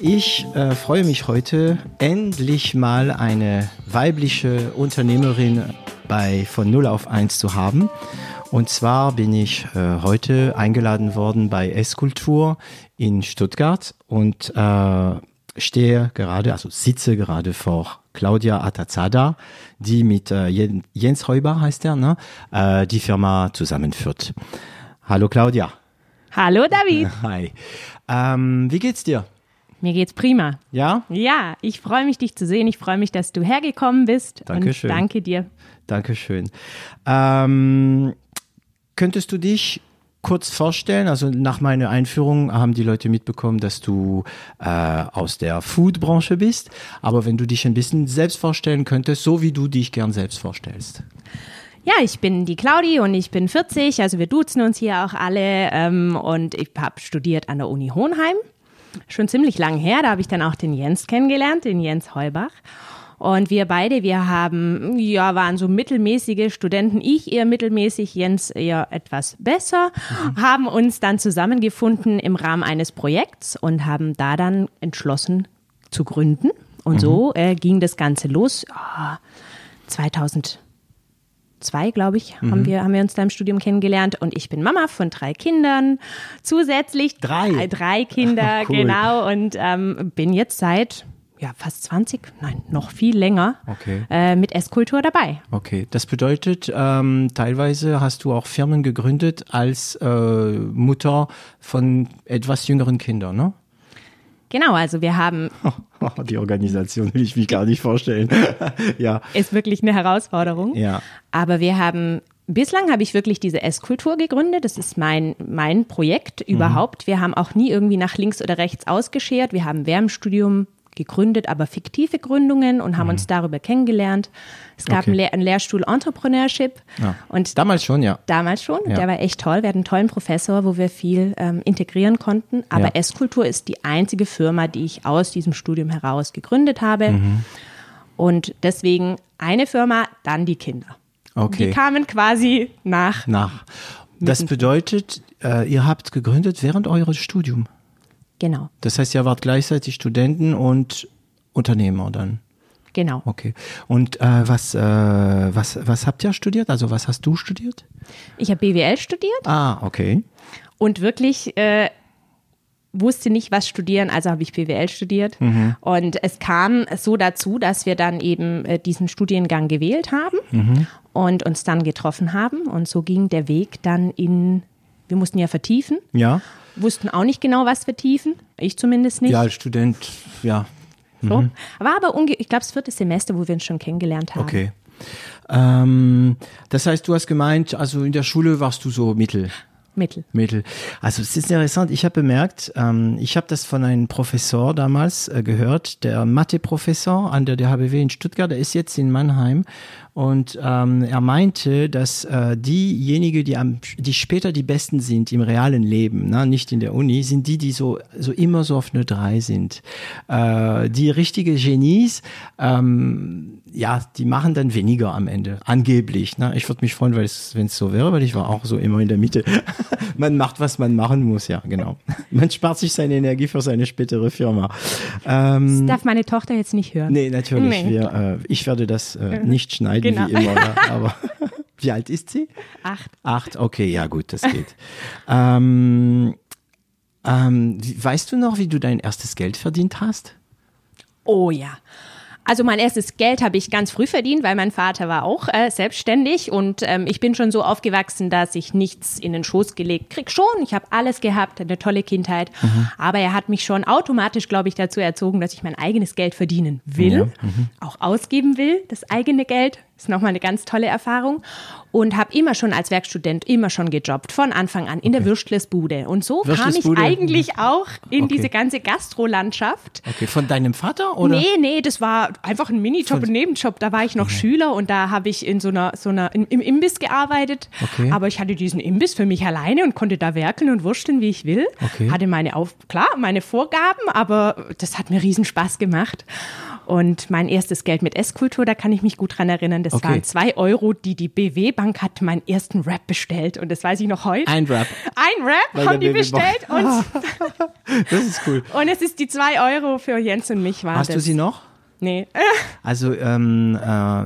Ich äh, freue mich heute, endlich mal eine weibliche Unternehmerin bei von 0 auf 1 zu haben. Und zwar bin ich äh, heute eingeladen worden bei Esskultur in Stuttgart und äh, stehe gerade, also sitze gerade vor Claudia Atazada, die mit äh, Jens Heuber heißt er, ne, äh, die Firma zusammenführt. Hallo Claudia. Hallo David. Hi. Ähm, wie geht's dir? Mir geht's prima. Ja? Ja, ich freue mich, dich zu sehen. Ich freue mich, dass du hergekommen bist. Dankeschön. Und danke dir. Dankeschön. Ähm, könntest du dich kurz vorstellen? Also nach meiner Einführung haben die Leute mitbekommen, dass du äh, aus der Food-Branche bist. Aber wenn du dich ein bisschen selbst vorstellen könntest, so wie du dich gern selbst vorstellst. Ja, ich bin die Claudi und ich bin 40, also wir duzen uns hier auch alle ähm, und ich habe studiert an der Uni Hohenheim schon ziemlich lang her. Da habe ich dann auch den Jens kennengelernt, den Jens Heubach. Und wir beide, wir haben, ja, waren so mittelmäßige Studenten. Ich eher mittelmäßig, Jens eher etwas besser, mhm. haben uns dann zusammengefunden im Rahmen eines Projekts und haben da dann entschlossen zu gründen. Und mhm. so äh, ging das Ganze los. Oh, 2000 zwei, glaube ich, mhm. haben, wir, haben wir uns da im Studium kennengelernt. Und ich bin Mama von drei Kindern. Zusätzlich drei, drei, drei Kinder, cool. genau. Und ähm, bin jetzt seit ja, fast 20, nein, noch viel länger okay. äh, mit Esskultur dabei. Okay, das bedeutet, ähm, teilweise hast du auch Firmen gegründet als äh, Mutter von etwas jüngeren Kindern, ne? Genau, also wir haben. Die Organisation will ich mich gar nicht vorstellen. ja. Ist wirklich eine Herausforderung. Ja. Aber wir haben Bislang habe ich wirklich diese Esskultur gegründet. Das ist mein, mein Projekt mhm. überhaupt. Wir haben auch nie irgendwie nach links oder rechts ausgeschert. Wir haben während dem Studium gegründet, aber fiktive Gründungen und haben mhm. uns darüber kennengelernt. Es gab okay. einen, Lehr einen, Lehrstuhl Entrepreneurship. Ja. Und damals schon, ja. Damals schon. Ja. Der war echt toll. Wir hatten einen tollen Professor, wo wir viel ähm, integrieren konnten. Aber ja. Esskultur ist die einzige Firma, die ich aus diesem Studium heraus gegründet habe. Mhm. Und deswegen eine Firma, dann die Kinder. Okay. Die kamen quasi nach. Nach. Das bedeutet, äh, ihr habt gegründet während eures Studiums. Genau. Das heißt, ihr wart gleichzeitig Studenten und Unternehmer dann. Genau. Okay. Und äh, was, äh, was, was habt ihr studiert? Also was hast du studiert? Ich habe BWL studiert. Ah, okay. Und wirklich äh, wusste nicht, was studieren, also habe ich BWL studiert. Mhm. Und es kam so dazu, dass wir dann eben äh, diesen Studiengang gewählt haben mhm. und uns dann getroffen haben. Und so ging der Weg dann in, wir mussten ja vertiefen. Ja wussten auch nicht genau, was vertiefen. Ich zumindest nicht. Ja, als Student, ja. So. Mhm. War aber, ich glaube, das vierte Semester, wo wir uns schon kennengelernt haben. Okay. Ähm, das heißt, du hast gemeint, also in der Schule warst du so mittel. Mittel. Mittel. Also es ist interessant, ich habe bemerkt, ähm, ich habe das von einem Professor damals äh, gehört, der Mathe-Professor an der DHBW in Stuttgart, der ist jetzt in Mannheim und ähm, er meinte, dass äh, diejenigen, die, am, die später die Besten sind im realen Leben, ne, nicht in der Uni, sind die, die so, so immer so auf eine Drei sind. Äh, die richtige Genies, ähm, ja, die machen dann weniger am Ende, angeblich. Ne? Ich würde mich freuen, wenn es so wäre, weil ich war auch so immer in der Mitte. man macht, was man machen muss, ja, genau. Man spart sich seine Energie für seine spätere Firma. Ähm, das darf meine Tochter jetzt nicht hören. Nee, natürlich. Nee. Wir, äh, ich werde das äh, nicht schneiden genau. wie immer. Ja, aber wie alt ist sie? Acht. Acht, okay, ja gut, das geht. ähm, ähm, weißt du noch, wie du dein erstes Geld verdient hast? Oh ja. Also mein erstes Geld habe ich ganz früh verdient, weil mein Vater war auch äh, selbstständig und ähm, ich bin schon so aufgewachsen, dass ich nichts in den Schoß gelegt krieg. Schon, ich habe alles gehabt, eine tolle Kindheit, mhm. aber er hat mich schon automatisch, glaube ich, dazu erzogen, dass ich mein eigenes Geld verdienen will, ja. mhm. auch ausgeben will, das eigene Geld Ist nochmal eine ganz tolle Erfahrung. Und habe immer schon als Werkstudent immer schon gejobbt, von Anfang an in der Würstlesbude. Und so kam ich eigentlich auch in Okay. diese ganze Gastrolandschaft. Okay, von deinem Vater oder? Nee, nee, das war einfach ein Minijob, ein Nebenjob. Da war ich noch Schüler und da habe ich in so einer, so einer, im, im Imbiss gearbeitet. Okay. Aber ich hatte diesen Imbiss für mich alleine und konnte da werkeln und wursteln, wie ich will. Okay. Hatte meine Auf, klar, meine Vorgaben, aber das hat mir riesen Spaß gemacht. Und mein erstes Geld mit Esskultur, da kann ich mich gut dran erinnern, das Okay. waren zwei Euro, die die BW Bank hat meinen ersten Rap bestellt. Und das weiß ich noch heute. Ein Rap. Ein Rap haben die bestellt und, Das ist cool. und es ist die zwei Euro für Jens und mich war Hast das. du sie noch? Nee. Also ähm, äh,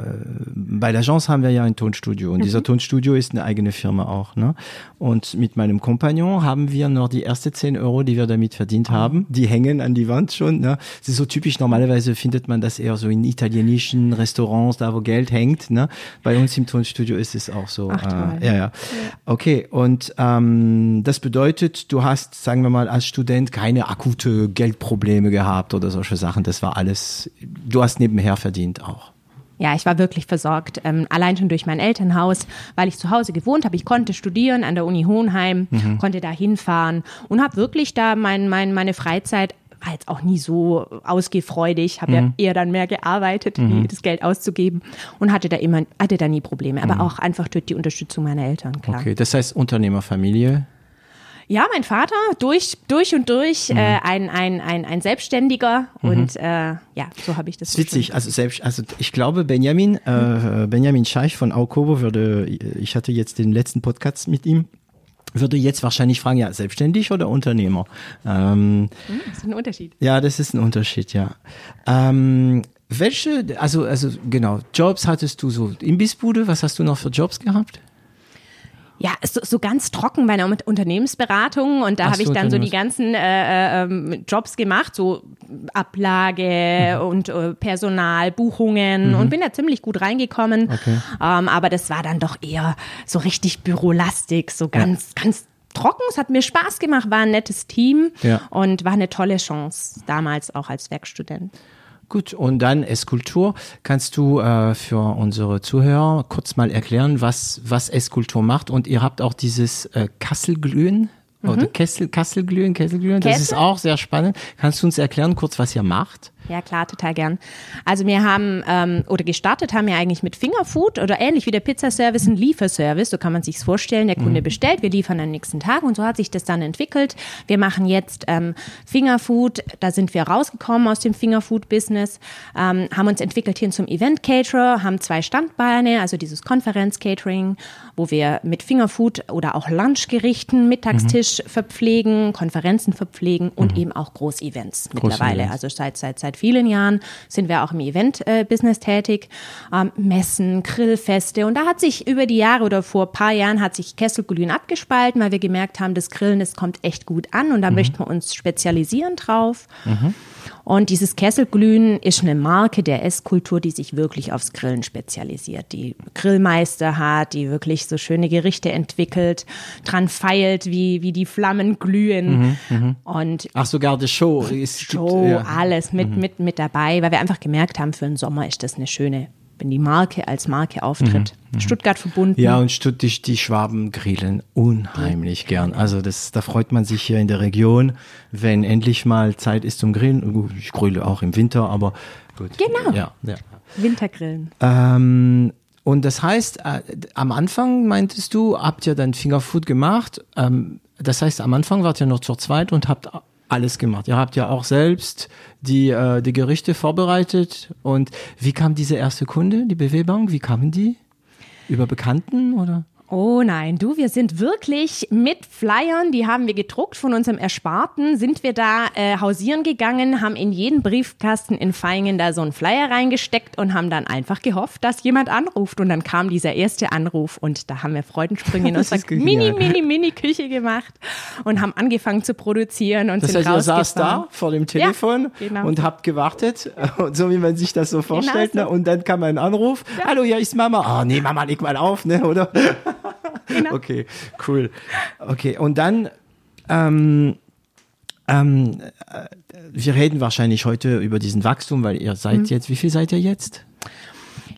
bei l'Agence haben wir ja ein Tonstudio und dieser Tonstudio ist eine eigene Firma auch. Ne? Und mit meinem Kompagnon haben wir noch die erste 10 Euro, die wir damit verdient haben. Die hängen an die Wand schon. Ne? Das ist so typisch, normalerweise findet man das eher so in italienischen Restaurants, da wo Geld hängt. Ne? Bei uns im Tonstudio ist es auch so. Ach, äh, ja, ja. Okay, und ähm, das bedeutet, du hast, sagen wir mal, als Student keine akute Geldprobleme gehabt oder solche Sachen. Das war alles, du hast nebenher verdient auch. Ja, ich war wirklich versorgt. Ähm, allein schon durch mein Elternhaus, weil ich zu Hause gewohnt habe. Ich konnte studieren an der Uni Hohenheim, konnte da hinfahren und habe wirklich da mein, mein, meine Freizeit war jetzt auch nie so ausgefreudig, habe ja eher dann mehr gearbeitet, wie das Geld auszugeben und hatte da immer, hatte da nie Probleme. Aber auch einfach durch die Unterstützung meiner Eltern, klar. Okay, das heißt Unternehmerfamilie. Ja, mein Vater durch, durch und durch Mhm. äh, ein, ein, ein, ein Selbstständiger und äh, ja, so habe ich das. Witzig, also selbst, also ich glaube Benjamin, äh, Benjamin Scheich von Aukobo würde, ich hatte jetzt den letzten Podcast mit ihm, würde jetzt wahrscheinlich fragen, ja, selbstständig oder Unternehmer? Ähm, Hm, das ist ein Unterschied. ja, das ist ein Unterschied, ja. Ähm, welche, also, also genau, Jobs hattest du so Imbissbude, was hast du noch für Jobs gehabt? Ja, so, so ganz trocken bei einer Un- Unternehmensberatung und da habe ich dann so die ganzen äh, ähm, Jobs gemacht, so Ablage Mhm. und äh, Personal, Buchungen und bin da ziemlich gut reingekommen. Okay. Ähm, aber das war dann doch eher so richtig Bürolastig, so ganz, ganz trocken. Es hat mir Spaß gemacht, war ein nettes Team Ja. und war eine tolle Chance, damals auch als Werkstudent. Gut, und dann Esskultur. Kannst du äh, für unsere Zuhörer kurz mal erklären, was, was Esskultur macht? Und ihr habt auch dieses äh, Kasselglühen oder Kessel, Kasselglühen, Kesselglühen. Das ist Kessel? auch sehr spannend. Kannst du uns erklären kurz, was ihr macht? Ja, klar, total gern. Also wir haben, ähm, oder gestartet haben wir eigentlich mit Fingerfood oder ähnlich wie der Pizzaservice ein Lieferservice, so kann man sich's vorstellen. Der Kunde bestellt, wir liefern am nächsten Tag und so hat sich das dann entwickelt. Wir machen jetzt ähm, Fingerfood, da sind wir rausgekommen aus dem Fingerfood-Business, ähm, haben uns entwickelt hin zum Event-Caterer, haben zwei Standbeine, also dieses Konferenz-Catering, wo wir mit Fingerfood oder auch Lunchgerichten, Mittagstisch verpflegen, Konferenzen verpflegen und eben auch Großevents mittlerweile. Events. Also seit, seit, seit vielen Jahren sind wir auch im Event-Business tätig. Ähm, Messen, Grillfeste. Und da hat sich über die Jahre oder vor ein paar Jahren hat sich Kesselglühen abgespalten, weil wir gemerkt haben, das Grillen, das kommt echt gut an und da möchten wir uns spezialisieren drauf. Und dieses Kesselglühen ist eine Marke der Esskultur, die sich wirklich aufs Grillen spezialisiert, die Grillmeister hat, die wirklich so schöne Gerichte entwickelt, dran feilt, wie, wie die Flammen glühen. Und Ach, sogar die Show. Gibt, Show, ja. alles mit, mit, mit dabei, weil wir einfach gemerkt haben, für den Sommer ist das eine schöne, wenn die Marke als Marke auftritt. Stuttgart verbunden. Ja, und Stutt, die, die Schwaben grillen unheimlich gern. Also das, da freut man sich hier in der Region, wenn endlich mal Zeit ist zum Grillen. Ich grille auch im Winter, aber gut. Genau. Ja, ja. Wintergrillen. Ähm, und das heißt, äh, am Anfang meintest du, habt ihr dann Fingerfood gemacht. Ähm, das heißt, am Anfang wart ihr noch zur zweit und habt alles gemacht. Ihr habt ja auch selbst die, äh, die Gerichte vorbereitet. Und wie kam diese erste Kunde, die BW Bank? Wie kamen die? Über Bekannten oder? Oh nein, du, wir sind wirklich mit Flyern, die haben wir gedruckt von unserem Ersparten, sind wir da äh, hausieren gegangen, haben in jeden Briefkasten in Feingen da so einen Flyer reingesteckt und haben dann einfach gehofft, dass jemand anruft. Und dann kam dieser erste Anruf und da haben wir Freudensprünge in Das unserer mini, mini, mini Küche gemacht und haben angefangen zu produzieren und Das sind heißt, ihr saß rausgefahren. da vor dem Telefon genau. und habt gewartet, und so wie man sich das so vorstellt. so. Ne? Und dann kam ein Anruf. Hallo, hier ist Mama. Ah, nee, Mama, leg mal auf, ne? Oder? Genau. Okay, cool. Okay, und dann, ähm, ähm, äh, wir reden wahrscheinlich heute über diesen Wachstum, weil ihr Mhm. seid jetzt, wie viel seid ihr jetzt?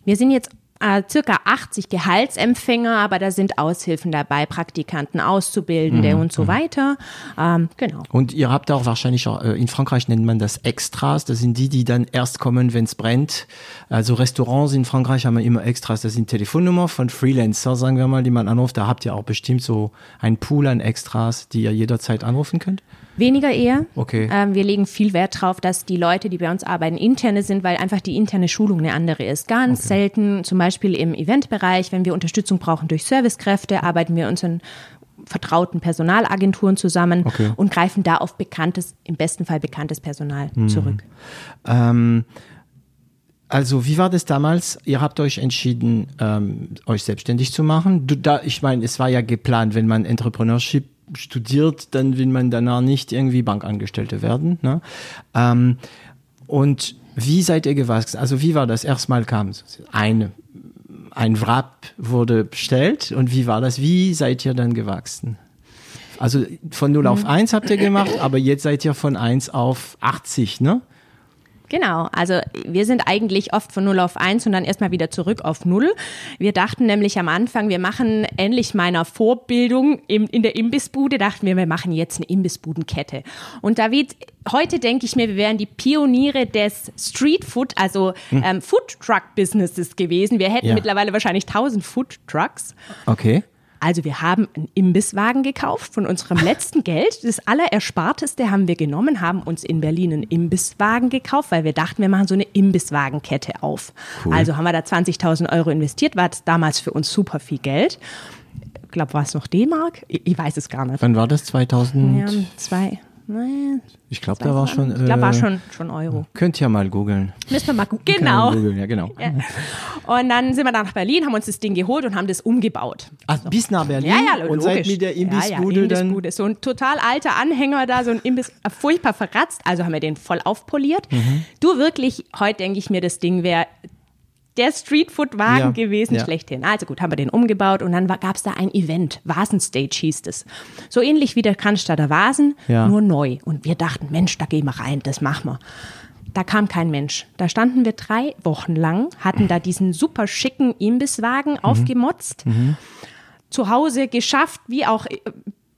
Wir sind jetzt äh, circa 80 Gehaltsempfänger, aber da sind Aushilfen dabei, Praktikanten, Auszubildende und so weiter. Ähm, genau. Und ihr habt auch wahrscheinlich, auch, äh, in Frankreich nennt man das Extras, das sind die, die dann erst kommen, wenn es brennt. Also Restaurants in Frankreich haben wir immer Extras, das sind Telefonnummer von Freelancer, sagen wir mal, die man anruft. Da habt ihr auch bestimmt so einen Pool an Extras, die ihr jederzeit anrufen könnt. Weniger eher. Okay. Ähm, wir legen viel Wert darauf, dass die Leute, die bei uns arbeiten, interne sind, weil einfach die interne Schulung eine andere ist. Ganz selten, zum Beispiel im Eventbereich, wenn wir Unterstützung brauchen durch Servicekräfte, arbeiten wir unseren vertrauten Personalagenturen zusammen Okay. und greifen da auf bekanntes, im besten Fall bekanntes Personal Mhm. zurück. Ähm, also wie war das damals? Ihr habt euch entschieden, ähm, euch selbstständig zu machen. Du, da, ich meine, es war ja geplant, wenn man Entrepreneurship studiert, dann will man danach nicht irgendwie Bankangestellte werden. Ne? Ähm, und wie seid ihr gewachsen? Also wie war das? Erstmal kam eine, ein Wrap wurde bestellt und wie war das? Wie seid ihr dann gewachsen? Also von 0 auf 1 habt ihr gemacht, aber jetzt seid ihr von 1 auf 80, ne? Genau, also wir sind eigentlich oft von 0 auf 1 und dann erstmal wieder zurück auf 0. Wir dachten nämlich am Anfang, wir machen ähnlich meiner Vorbildung im, in der Imbissbude, dachten wir, wir machen jetzt eine Imbissbudenkette. Und David, heute denke ich mir, wir wären die Pioniere des Street Food, also ähm, Food Truck Businesses gewesen. Wir hätten Ja. mittlerweile wahrscheinlich 1000 Food Trucks. Okay. Also wir haben einen Imbisswagen gekauft von unserem letzten Geld. Das allerersparteste haben wir genommen, haben uns in Berlin einen Imbisswagen gekauft, weil wir dachten, wir machen so eine Imbisswagenkette auf. Also haben wir da 20.000 Euro investiert, war das damals für uns super viel Geld. Ich glaube, war es noch D-Mark? Ich, ich weiß es gar nicht. Wann war das? 2000? Ja, zwei. Nein, ich glaube, da war schon. ich glaube, war äh, schon, schon Euro. Könnt ihr mal googeln. Müssen wir mal. Kann Genau. googeln, Ja, genau. Und dann sind wir da nach Berlin, haben uns das Ding geholt und haben das umgebaut. Ah, bis nach Berlin Ja, ja, logisch. und seid mit der Imbissbude ja, ja, dann. Imbissbude. So ein total alter Anhänger da, so ein Imbiss, äh, furchtbar verratzt. Also haben wir den voll aufpoliert. Mhm. Du wirklich, heute denke ich mir, das Ding wäre der Streetfood-Wagen Ja, gewesen, ja. schlechthin. Also gut, haben wir den umgebaut und dann gab es da ein Event, Vasenstage hieß es. So ähnlich wie der Cannstatter Vasen, Ja. nur neu. Und wir dachten, Mensch, da gehen wir rein, das machen wir. Da kam kein Mensch. Da standen wir drei Wochen lang, hatten da diesen super schicken Imbisswagen aufgemotzt, zu Hause geschafft, wie auch äh,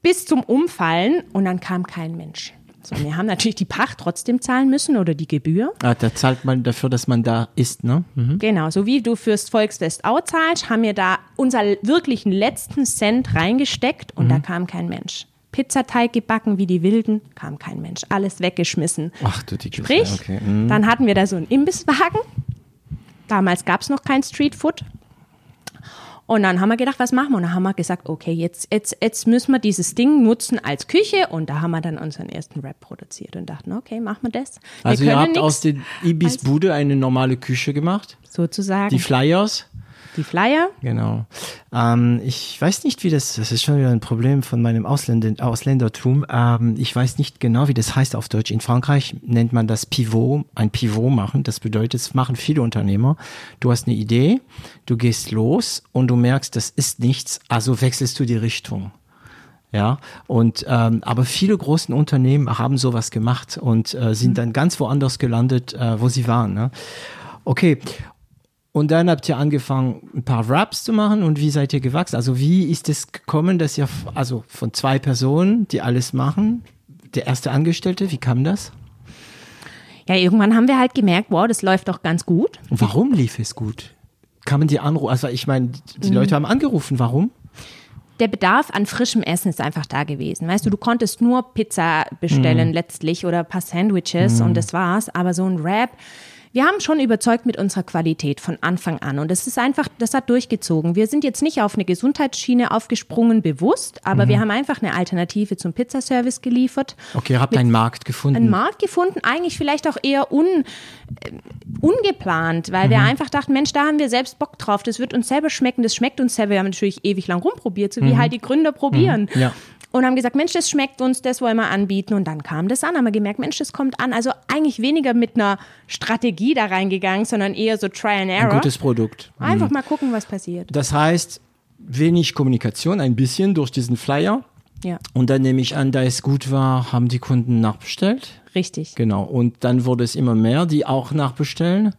bis zum Umfallen und dann kam kein Mensch. So, wir haben natürlich die Pacht trotzdem zahlen müssen oder die Gebühr. Ah, da zahlt man dafür, dass man da ist, ne? Mhm. Genau, so wie du fürs Volksfest auch zahlst, haben wir da unser wirklichen letzten Cent reingesteckt und da kam kein Mensch. Pizzateig gebacken wie die Wilden, kam kein Mensch. Alles weggeschmissen. Ach du die Sprich, okay. mhm. dann hatten wir da so einen Imbisswagen. Damals gab es noch kein Streetfood. Und dann haben wir gedacht, was machen wir? Und dann haben wir gesagt, okay, jetzt, jetzt, jetzt müssen wir dieses Ding nutzen als Küche. Und da haben wir dann unseren ersten Rap produziert und dachten, okay, machen wir das. Wir Also ihr habt aus der Ibis-Bude eine normale Küche gemacht. sozusagen Die Flyers. Die Flyer. Genau. Ähm, ich weiß nicht, wie das, das ist schon wieder ein Problem von meinem Ausländer, Ausländertum. Ähm, ich weiß nicht genau, wie das heißt auf Deutsch. In Frankreich nennt man das Pivot, ein Pivot machen. Das bedeutet, es machen viele Unternehmer. Du hast eine Idee, du gehst los und du merkst, das ist nichts, also wechselst du die Richtung. Ja, und ähm, aber viele großen Unternehmen haben sowas gemacht und äh, sind dann ganz woanders gelandet, äh, wo sie waren. Ne? Okay, und dann habt ihr angefangen, ein paar Raps zu machen und wie seid ihr gewachsen? Also wie ist es gekommen, dass ihr, also von zwei Personen, die alles machen, der erste Angestellte, wie kam das? Ja, irgendwann haben wir halt gemerkt, wow, das läuft doch ganz gut. Und warum lief es gut? Kamen die anrufen? Also ich meine, die Leute haben angerufen, warum? der Bedarf an frischem Essen ist einfach da gewesen. Weißt du, du konntest nur Pizza bestellen letztlich oder ein paar Sandwiches und das war's. Aber so ein Wrap, wir haben schon überzeugt mit unserer Qualität von Anfang an und das ist einfach, das hat durchgezogen. Wir sind jetzt nicht auf eine Gesundheitsschiene aufgesprungen bewusst, aber wir haben einfach eine Alternative zum Pizzaservice geliefert. Okay, ihr habt einen Markt gefunden. einen Markt gefunden, eigentlich vielleicht auch eher un, äh, ungeplant, weil wir einfach dachten, Mensch, da haben wir selbst Bock drauf, das wird uns selber schmecken, das schmeckt uns selber. Wir haben natürlich ewig lang rumprobiert, so wie halt die Gründer probieren. Ja. Und haben gesagt, Mensch, das schmeckt uns, das wollen wir anbieten. Und dann kam das an, haben wir gemerkt, Mensch, das kommt an. Also eigentlich weniger mit einer Strategie da reingegangen, sondern eher so Try and ein Error. gutes Produkt. Einfach mal gucken, was passiert. Das heißt, wenig Kommunikation, ein bisschen durch diesen Flyer. Ja, Und dann nehme ich an, da es gut war, haben die Kunden nachbestellt. richtig. Genau. Und dann wurde es immer mehr, die auch nachbestellen.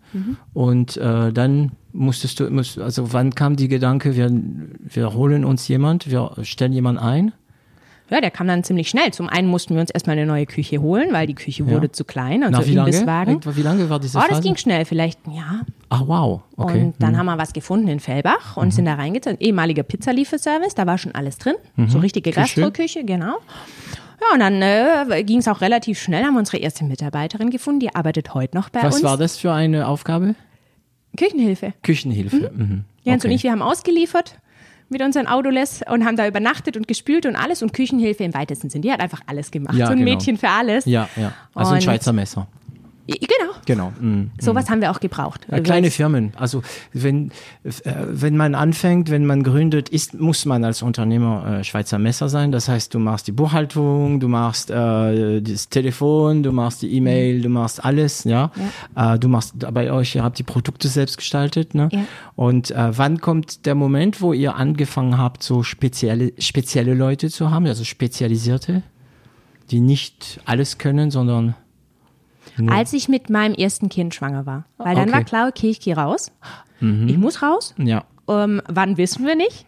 Und äh, dann musstest du, musst, also wann kam die Gedanke, wir, wir holen uns jemand, wir stellen jemand ein? Ja, der kam dann ziemlich schnell. Zum einen mussten wir uns erstmal eine neue Küche holen, weil die Küche wurde zu klein. Also Nach wie lange? Irgendwann- Wie lange war diese Oh, Phase? das ging schnell, vielleicht ein Jahr. Ach, wow. Okay. Mhm. Und dann haben wir was gefunden in Fellbach und sind da reingezogen. Ehemaliger Pizzalieferservice, da war schon alles drin. Mhm. So richtige Küche. Gastroküche, genau. Ja, und dann äh, ging es auch relativ schnell, haben wir unsere erste Mitarbeiterin gefunden, die arbeitet heute noch bei Was uns. war das für eine Aufgabe? Küchenhilfe. Küchenhilfe. Mhm. Jens Okay. und ich, wir haben ausgeliefert mit unseren Autoles und haben da übernachtet und gespült und alles. Und Küchenhilfe im weitesten Sinn, die hat einfach alles gemacht. Ja, so ein genau. Mädchen für alles. Ja, ja. Also ein Und- Schweizer Messer. Genau. Genau. Mhm. Sowas haben wir auch gebraucht. Ja, kleine Firmen. Also wenn, äh, wenn man anfängt, wenn man gründet, ist, muss man als Unternehmer äh, Schweizer Messer sein. Das heißt, du machst die Buchhaltung, du machst äh, das Telefon, du machst die E-Mail, du machst alles, ja. Äh, du machst bei euch, ihr habt die Produkte selbst gestaltet, ne? Ja. Und äh, wann kommt der Moment, wo ihr angefangen habt, so spezielle, spezielle Leute zu haben, also spezialisierte, die nicht alles können, sondern Als ich mit meinem ersten Kind schwanger war. Weil dann Okay. war klar, okay, ich gehe raus. Ich muss raus. ja. Ähm, wann wissen wir nicht?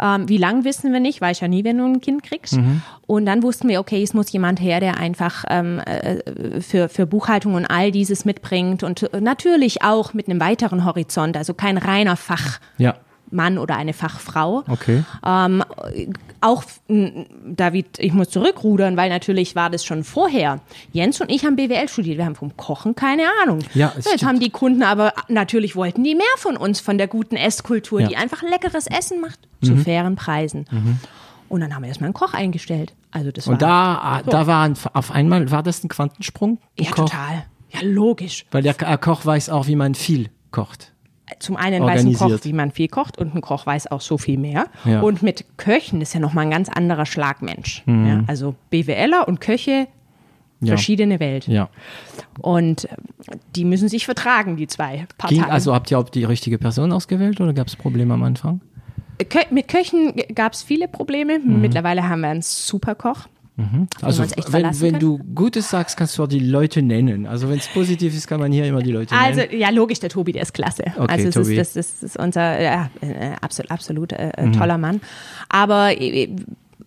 Ähm, wie lang wissen wir nicht? Weiß ja nie, wenn du ein Kind kriegst. Und dann wussten wir, okay, es muss jemand her, der einfach ähm, äh, für, für Buchhaltung und all dieses mitbringt und äh, natürlich auch mit einem weiteren Horizont, also kein reiner Fachmann Ja. Oder eine Fachfrau. Okay. Ähm, auch, David, ich muss zurückrudern, weil natürlich war das schon vorher. Jens und ich haben BWL studiert, wir haben vom Kochen keine Ahnung. Ja, Jetzt stimmt. haben die Kunden aber, natürlich wollten die mehr von uns, von der guten Esskultur, Ja. die einfach leckeres Essen macht, zu fairen Preisen. Und dann haben wir erstmal einen Koch eingestellt. Also das war, Und da, da war ein, auf einmal, war das ein Quantensprung? Ein ja, Koch? total. Ja, logisch. Weil der K- Koch weiß auch, wie man viel kocht. Zum einen weiß ein. Koch, wie man viel kocht und ein Koch weiß auch so viel mehr. Ja. Und mit Köchen ist ja nochmal ein ganz anderer Schlagmensch. Mhm. Ja, also BWLer und Köche, Ja. verschiedene Welt. Ja. Und äh, die müssen sich vertragen, die zwei Parteien. Ging, also habt ihr auch die richtige Person ausgewählt oder gab es Probleme am Anfang? Kö mit Köchen gab es viele Probleme. Mhm. Mittlerweile haben wir einen super Koch. Also wenn, wenn du Gutes sagst, kannst du auch die Leute nennen. Also wenn es positiv ist, kann man hier immer die Leute Also nennen. ja, logisch, der Tobi, der ist klasse. Okay, also Tobi. Ist, das, das ist unser ja, äh, absolut, absolut äh, Mhm. äh, toller Mann. Aber äh,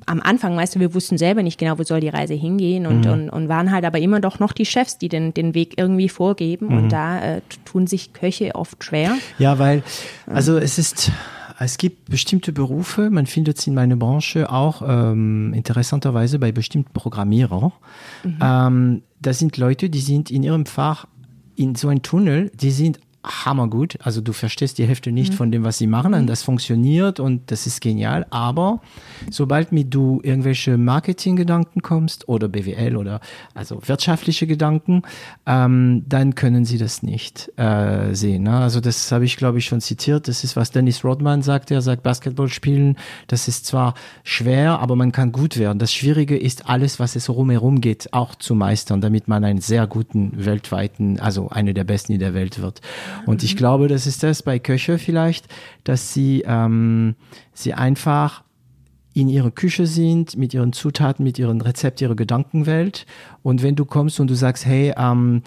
am Anfang, weißt du, wir wussten selber nicht genau, wo soll die Reise hingehen und, Mhm. und, und waren halt aber immer doch noch die Chefs, die den, den Weg irgendwie vorgeben. Mhm. Und da äh, tun sich Köche oft schwer. Ja, weil, also es ist, es gibt bestimmte Berufe, man findet sie in meiner Branche auch ähm, interessanterweise bei bestimmten Programmierern. Ähm, das sind Leute, die sind in ihrem Fach in so ein Tunnel, die sind hammergut. Also du verstehst die Hälfte nicht von dem, was sie machen und das funktioniert und das ist genial. Aber sobald mit du irgendwelche Marketinggedanken kommst oder BWL oder also wirtschaftliche Gedanken, ähm, dann können sie das nicht äh, sehen. Ne? Also das habe ich, glaube ich, schon zitiert. Das ist, was Dennis Rodman sagt. Er sagt, Basketball spielen, das ist zwar schwer, aber man kann gut werden. Das Schwierige ist, alles, was es rumherum geht, auch zu meistern, damit man einen sehr guten weltweiten, also eine der besten in der Welt wird. Und ich glaube, das ist das bei Köche vielleicht, dass sie, ähm, sie einfach in ihrer Küche sind, mit ihren Zutaten, mit ihren Rezept, ihrer Gedankenwelt. Und wenn du kommst und du sagst, hey, ähm,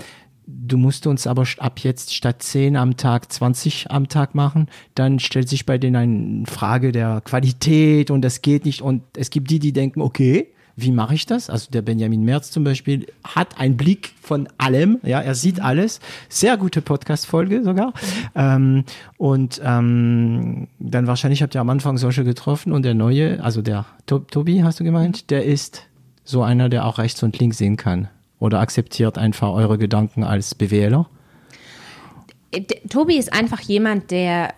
du musst uns aber ab jetzt statt 10 am Tag 20 am Tag machen, dann stellt sich bei denen eine Frage der Qualität und das geht nicht. Und es gibt die, die denken, okay, wie mache ich das? Also der Benjamin Merz zum Beispiel hat einen Blick von allem, ja, er sieht alles. Sehr gute Podcast-Folge sogar. Ähm, und ähm, dann wahrscheinlich habt ihr am Anfang solche getroffen und der neue, also der to Tobi, hast du gemeint, der ist so einer, der auch rechts und links sehen kann. Oder akzeptiert einfach eure Gedanken als BWLer. Äh, Tobi ist einfach jemand, der,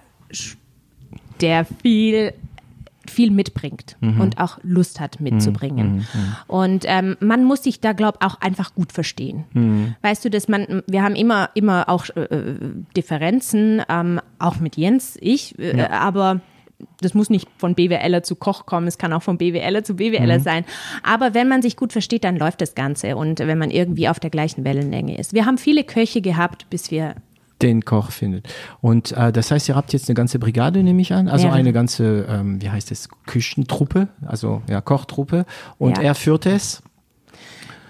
der viel viel mitbringt Mhm. und auch Lust hat mitzubringen. Und ähm, man muss sich da, glaube auch einfach gut verstehen. Mhm. Weißt du, dass man, wir haben immer, immer auch äh, Differenzen, ähm, auch mit Jens, ich, äh, aber das muss nicht von BWLer zu Koch kommen, es kann auch von BWLer zu Mhm. BWLer sein. Aber wenn man sich gut versteht, dann läuft das Ganze und wenn man irgendwie auf der gleichen Wellenlänge ist. Wir haben viele Köche gehabt, bis wir den Koch findet. Und äh, das heißt, ihr habt jetzt eine ganze Brigade, nehme ich an, also Ja. eine ganze, ähm, wie heißt es, Küchentruppe, also ja, Kochtruppe. Und Ja. er führt es.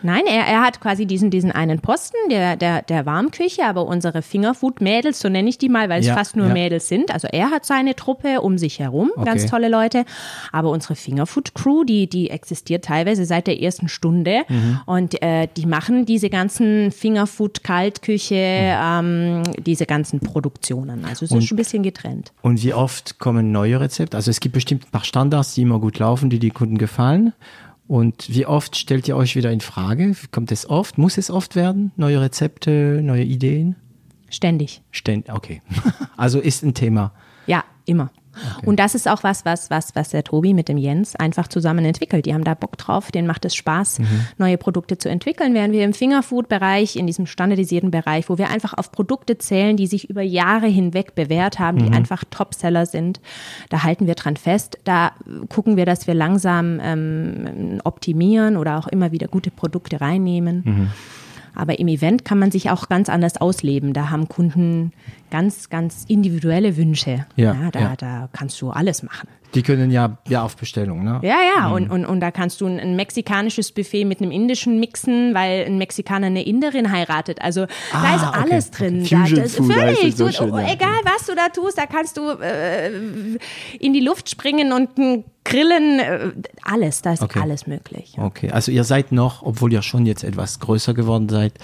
Nein, er, er hat quasi diesen, diesen einen Posten der, der, der Warmküche, aber unsere Fingerfood-Mädels, so nenne ich die mal, weil es Ja, fast nur ja. Mädels sind. Also er hat seine Truppe um sich herum, ganz Okay. tolle Leute. Aber unsere Fingerfood-Crew, die, die existiert teilweise seit der ersten Stunde Mhm. und äh, die machen diese ganzen Fingerfood-Kaltküche, ähm, diese ganzen Produktionen. Also es ist Mhm. Und- schon ein bisschen getrennt. Und wie oft kommen neue Rezepte? Also es gibt bestimmt ein paar Standards, die immer gut laufen, die die Kunden gefallen. Und wie oft stellt ihr euch wieder in Frage? Kommt es oft? Muss es oft werden? Neue Rezepte, neue Ideen? Ständig. Ständ okay. Also ist ein Thema. Ja, immer. Und das ist auch was, was, was, was der Tobi mit dem Jens einfach zusammen entwickelt. Die haben da Bock drauf, denen macht es Spaß, neue Produkte zu entwickeln, während wir im Fingerfood-Bereich, in diesem standardisierten Bereich, wo wir einfach auf Produkte zählen, die sich über Jahre hinweg bewährt haben, die einfach Topseller sind, da halten wir dran fest. Da gucken wir, dass wir langsam ähm, optimieren oder auch immer wieder gute Produkte reinnehmen. Aber im Event kann man sich auch ganz anders ausleben. Da haben Kunden ganz, ganz individuelle Wünsche. Ja, da, ja. da kannst du alles machen. Die können ja, ja auf Bestellung, ne? Ja, ja, und, und, und da kannst du ein, ein mexikanisches Buffet mit einem indischen mixen, weil ein Mexikaner eine Inderin heiratet. Also da Ah, ist okay, alles okay. drin. Fusion da, das, Food, da ist völlig. es so Du, schön, oh, ja. egal, was du da tust, da kannst du äh, in die Luft springen und ein grillen. Äh, alles, da ist Okay. alles möglich. Okay, also ihr seid noch, obwohl ihr schon jetzt etwas größer geworden seid,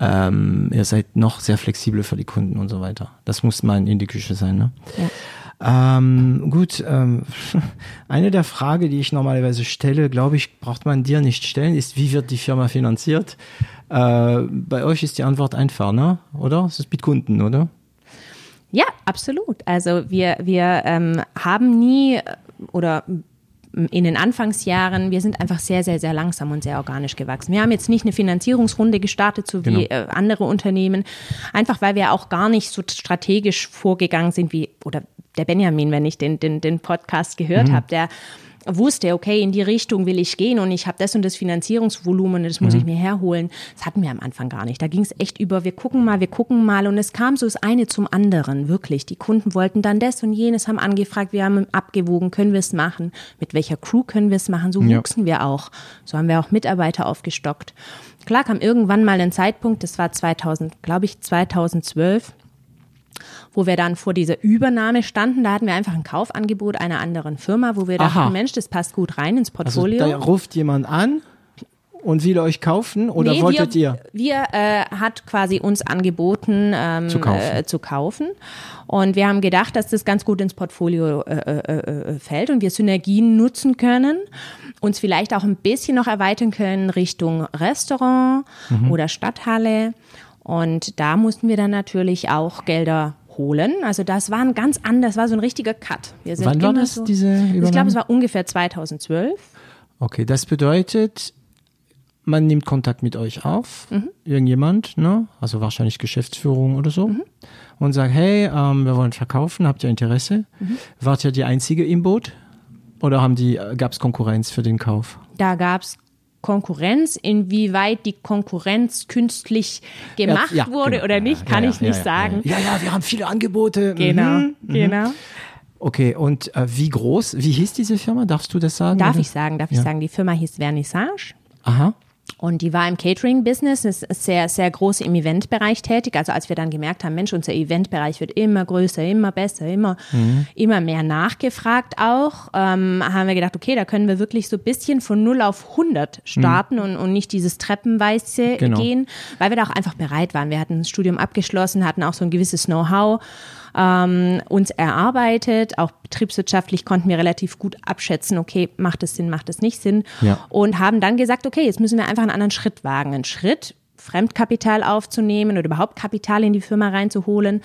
ähm, ihr seid noch sehr flexibel für die Kunden und so weiter. Das muss mal in die Küche sein, ne? Ähm, gut, ähm, eine der Fragen, die ich normalerweise stelle, glaube ich, braucht man dir nicht stellen, ist, wie wird die Firma finanziert? Äh, bei euch ist die Antwort einfach, ne? Oder? Es ist mit Kunden, oder? absolut. Also wir, wir ähm, haben nie oder in den Anfangsjahren, wir sind einfach sehr, sehr, sehr langsam und sehr organisch gewachsen. Wir haben jetzt nicht eine Finanzierungsrunde gestartet, so wie Genau. äh, andere Unternehmen, einfach weil wir auch gar nicht so strategisch vorgegangen sind wie, oder der Benjamin, wenn ich den, den, den Podcast gehört habe, der wusste, okay, in die Richtung will ich gehen und ich habe das und das Finanzierungsvolumen und das muss ich mir herholen. Das hatten wir am Anfang gar nicht. Da ging es echt über, wir gucken mal, wir gucken mal und es kam so das eine zum anderen, wirklich. Die Kunden wollten dann das und jenes, haben angefragt, wir haben abgewogen, können wir es machen, mit welcher Crew können wir es machen, so Ja. wuchsen wir auch. So haben wir auch Mitarbeiter aufgestockt. Klar kam irgendwann mal ein Zeitpunkt, das war 2000, glaube ich 2012, wo wir dann vor dieser Übernahme standen. Da hatten wir einfach ein Kaufangebot einer anderen Firma, wo wir Aha. dachten, Mensch, das passt gut rein ins Also Portfolio. da ruft jemand an und will euch kaufen oder Nee, wolltet wir, ihr? Wir äh, hat quasi uns angeboten ähm, Zu kaufen. Äh, zu kaufen. Und wir haben gedacht, dass das ganz gut ins Portfolio äh, äh, äh, fällt und wir Synergien nutzen können, uns vielleicht auch ein bisschen noch erweitern können Richtung Restaurant Mhm. oder Stadthalle. Und da mussten wir dann natürlich auch Gelder holen. Also das war ein ganz anders, war so ein richtiger Cut. Wir sind Wann war das, so, diese Ich Übernahme? glaube, es war ungefähr 2012. Okay, das bedeutet, man nimmt Kontakt mit euch auf, irgendjemand, ne? also wahrscheinlich Geschäftsführung oder so, und sagt, hey, ähm, wir wollen verkaufen, habt ihr Interesse? Wart ihr die Einzige im Boot? Oder haben die, gab es Konkurrenz für den Kauf? Da gab es Konkurrenz, inwieweit die Konkurrenz künstlich gemacht Ja, wurde genau. oder nicht, Ja, kann ja, ich ja, nicht ja, sagen. Ja, ja, wir haben viele Angebote. Genau, Mhm. genau. Okay, und äh, wie groß, wie hieß diese Firma? Darfst du das sagen? Darf oder? ich sagen, darf ich Ja. sagen, die Firma hieß Vernissage. Aha. Und die war im Catering-Business, ist sehr, sehr groß im Eventbereich tätig. Also als wir dann gemerkt haben, Mensch, unser Eventbereich wird immer größer, immer besser, immer, Mhm. immer mehr nachgefragt auch, ähm, haben wir gedacht, okay, da können wir wirklich so ein bisschen von 0 auf 100 starten und, und nicht dieses Treppenweise Mhm. Genau. gehen, weil wir da auch einfach bereit waren. Wir hatten das Studium abgeschlossen, hatten auch so ein gewisses Know-how ähm, uns erarbeitet. Auch betriebswirtschaftlich konnten wir relativ gut abschätzen, okay, macht es Sinn, macht es nicht Sinn. Ja. Und haben dann gesagt, okay, jetzt müssen wir einfach einen anderen Schritt wagen. Einen Schritt, Fremdkapital aufzunehmen oder überhaupt Kapital in die Firma reinzuholen.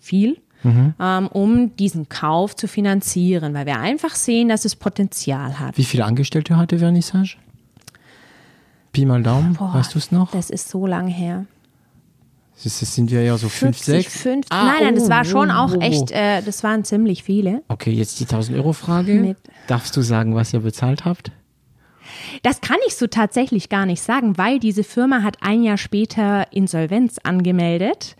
Viel. Ähm, um diesen Kauf zu finanzieren, weil wir einfach sehen, dass es Potenzial hat. Wie viele Angestellte hatte Vernissage? Pi mal Daumen, Boah, weißt du es noch? Das ist so lang her. Das, das sind wir ja so fünf, 50, sechs. 50. Ah, nein, nein, das war schon oh, auch oh, echt, äh, das waren ziemlich viele. Okay, jetzt die 1000-Euro-Frage. Mit- Darfst du sagen, was ihr bezahlt habt? Das kann ich so tatsächlich gar nicht sagen, weil diese Firma hat ein Jahr später Insolvenz angemeldet.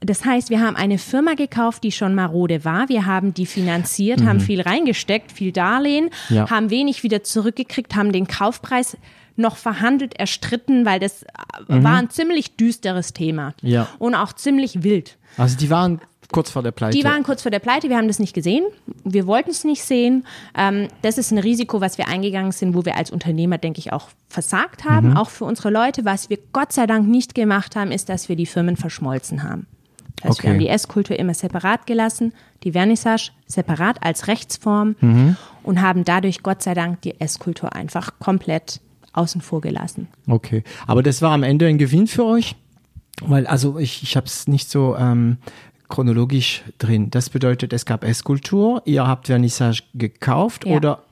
Das heißt, wir haben eine Firma gekauft, die schon marode war. Wir haben die finanziert, haben viel reingesteckt, viel Darlehen, Mhm. Ja. haben wenig wieder zurückgekriegt, haben den Kaufpreis noch verhandelt, erstritten, weil das äh, war ein ziemlich düsteres Thema. Mhm. Ja. Und auch ziemlich wild. Also die waren kurz vor der Pleite. Die waren kurz vor der Pleite, wir haben das nicht gesehen, wir wollten es nicht sehen. Ähm, das ist ein Risiko, was wir eingegangen sind, wo wir als Unternehmer, denke ich, auch versagt haben, auch für unsere Leute. Was wir Gott sei Dank nicht gemacht haben, ist, dass wir die Firmen verschmolzen haben. Das heißt, Okay. wir haben die Esskultur immer separat gelassen, die Vernissage separat als Rechtsform und haben dadurch Gott sei Dank die Esskultur einfach komplett außen vor gelassen. Okay, aber das war am Ende ein Gewinn für euch? Weil, also ich, ich habe es nicht so ähm, chronologisch drin. Das bedeutet, es gab Esskultur, ihr habt Vernissage gekauft Ja. oder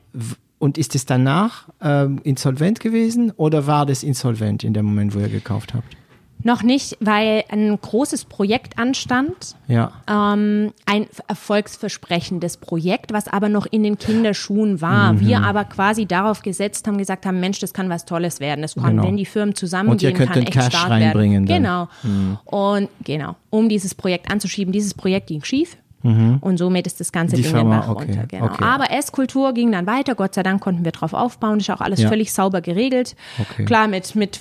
und ist es danach ähm, insolvent gewesen oder war das insolvent in dem Moment, wo ihr gekauft habt? Noch nicht, weil ein großes Projekt anstand. Ja. ähm, ein erfolgsversprechendes Projekt, was aber noch in den Kinderschuhen war. Mhm. Wir aber quasi darauf gesetzt haben, gesagt haben, Mensch, das kann was Tolles werden. Das kann, Genau. wenn die Firmen zusammengehen, könnt kann den echt Cash stark reinbringen werden. dann. Mhm. Genau. Und genau, um dieses Projekt anzuschieben, dieses Projekt ging schief. Und somit ist das ganze Mhm. Die Ding Firma, nach okay, runter. Genau. okay. Aber Esskultur ging dann weiter. Gott sei Dank konnten wir drauf aufbauen. Ist auch alles Ja. völlig sauber geregelt. Okay. Klar, mit, mit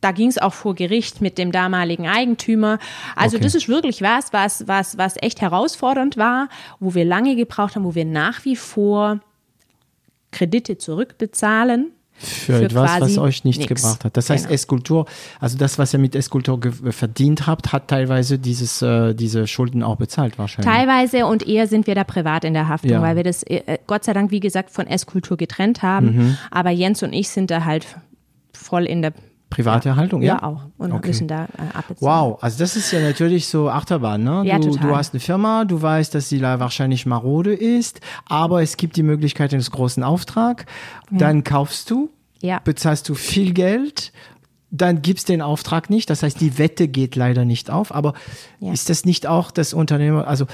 da ging es auch vor Gericht mit dem damaligen Eigentümer. Also Okay. das ist wirklich was, was, was, was echt herausfordernd war, wo wir lange gebraucht haben, wo wir nach wie vor Kredite zurückbezahlen. Für, Für etwas, was euch nichts nix. gebracht hat. Das heißt, Genau. Esskultur, also das, was ihr mit Esskultur ge- verdient habt, hat teilweise dieses, äh, diese Schulden auch bezahlt wahrscheinlich. Teilweise und eher sind wir da privat in der Haftung, Ja. weil wir das äh, Gott sei Dank, wie gesagt, von Esskultur getrennt haben. Mhm. Aber Jens und ich sind da halt voll in der Private Erhaltung, ja? ja, auch und Okay. müssen da äh, abbezahlen. Wow, also das ist ja natürlich so Achterbahn, ne? Ja, du, total. du hast eine Firma, du weißt, dass sie da wahrscheinlich marode ist, aber es gibt die Möglichkeit eines großen Auftrag. Dann kaufst du, Ja. bezahlst du viel Geld, dann gibst den Auftrag nicht. Das heißt, die Wette geht leider nicht auf. Aber Ja. ist das nicht auch das Unternehmer? Also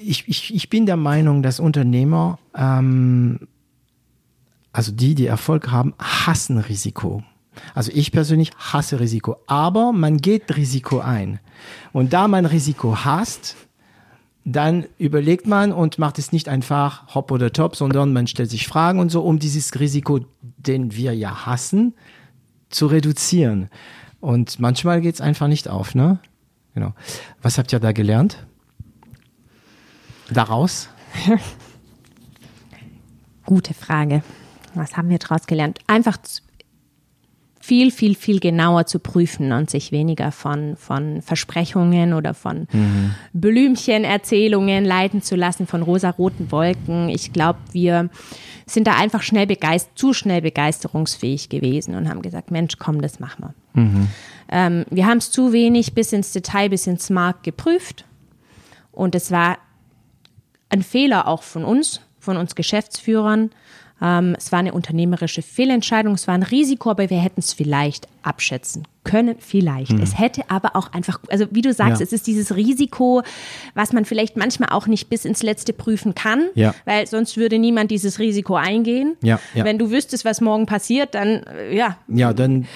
ich, ich, ich bin der Meinung, dass Unternehmer, ähm, also die, die Erfolg haben, hassen Risiko. Also ich persönlich hasse Risiko, aber man geht Risiko ein. Und da man Risiko hasst, dann überlegt man und macht es nicht einfach hopp oder top, sondern man stellt sich Fragen und so, um dieses Risiko, den wir ja hassen, zu reduzieren. Und manchmal geht es einfach nicht auf, ne? Genau. Was habt ihr da gelernt? Daraus? Gute Frage. Was haben wir daraus gelernt? Einfach z- viel, viel, viel genauer zu prüfen und sich weniger von, von Versprechungen oder von Blümchenerzählungen leiten zu lassen, von rosaroten Wolken. Ich glaube, wir sind da einfach schnell begeistert, zu schnell begeisterungsfähig gewesen und haben gesagt, Mensch, komm, das machen wir. Ähm, wir haben es zu wenig bis ins Detail, bis ins Markt geprüft. Und es war ein Fehler auch von uns, von uns Geschäftsführern. Ähm, es war eine unternehmerische Fehlentscheidung, es war ein Risiko, aber wir hätten es vielleicht abschätzen können, vielleicht. Es hätte aber auch einfach, also wie du sagst, Ja. es ist dieses Risiko, was man vielleicht manchmal auch nicht bis ins Letzte prüfen kann, Ja. weil sonst würde niemand dieses Risiko eingehen. Ja. Wenn du wüsstest, was morgen passiert, dann, äh, ja, Ja, dann,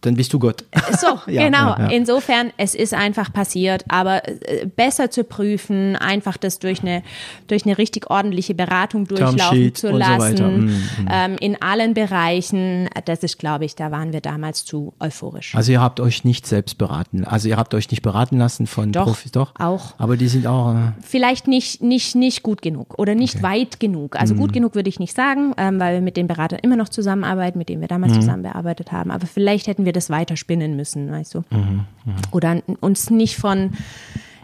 dann bist du Gott. so, Ja, genau. Insofern, es ist einfach passiert, aber äh, besser zu prüfen, einfach das durch eine, durch eine richtig ordentliche Beratung durchlaufen zu und so lassen, weiter. Mm, Ähm, in allen Bereichen. Das ist, glaube ich, da waren wir damals zu euphorisch. Also ihr habt euch nicht selbst beraten. Also ihr habt euch nicht beraten lassen von Doch, Profis, doch? auch. Aber die sind auch, äh, Vielleicht nicht, nicht, nicht gut genug oder nicht weit genug. Also Mhm. gut genug würde ich nicht sagen, ähm, weil wir mit den Beratern immer noch zusammenarbeiten, mit denen wir damals Mhm. zusammengearbeitet haben. Aber vielleicht hätten wir das weiter spinnen müssen, weißt du. Mhm, Oder n- uns nicht von,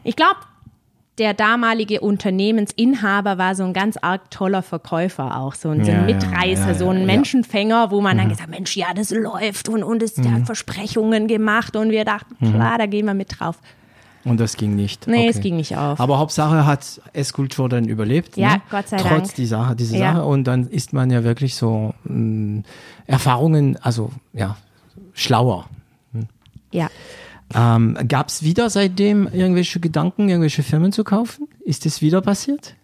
ich glaube, der damalige Unternehmensinhaber war so ein ganz arg toller Verkäufer auch, so ein, so Ja, ein ja, Mitreißer, ja, so ein ja. Mhm. Menschenfänger, wo man dann gesagt, Mensch, ja, das läuft und, und es, der hat Versprechungen gemacht und wir dachten, Mhm. klar, da gehen wir mit drauf. und das ging nicht. Nee, okay. es ging nicht auf. Aber Hauptsache hat Esskultur dann überlebt. Ja, ne? Gott sei Trotz Dank. dieser dieser Ja. Sache. Und dann ist man ja wirklich so mh, Erfahrungen, also ja, schlauer. Ja. Ähm, Gab es wieder seitdem irgendwelche Gedanken, irgendwelche Firmen zu kaufen? Ist das wieder passiert?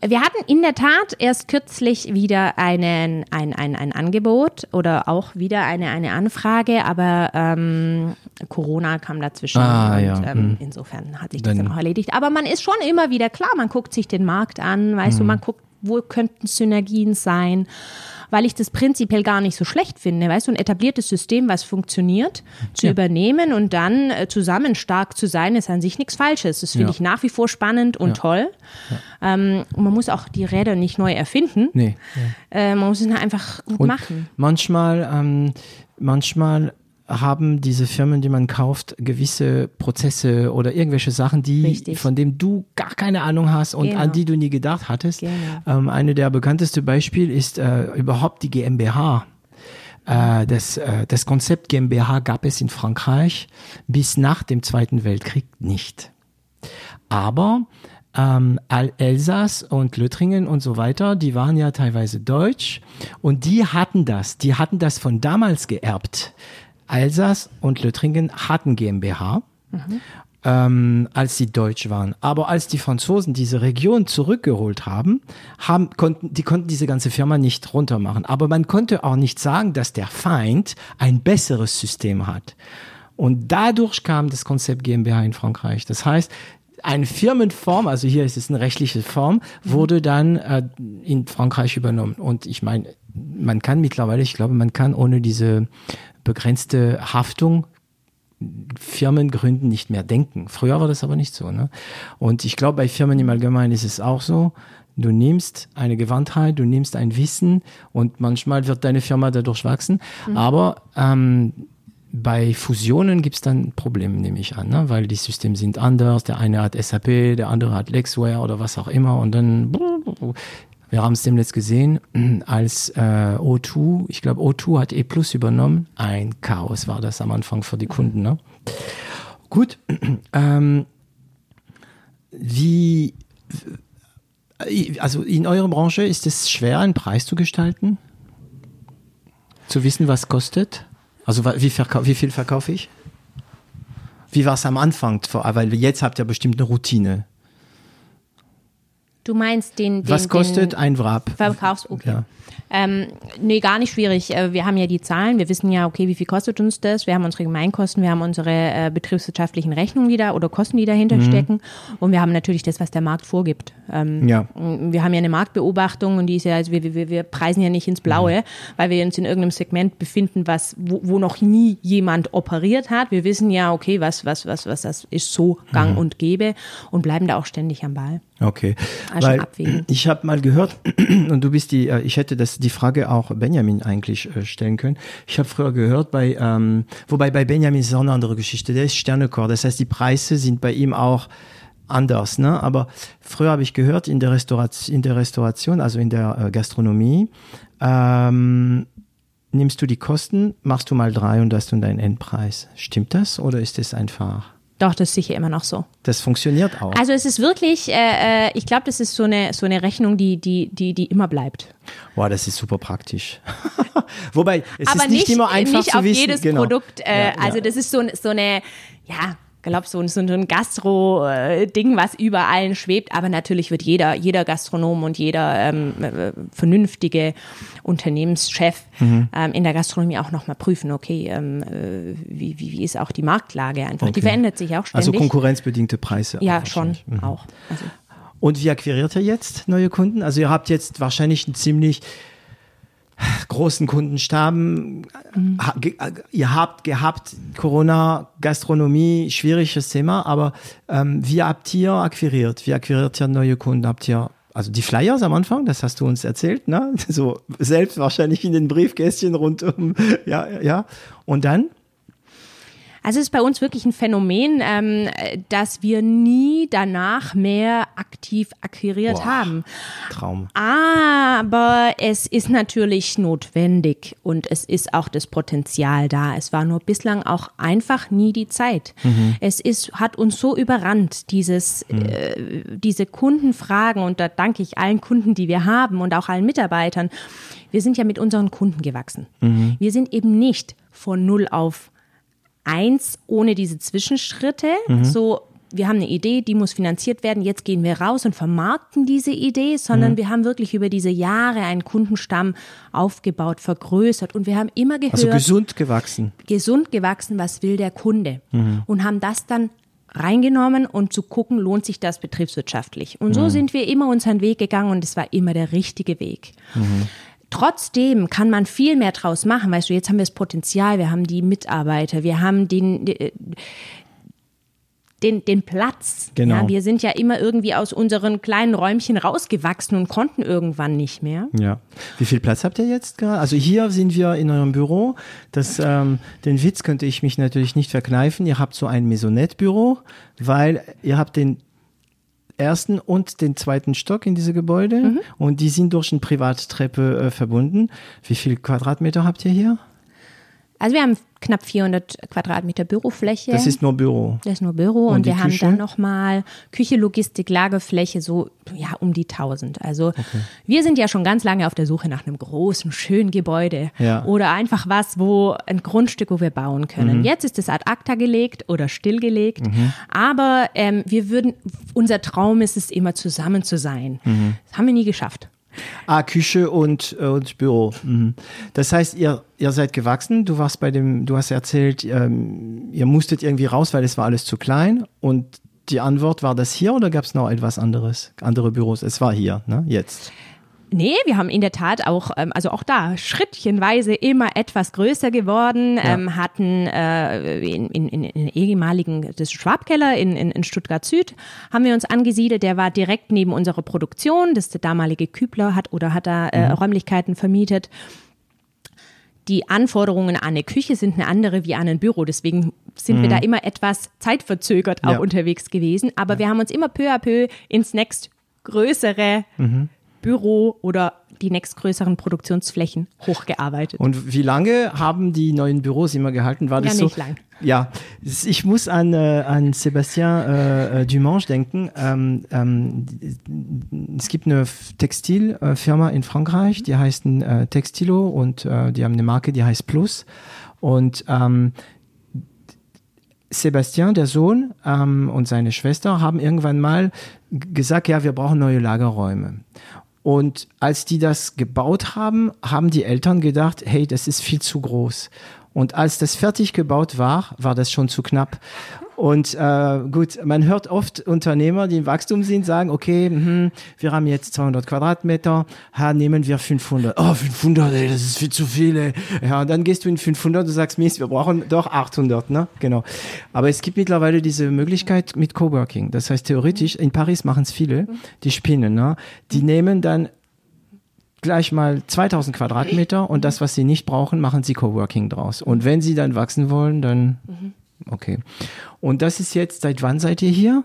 Wir hatten in der Tat erst kürzlich wieder einen, ein, ein, ein Angebot oder auch wieder eine, eine Anfrage, aber ähm, Corona kam dazwischen Ah, und ja, ähm, hm. insofern hat sich das Dann- auch erledigt. Aber man ist schon immer wieder klar, man guckt sich den Markt an, weißt Hm. du, man guckt, wo könnten Synergien sein, weil ich das prinzipiell gar nicht so schlecht finde, weißt du, ein etabliertes System, was funktioniert, zu Ja. übernehmen und dann äh, zusammen stark zu sein, ist an sich nichts Falsches. Das finde Ja. ich nach wie vor spannend und Ja. toll. Ähm, und man muss auch die Räder nicht neu erfinden. Nee. Äh, man muss es einfach gut Und machen. manchmal, ähm, manchmal haben diese Firmen, die man kauft, gewisse Prozesse oder irgendwelche Sachen, die Richtig. von denen du gar keine Ahnung hast und Genau. an die du nie gedacht hattest. Genau. Ähm, eine der bekanntesten Beispiele ist äh, überhaupt die GmbH. Äh, das, äh, das Konzept GmbH gab es in Frankreich bis nach dem Zweiten Weltkrieg nicht. Aber ähm, Elsass und Lüttringen und so weiter, die waren ja teilweise deutsch und die hatten das, die hatten das von damals geerbt. Elsass und Lüttringen hatten GmbH. Ähm, als sie deutsch waren. Aber als die Franzosen diese Region zurückgeholt haben, haben konnten, die konnten diese ganze Firma nicht runtermachen. Aber man konnte auch nicht sagen, dass der Feind ein besseres System hat. Und dadurch kam das Konzept GmbH in Frankreich. Das heißt, eine Firmenform, also hier ist es eine rechtliche Form, wurde dann äh, in Frankreich übernommen. Und ich meine, man kann mittlerweile, ich glaube, man kann ohne diese begrenzte Haftung Firmen gründen nicht mehr denken. Früher war das aber nicht so. Ne? Und ich glaube, bei Firmen im Allgemeinen ist es auch so. Du nimmst eine Gewandtheit, du nimmst ein Wissen und manchmal wird deine Firma dadurch wachsen. Aber ähm, bei Fusionen gibt es dann Probleme, nehme ich an, ne? weil die Systeme sind anders. Der eine hat SAP, der andere hat Lexware oder was auch immer. Und dann, wir haben es demnächst gesehen, als äh, O2, ich glaube O2 hat E Plus übernommen. Ein Chaos war das am Anfang für die Kunden. Ne? Gut, ähm, wie, also in eurer Branche ist es schwer, einen Preis zu gestalten? Zu wissen, was kostet? Also wie, wie viel verkaufe ich? Wie war es am Anfang? Weil jetzt habt ihr bestimmt eine Routine. Du meinst den, den Was kostet den ein Wrap? Verkaufs, okay. Ja. Ähm, nee, gar nicht schwierig. Äh, Wir haben ja die Zahlen, wir wissen ja, okay, wie viel kostet uns das? Wir haben unsere Gemeinkosten, wir haben unsere äh, betriebswirtschaftlichen Rechnungen, die da oder Kosten, die dahinter stecken. Und wir haben natürlich das, was der Markt vorgibt. Ähm, Ja. Wir haben ja eine Marktbeobachtung und die ist ja, also wir, wir, wir preisen ja nicht ins Blaue, weil wir uns in irgendeinem Segment befinden, was, wo, wo noch nie jemand operiert hat. Wir wissen ja, okay, was, was, was, was das ist so gang und gäbe und bleiben da auch ständig am Ball. Okay. Also Weil abwägen. ich habe mal gehört, und du bist die, äh, ich hätte das die Frage auch Benjamin eigentlich äh, stellen können. Ich habe früher gehört bei, ähm, wobei bei Benjamin ist es auch eine andere Geschichte. Der ist Sternekoch, das heißt die Preise sind bei ihm auch anders, ne? Aber früher habe ich gehört in der Restauration, in der Restauration, also in der äh, Gastronomie, ähm, nimmst du die Kosten, machst du mal drei und hast du deinen Endpreis. Stimmt das oder ist das einfach? Doch, das ist sicher immer noch so. Das funktioniert auch. Also es ist wirklich, äh, äh, ich glaube, das ist so eine, so eine Rechnung, die, die, die, die immer bleibt. Boah, das ist super praktisch. Wobei, es Aber ist nicht, immer einfach nicht zu auf wissen. jedes genau. Produkt. Äh, Ja, ja. Also das ist so, so eine, ja, glaube, so, ein- so ein Gastro-Ding, was über allen schwebt. Aber natürlich wird jeder, jeder Gastronom und jeder ähm, äh, vernünftige Unternehmenschef Mhm. ähm, in der Gastronomie auch nochmal prüfen, okay, ähm, äh, wie, wie, wie ist auch die Marktlage einfach. Die Okay. verändert sich auch Also ständig. konkurrenzbedingte Preise. ja, schon. Mhm. auch. Also, Und wie akquiriert ihr jetzt neue Kunden? Also ihr habt jetzt wahrscheinlich einen ziemlich großen Kundenstab. Ha- ge- äh, Ihr habt gehabt Corona, Gastronomie, schwieriges Thema, aber ähm, wie habt ihr akquiriert? Wie akquiriert ihr neue Kunden? Habt ihr also die Flyers am Anfang, das hast du uns erzählt, ne? So selbst wahrscheinlich in den Briefkästchen rund um, ja, ja. Und dann? Also es ist bei uns wirklich ein Phänomen, ähm, dass wir nie danach mehr aktiv akquiriert Boah. haben. Traum. Aber es ist natürlich notwendig und es ist auch das Potenzial da. Es war nur bislang auch einfach nie die Zeit. Es ist, hat uns so überrannt, dieses, äh, diese Kundenfragen und da danke ich allen Kunden, die wir haben und auch allen Mitarbeitern. Wir sind ja mit unseren Kunden gewachsen. Wir sind eben nicht von null auf eins ohne diese Zwischenschritte, so wir haben eine Idee, die muss finanziert werden, jetzt gehen wir raus und vermarkten diese Idee, sondern mhm. wir haben wirklich über diese Jahre einen Kundenstamm aufgebaut, vergrößert und wir haben immer Also gehört, gesund gewachsen. gesund gewachsen, was will der Kunde und haben das dann reingenommen und zu gucken, lohnt sich das betriebswirtschaftlich. Und so sind wir immer unseren Weg gegangen und es war immer der richtige Weg. Trotzdem kann man viel mehr draus machen. Weißt du, jetzt haben wir das Potenzial, wir haben die Mitarbeiter, wir haben den, den, den Platz. Genau. Ja, wir sind ja immer irgendwie aus unseren kleinen Räumchen rausgewachsen und konnten irgendwann nicht mehr. Ja. Wie viel Platz habt ihr jetzt gerade? Also hier sind wir in eurem Büro. Das, ähm, den Witz könnte ich mich natürlich nicht verkneifen. Ihr habt so ein Maisonette-Büro, weil ihr habt den ersten und den zweiten Stock in diese Gebäude und die sind durch eine Privattreppe äh, verbunden. Wie viel Quadratmeter habt ihr hier? Also wir haben knapp 400 Quadratmeter Bürofläche. Das ist nur Büro. Das ist nur Büro und, Und wir haben Küche? dann nochmal Küche, Logistik, Lagerfläche, so ja um die 1000. Also wir sind ja schon ganz lange auf der Suche nach einem großen, schönen Gebäude Ja. oder einfach was, wo ein Grundstück, wo wir bauen können. Jetzt ist es ad acta gelegt oder stillgelegt, aber ähm, wir würden, unser Traum ist es immer zusammen zu sein. Das haben wir nie geschafft. Ah, Küche und, äh, und Büro. Mhm. Das heißt, ihr, ihr seid gewachsen. Du warst bei dem, du hast erzählt, ähm, ihr musstet irgendwie raus, weil es war alles zu klein. Und die Antwort war das hier oder gab es noch etwas anderes? Andere Büros? Es war hier, ne? Jetzt. Nee, wir haben in der Tat auch, ähm, also auch da schrittchenweise immer etwas größer geworden, ähm, hatten äh, in, in, in, in ehemaligen, das Schwabkeller in, in, in Stuttgart Süd, haben wir uns angesiedelt, der war direkt neben unserer Produktion, das der damalige Kübler hat oder hat da äh, Räumlichkeiten vermietet. Die Anforderungen an eine Küche sind eine andere wie an ein Büro, deswegen sind wir da immer etwas zeitverzögert auch Ja. unterwegs gewesen, aber wir haben uns immer peu à peu ins nächstgrößere Büro oder die nächstgrößeren Produktionsflächen hochgearbeitet. Und wie lange haben die neuen Büros immer gehalten? War das Ja, so? nicht lang. Ja, ich muss an, äh, an Sébastien äh, äh, Dumange denken. Ähm, ähm, es gibt eine Textilfirma in Frankreich, die heißt äh, Textilo und äh, die haben eine Marke, die heißt Plus. Und ähm, Sebastian, der Sohn ähm, und seine Schwester haben irgendwann mal gesagt, ja, wir brauchen neue Lagerräume. Und als die das gebaut haben, haben die Eltern gedacht, hey, das ist viel zu groß. Und als das fertig gebaut war, war das schon zu knapp. Und äh, gut, man hört oft Unternehmer, die im Wachstum sind, sagen, okay, mhm, wir haben jetzt 200 Quadratmeter, ha, nehmen wir 500. Oh, 500, ey, das ist viel zu viel. Ey. Ja, dann gehst du in 500 und sagst, Mist, wir brauchen doch 800, ne? Genau. Aber es gibt mittlerweile diese Möglichkeit mit Coworking. Das heißt, theoretisch, in Paris machen es viele, die spinnen, ne? Die nehmen dann gleich mal 2000 Quadratmeter und das, was sie nicht brauchen, machen sie Coworking draus. Und wenn sie dann wachsen wollen, dann okay. Und das ist jetzt, seit wann seid ihr hier?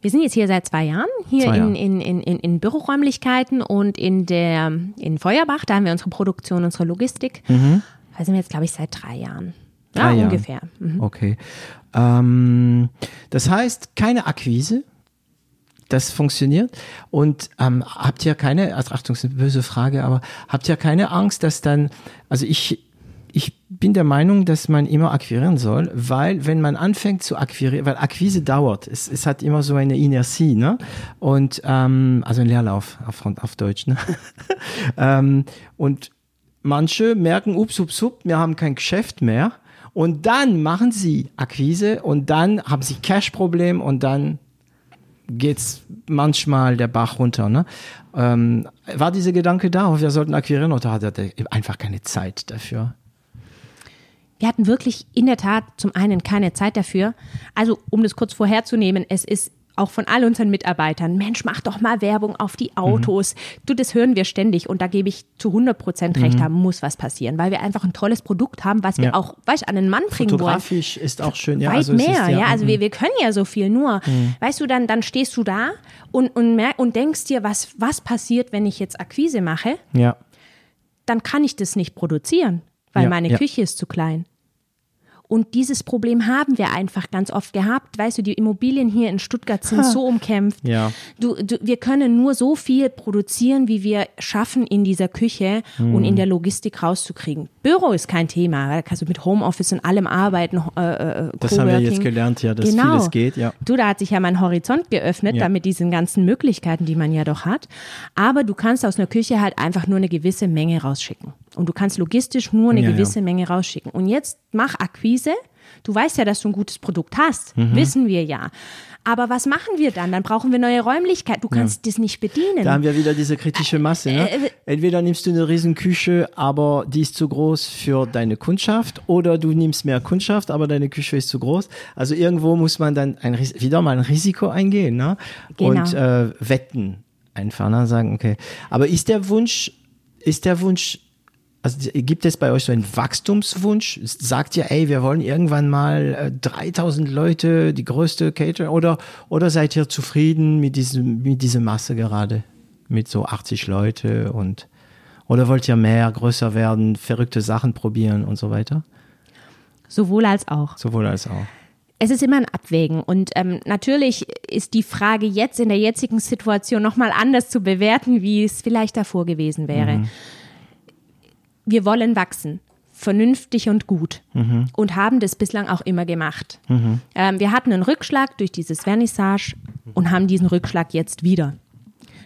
Wir sind jetzt hier seit zwei Jahren, hier Zwei in, Jahren. in, in, in, in Büroräumlichkeiten und in der in Feuerbach, da haben wir unsere Produktion, unsere Logistik. Da sind wir jetzt, glaube ich, seit drei Jahren. Ja, Drei Jahren. ungefähr. Mhm. Okay. Ähm, das heißt, keine Akquise. Das funktioniert. Und ähm, habt ihr keine, also Achtung, ist eine böse Frage, aber habt ihr keine Angst, dass dann, also ich bin der Meinung, dass man immer akquirieren soll, weil wenn man anfängt zu akquirieren, weil Akquise dauert, es, es hat immer so eine Inertie, ne? Und ähm, also ein Leerlauf auf, auf Deutsch, ne? ähm, und manche merken, ups, ups, ups, wir haben kein Geschäft mehr. Und dann machen sie Akquise und dann haben sie Cash-Problem und dann geht's manchmal der Bach runter. Ne? Ähm, war dieser Gedanke da, oh, wir sollten akquirieren oder hat er einfach keine Zeit dafür? Wir hatten wirklich in der Tat zum einen keine Zeit dafür. Also, um das kurz vorherzunehmen, es ist auch von all unseren Mitarbeitern, Mensch, mach doch mal Werbung auf die Autos. Du, das hören wir ständig und da gebe ich zu 100 Prozent recht, da muss was passieren, weil wir einfach ein tolles Produkt haben, was wir Ja. auch, weißt, an den Mann bringen wollen. Fotografisch ist auch schön. Ja, Weit also mehr, ist ja. Also mhm. wir, wir können ja so viel, nur, weißt du, dann, dann stehst du da und, und, mer und denkst dir, was, was passiert, wenn ich jetzt Akquise mache? ja. Dann kann ich das nicht produzieren, weil Ja, meine ja. Küche ist zu klein. Und dieses Problem haben wir einfach ganz oft gehabt. Weißt du, die Immobilien hier in Stuttgart sind so umkämpft. Ja. Du, du, wir können nur so viel produzieren, wie wir schaffen, in dieser Küche Mhm. und in der Logistik rauszukriegen. Büro ist kein Thema. Da kannst du mit Homeoffice und allem arbeiten. Äh, äh, Das haben wir jetzt gelernt, ja, dass genau. vieles geht, ja. Du, da hat sich ja mein Horizont geöffnet, Ja. da mit diesen ganzen Möglichkeiten, die man ja doch hat. Aber du kannst aus einer Küche halt einfach nur eine gewisse Menge rausschicken. Und du kannst logistisch nur eine Ja, ja. gewisse Menge rausschicken. Und jetzt mach Akquise. Du weißt ja, dass du ein gutes Produkt hast. Mhm. Wissen wir ja. Aber was machen wir dann? Dann brauchen wir neue Räumlichkeiten. Du kannst das nicht bedienen. Da haben wir wieder diese kritische Masse. Ne? Äh, äh, Entweder nimmst du eine riesen Küche, aber die ist zu groß für deine Kundschaft, oder du nimmst mehr Kundschaft, aber deine Küche ist zu groß. Also irgendwo muss man dann ein, wieder mal ein Risiko eingehen ne? Genau. und äh, wetten einfach, ne? sagen, okay. Aber ist der Wunsch, ist der Wunsch, also gibt es bei euch so einen Wachstumswunsch? Sagt ihr, ey, wir wollen irgendwann mal äh, 3000 Leute, die größte Cater oder, oder seid ihr zufrieden mit diesem, mit dieser Masse gerade? Mit so 80 Leute und, oder wollt ihr mehr, größer werden, verrückte Sachen probieren und so weiter? Sowohl als auch. Sowohl als auch. Es ist immer ein Abwägen und ähm, natürlich ist die Frage jetzt in der jetzigen Situation nochmal anders zu bewerten, wie es vielleicht davor gewesen wäre. Wir wollen wachsen, vernünftig und gut und haben das bislang auch immer gemacht. Ähm, wir hatten einen Rückschlag durch dieses Vernissage und haben diesen Rückschlag jetzt wieder.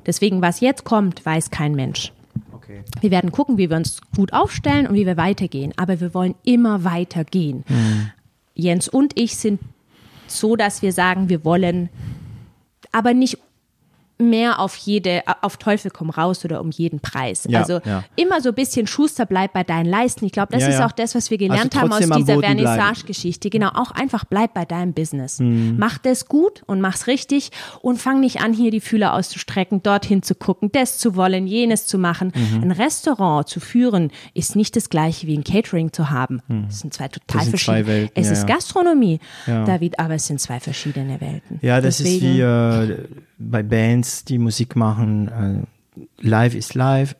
Deswegen, was jetzt kommt, weiß kein Mensch. Okay. Wir werden gucken, wie wir uns gut aufstellen und wie wir weitergehen. Aber wir wollen immer weitergehen. Jens und ich sind so, dass wir sagen, wir wollen aber nicht mehr auf jede, auf Teufel komm raus oder um jeden Preis. Ja, also ja. immer so ein bisschen Schuster bleibt bei deinen Leisten. Ich glaube, das Ja, ist auch das, was wir gelernt Also haben aus dieser. Mhm. Vernissage-Geschichte. Genau, auch einfach bleib bei deinem Business. Mach das gut und mach's richtig und fang nicht an, hier die Fühler auszustrecken, dorthin zu gucken, das zu wollen, jenes zu machen. Mhm. Ein Restaurant zu führen ist nicht das gleiche wie ein Catering zu haben. Das sind zwei total Mhm. sind zwei verschiedene. Welten, es ist. Gastronomie. David, aber es sind zwei verschiedene Welten. Ja, das Deswegen, ist wie äh, bei Bands, die Musik machen. Äh, live ist live,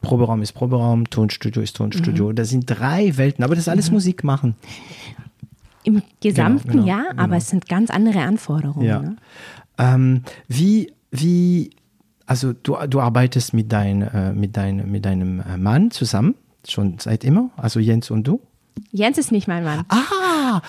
Proberaum ist Proberaum, Tonstudio ist Tonstudio. Mhm. Das sind drei Welten, aber das ist alles Musik machen. Im Gesamten genau, ja, aber genau. es sind ganz andere Anforderungen. Ja. Ne? Ähm, wie, wie, also du, du arbeitest mit, dein, äh, mit, dein, mit deinem äh, Mann zusammen, schon seit immer, also Jens und du? Jens ist nicht mein Mann. Ah,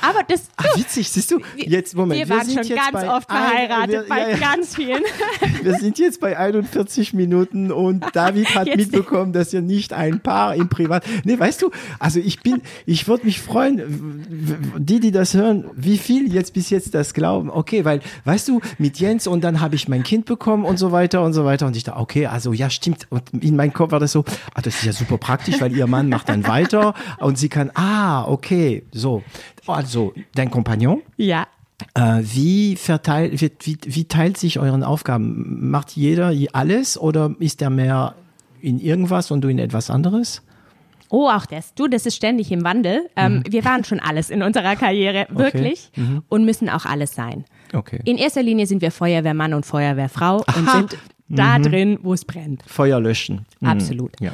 Aber das, ah witzig, siehst du, jetzt, Moment, wir waren sind schon jetzt ganz bei oft verheiratet, ein, wir, bei ja, ganz vielen. Wir sind jetzt bei 41 Minuten und David hat Jetzt- mitbekommen, dass ihr nicht ein Paar im Privat. Nee, weißt du, also ich bin, ich würde mich freuen, die, die das hören, wie viel jetzt bis jetzt das glauben. Okay, weil, weißt du, mit Jens und dann habe ich mein Kind bekommen und so weiter und so weiter. Und ich dachte, okay, also ja, stimmt. Und in meinem Kopf war das so, ah, das ist ja super praktisch, weil ihr Mann macht dann weiter und sie kann, ah, okay, so. Also, dein Kompagnon, Ja. äh, wie, verteilt, wie, wie, wie teilt sich euren Aufgaben? Macht jeder alles oder ist der mehr in irgendwas und du in etwas anderes? Oh, auch das. Du, das ist ständig im Wandel. Ähm, Mhm. Wir waren schon alles in unserer Karriere, wirklich. Und müssen auch alles sein. Okay. In erster Linie sind wir Feuerwehrmann und Feuerwehrfrau und Aha. sind da drin, wo es brennt. Feuer löschen. Mhm. Absolut. Ja.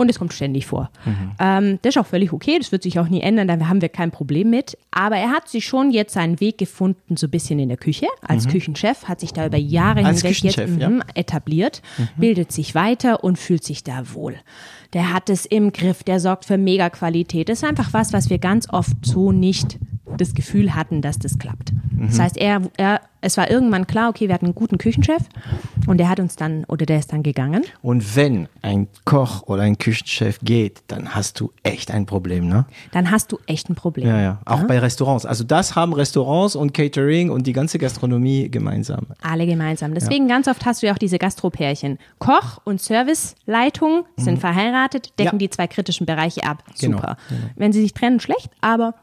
Und es kommt ständig vor. Ähm, das ist auch völlig okay, das wird sich auch nie ändern, da haben wir kein Problem mit. Aber er hat sich schon jetzt seinen Weg gefunden, so ein bisschen in der Küche. Als Küchenchef hat sich da über Jahre Mhm. Als hinweg jetzt ja. mhm, etabliert, bildet sich weiter und fühlt sich da wohl. Der hat es im Griff, der sorgt für Mega-Qualität. Das ist einfach was, was wir ganz oft so nicht das Gefühl hatten, dass das klappt. Das Mhm. heißt, er, er, es war irgendwann klar, okay, wir hatten einen guten Küchenchef und der hat uns dann, oder der ist dann gegangen. Und wenn ein Koch oder ein Küchenchef geht, dann hast du echt ein Problem, ne? Dann hast du echt ein Problem. Ja, ja. Auch bei Restaurants. Also das haben Restaurants und Catering und die ganze Gastronomie gemeinsam. Alle gemeinsam. Deswegen ganz oft hast du ja auch diese Gastropärchen. Koch und Serviceleitung sind verheiratet, decken Mhm. Ja. die zwei kritischen Bereiche ab. Genau, Super. Wenn sie sich trennen, schlecht, aber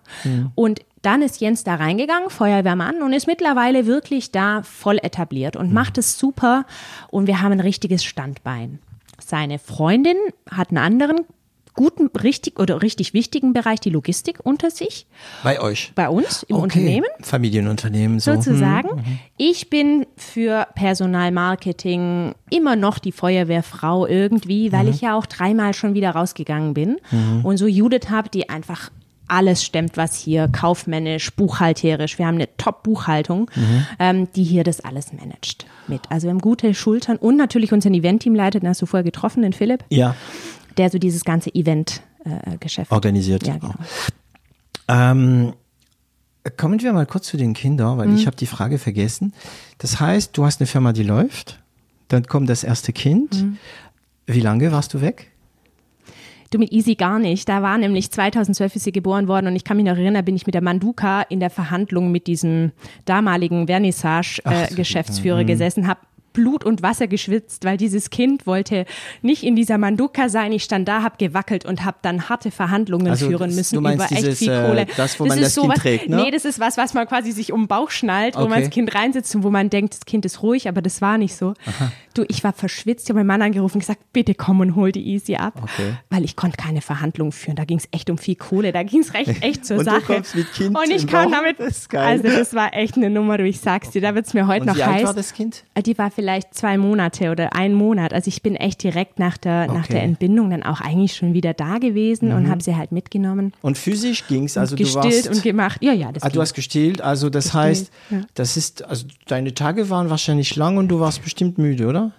und dann ist Jens da reingegangen, Feuerwehrmann, und ist mittlerweile wirklich da voll etabliert Mhm. und macht es super. Und wir haben ein richtiges Standbein. Seine Freundin hat einen anderen guten, richtig oder richtig wichtigen Bereich, die Logistik unter sich. Bei euch. Bei uns im Okay. Unternehmen Familienunternehmen so. sozusagen. Mhm. Ich bin für Personalmarketing immer noch die Feuerwehrfrau irgendwie, weil Mhm. ich ja auch dreimal schon wieder rausgegangen bin und so Judith habe, die einfach alles stemmt, was hier kaufmännisch, buchhalterisch, wir haben eine Top-Buchhaltung, ähm, die hier das alles managt mit. Also wir haben gute Schultern und natürlich unseren Event-Teamleiter, den hast du vorher getroffen, den Philipp, Ja, der so dieses ganze Event-Geschäft organisiert. Ja, genau. Ähm, kommen wir mal kurz zu den Kindern, weil ich habe die Frage vergessen. Das heißt, du hast eine Firma, die läuft, dann kommt das erste Kind. Wie lange warst du weg? Du mit Easy gar nicht. Da war nämlich 2012 ist sie geboren worden und ich kann mich noch erinnern, bin ich mit der Manduka in der Verhandlung mit diesem damaligen Vernissage-Geschäftsführer gesessen, habe Blut und Wasser geschwitzt, weil dieses Kind wollte nicht in dieser Manduka sein. Ich stand da, habe gewackelt und habe dann harte Verhandlungen Also führen das- müssen du meinst über echt dieses, viel äh, Kohle. das, wo man das ist Kind sowas, trägt, ne? Nee, das ist was, was man quasi sich um den Bauch schnallt, wo man Okay. das Kind reinsetzt und wo man denkt, das Kind ist ruhig, aber das war nicht so. Du, ich war verschwitzt, ich habe meinen Mann angerufen und gesagt, bitte komm und hol die Easy ab. Okay. Weil ich konnte keine Verhandlungen führen. Da ging es echt um viel Kohle. Da ging es recht echt zur Und Sache. und ich kam damit. Das. Also das war echt eine Nummer, du, ich sag's dir. Da wird's mir heute Und noch wie alt heiß. war das Kind? Die war vielleicht zwei Monate oder ein Monat. Also ich bin echt direkt nach der, nach Okay. der Entbindung dann auch eigentlich schon wieder da gewesen und habe sie halt mitgenommen. Und physisch ging's, also du gestillt warst. und gemacht. Ja, ja, das Ah, du ging. hast gestillt, also das heißt, ja. das ist, also deine Tage waren wahrscheinlich lang und du warst bestimmt müde, oder?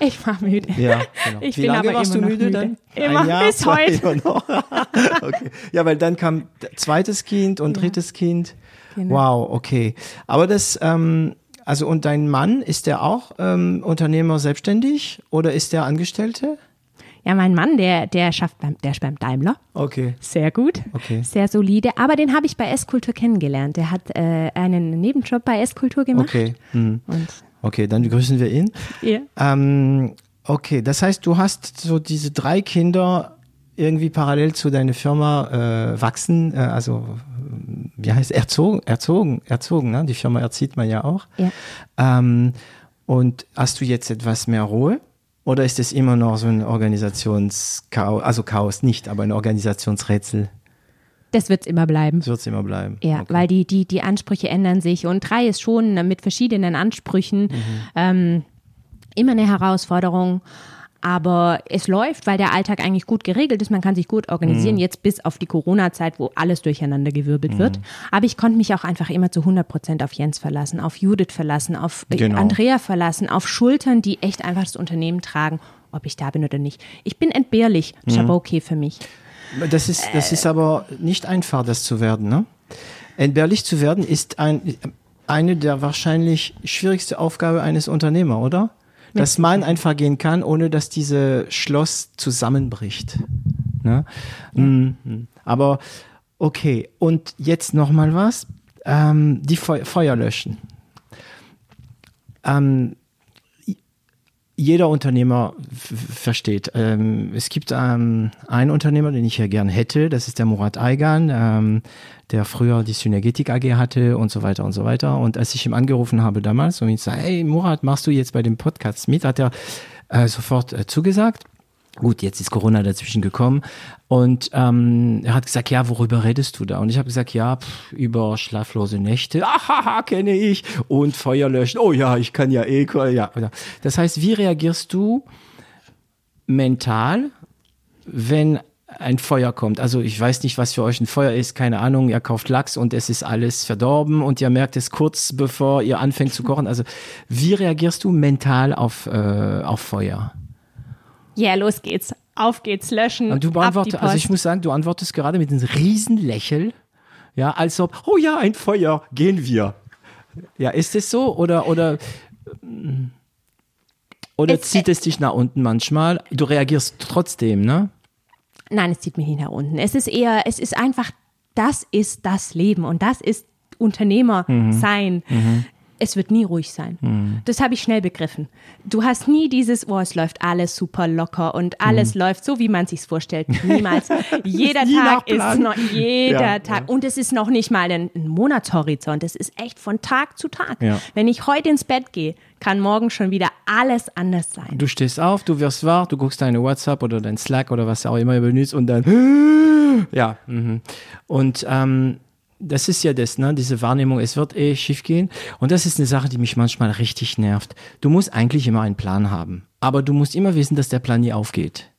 Ich war müde. Ja, genau. Ich Wie bin lange aber warst immer du noch müde, dann? Immer Jahr, bis heute. Okay. Ja, weil dann kam zweites Kind und drittes Kind. Genau. Wow, okay. Aber das, ähm, also und dein Mann, ist der auch ähm, Unternehmer selbstständig oder ist der Angestellte? Ja, mein Mann, der, der schafft beim, der ist beim Daimler. Okay. Sehr gut, Okay. sehr solide. Aber den habe ich bei S-Kultur kennengelernt. Der hat äh, einen Nebenjob bei S-Kultur gemacht. Okay. Hm. Und Okay, dann begrüßen wir ihn. ja. Ähm, okay, das heißt, du hast so diese drei Kinder irgendwie parallel zu deiner Firma äh, wachsen, äh, also wie heißt erzogen, erzogen, erzogen, ne? Die Firma erzieht man ja auch. Ja. Ähm, und hast du jetzt etwas mehr Ruhe? Oder ist es immer noch so ein Organisationschaos, also Chaos nicht, aber ein Organisationsrätsel? Das wird es immer bleiben. So wird es immer bleiben. Ja, Okay. weil die, die, die Ansprüche ändern sich und drei ist schon mit verschiedenen Ansprüchen Mhm. ähm, immer eine Herausforderung. Aber es läuft, weil der Alltag eigentlich gut geregelt ist. Man kann sich gut organisieren, Mhm. jetzt bis auf die Corona-Zeit, wo alles durcheinander gewirbelt wird. Aber ich konnte mich auch einfach immer zu 100 Prozent auf Jens verlassen, auf Judith verlassen, auf äh, Genau. Andrea verlassen, auf Schultern, die echt einfach das Unternehmen tragen, ob ich da bin oder nicht. Ich bin entbehrlich, Mhm. ist aber okay für mich. Das ist, das ist aber nicht einfach, das zu werden. Ne? Entbehrlich zu werden ist ein, eine der wahrscheinlich schwierigste Aufgabe eines Unternehmers, oder? Dass man einfach gehen kann, ohne dass diese Schloss zusammenbricht. Ne? Mhm. Aber okay, und jetzt noch mal was. Ähm, die Feu Feuer löschen. Ähm, jeder Unternehmer versteht. Ähm, es gibt ähm, einen Unternehmer, den ich hier gern hätte, das ist der Murat Aygan, ähm, der früher die Synergetik AG hatte und so weiter und so weiter. Und als ich ihm angerufen habe damals und ich sage, hey Murat, machst du jetzt bei dem Podcast mit, hat er äh, sofort äh, zugesagt. Gut, jetzt ist Corona dazwischen gekommen und ähm, er hat gesagt, ja, worüber redest du da? Und ich habe gesagt, ja, pff, über schlaflose Nächte, ahaha, kenne ich und Feuer löschen. Oh ja, ich kann ja eh, ja. Das heißt, wie reagierst du mental, wenn ein Feuer kommt. Also ich weiß nicht, was für euch ein Feuer ist, keine Ahnung, ihr kauft Lachs und es ist alles verdorben und ihr merkt es kurz bevor ihr anfängt zu kochen. Also wie reagierst du mental auf, äh, auf Feuer? Ja, los geht's. Auf geht's, löschen. Und du beantwortest, also ich muss sagen, du antwortest gerade mit einem riesen Lächeln, ja, als ob, oh ja, ein Feuer, gehen wir. Ja, ist es so oder oder mm, oder Es- zieht es dich nach unten manchmal? Du reagierst trotzdem, ne? Nein, es zieht mich nicht nach unten. Es ist eher, es ist einfach, das ist das Leben und das ist Unternehmer Mhm. Es wird nie ruhig sein. Das habe ich schnell begriffen. Du hast nie dieses, oh, es läuft alles super locker und alles läuft so, wie man sich's vorstellt. Niemals. jeder Mhm. Tag ist noch, jeder Ja, Tag. Und es ist noch nicht mal ein, ein Monatshorizont. Es ist echt von Tag zu Tag. Ja. Wenn ich heute ins Bett gehe, kann morgen schon wieder alles anders sein. Du stehst auf, du wirst wach, du guckst deine WhatsApp oder dein Slack oder was auch immer ihr benutzt und dann ja. Mhm. Und ähm, das ist ja das, ne? Diese Wahrnehmung, es wird eh schief gehen. Und das ist eine Sache, die mich manchmal richtig nervt. Du musst eigentlich immer einen Plan haben. Aber du musst immer wissen, dass der Plan nie aufgeht.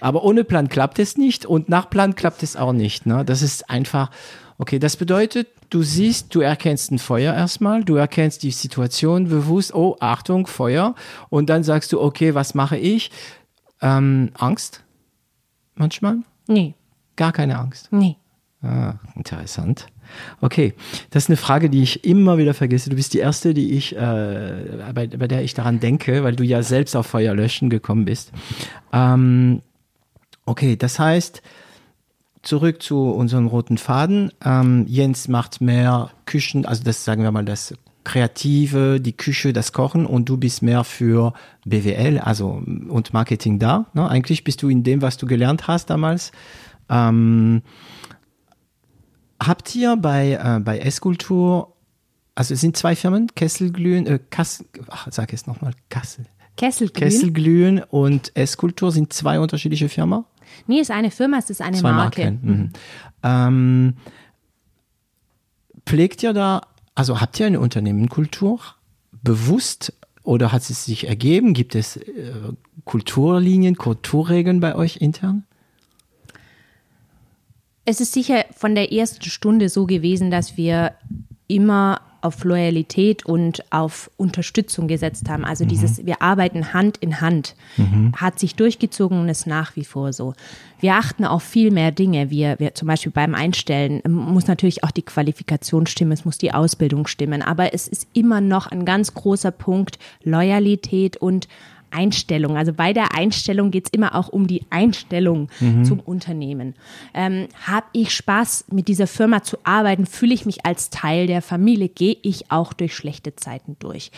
Aber ohne Plan klappt es nicht und nach Plan klappt es auch nicht. Ne? Das ist einfach, okay, das bedeutet, du siehst, du erkennst ein Feuer erstmal, du erkennst die Situation bewusst, oh, Achtung, Feuer. Und dann sagst du, okay, was mache ich? Ähm, Angst? Manchmal? Nee. Gar keine Angst. Nee. Ah, interessant. Okay, das ist eine Frage, die ich immer wieder vergesse. Du bist die erste, die ich, äh, bei, bei der ich daran denke, weil du ja selbst auf Feuer löschen gekommen bist. Ähm, okay, das heißt, zurück zu unserem roten Faden. Ähm, Jens macht mehr Küchen, also das sagen wir mal das Kreative, die Küche, das Kochen und du bist mehr für BWL, also und Marketing da. Ne? Eigentlich bist du in dem, was du gelernt hast damals. Ähm, habt ihr bei, äh, bei Esskultur, also es sind zwei Firmen, Kesselglühen, äh, Kassel, ach, sag es nochmal, Kassel. Kesselglühen? Kesselglühen und Esskultur sind zwei unterschiedliche Firmen? Nee, ist eine Firma, es ist eine Zwei Marke. Marken. Mhm. Ähm, pflegt ihr da, also habt ihr eine Unternehmenkultur bewusst oder hat es sich ergeben? Gibt es äh, Kulturlinien, Kulturregeln bei euch intern? Es ist sicher von der ersten Stunde so gewesen, dass wir immer auf Loyalität und auf Unterstützung gesetzt haben. Also dieses, wir arbeiten Hand in Hand, hat sich durchgezogen und ist nach wie vor so. Wir achten auf viel mehr Dinge. Wir, wir zum Beispiel beim Einstellen ähm, muss natürlich auch die Qualifikation stimmen, es muss die Ausbildung stimmen. Aber es ist immer noch ein ganz großer Punkt Loyalität und Einstellung. Also bei der Einstellung geht es immer auch um die Einstellung zum Unternehmen. Ähm, Habe ich Spaß, mit dieser Firma zu arbeiten? Fühle ich mich als Teil der Familie? Gehe ich auch durch schlechte Zeiten durch?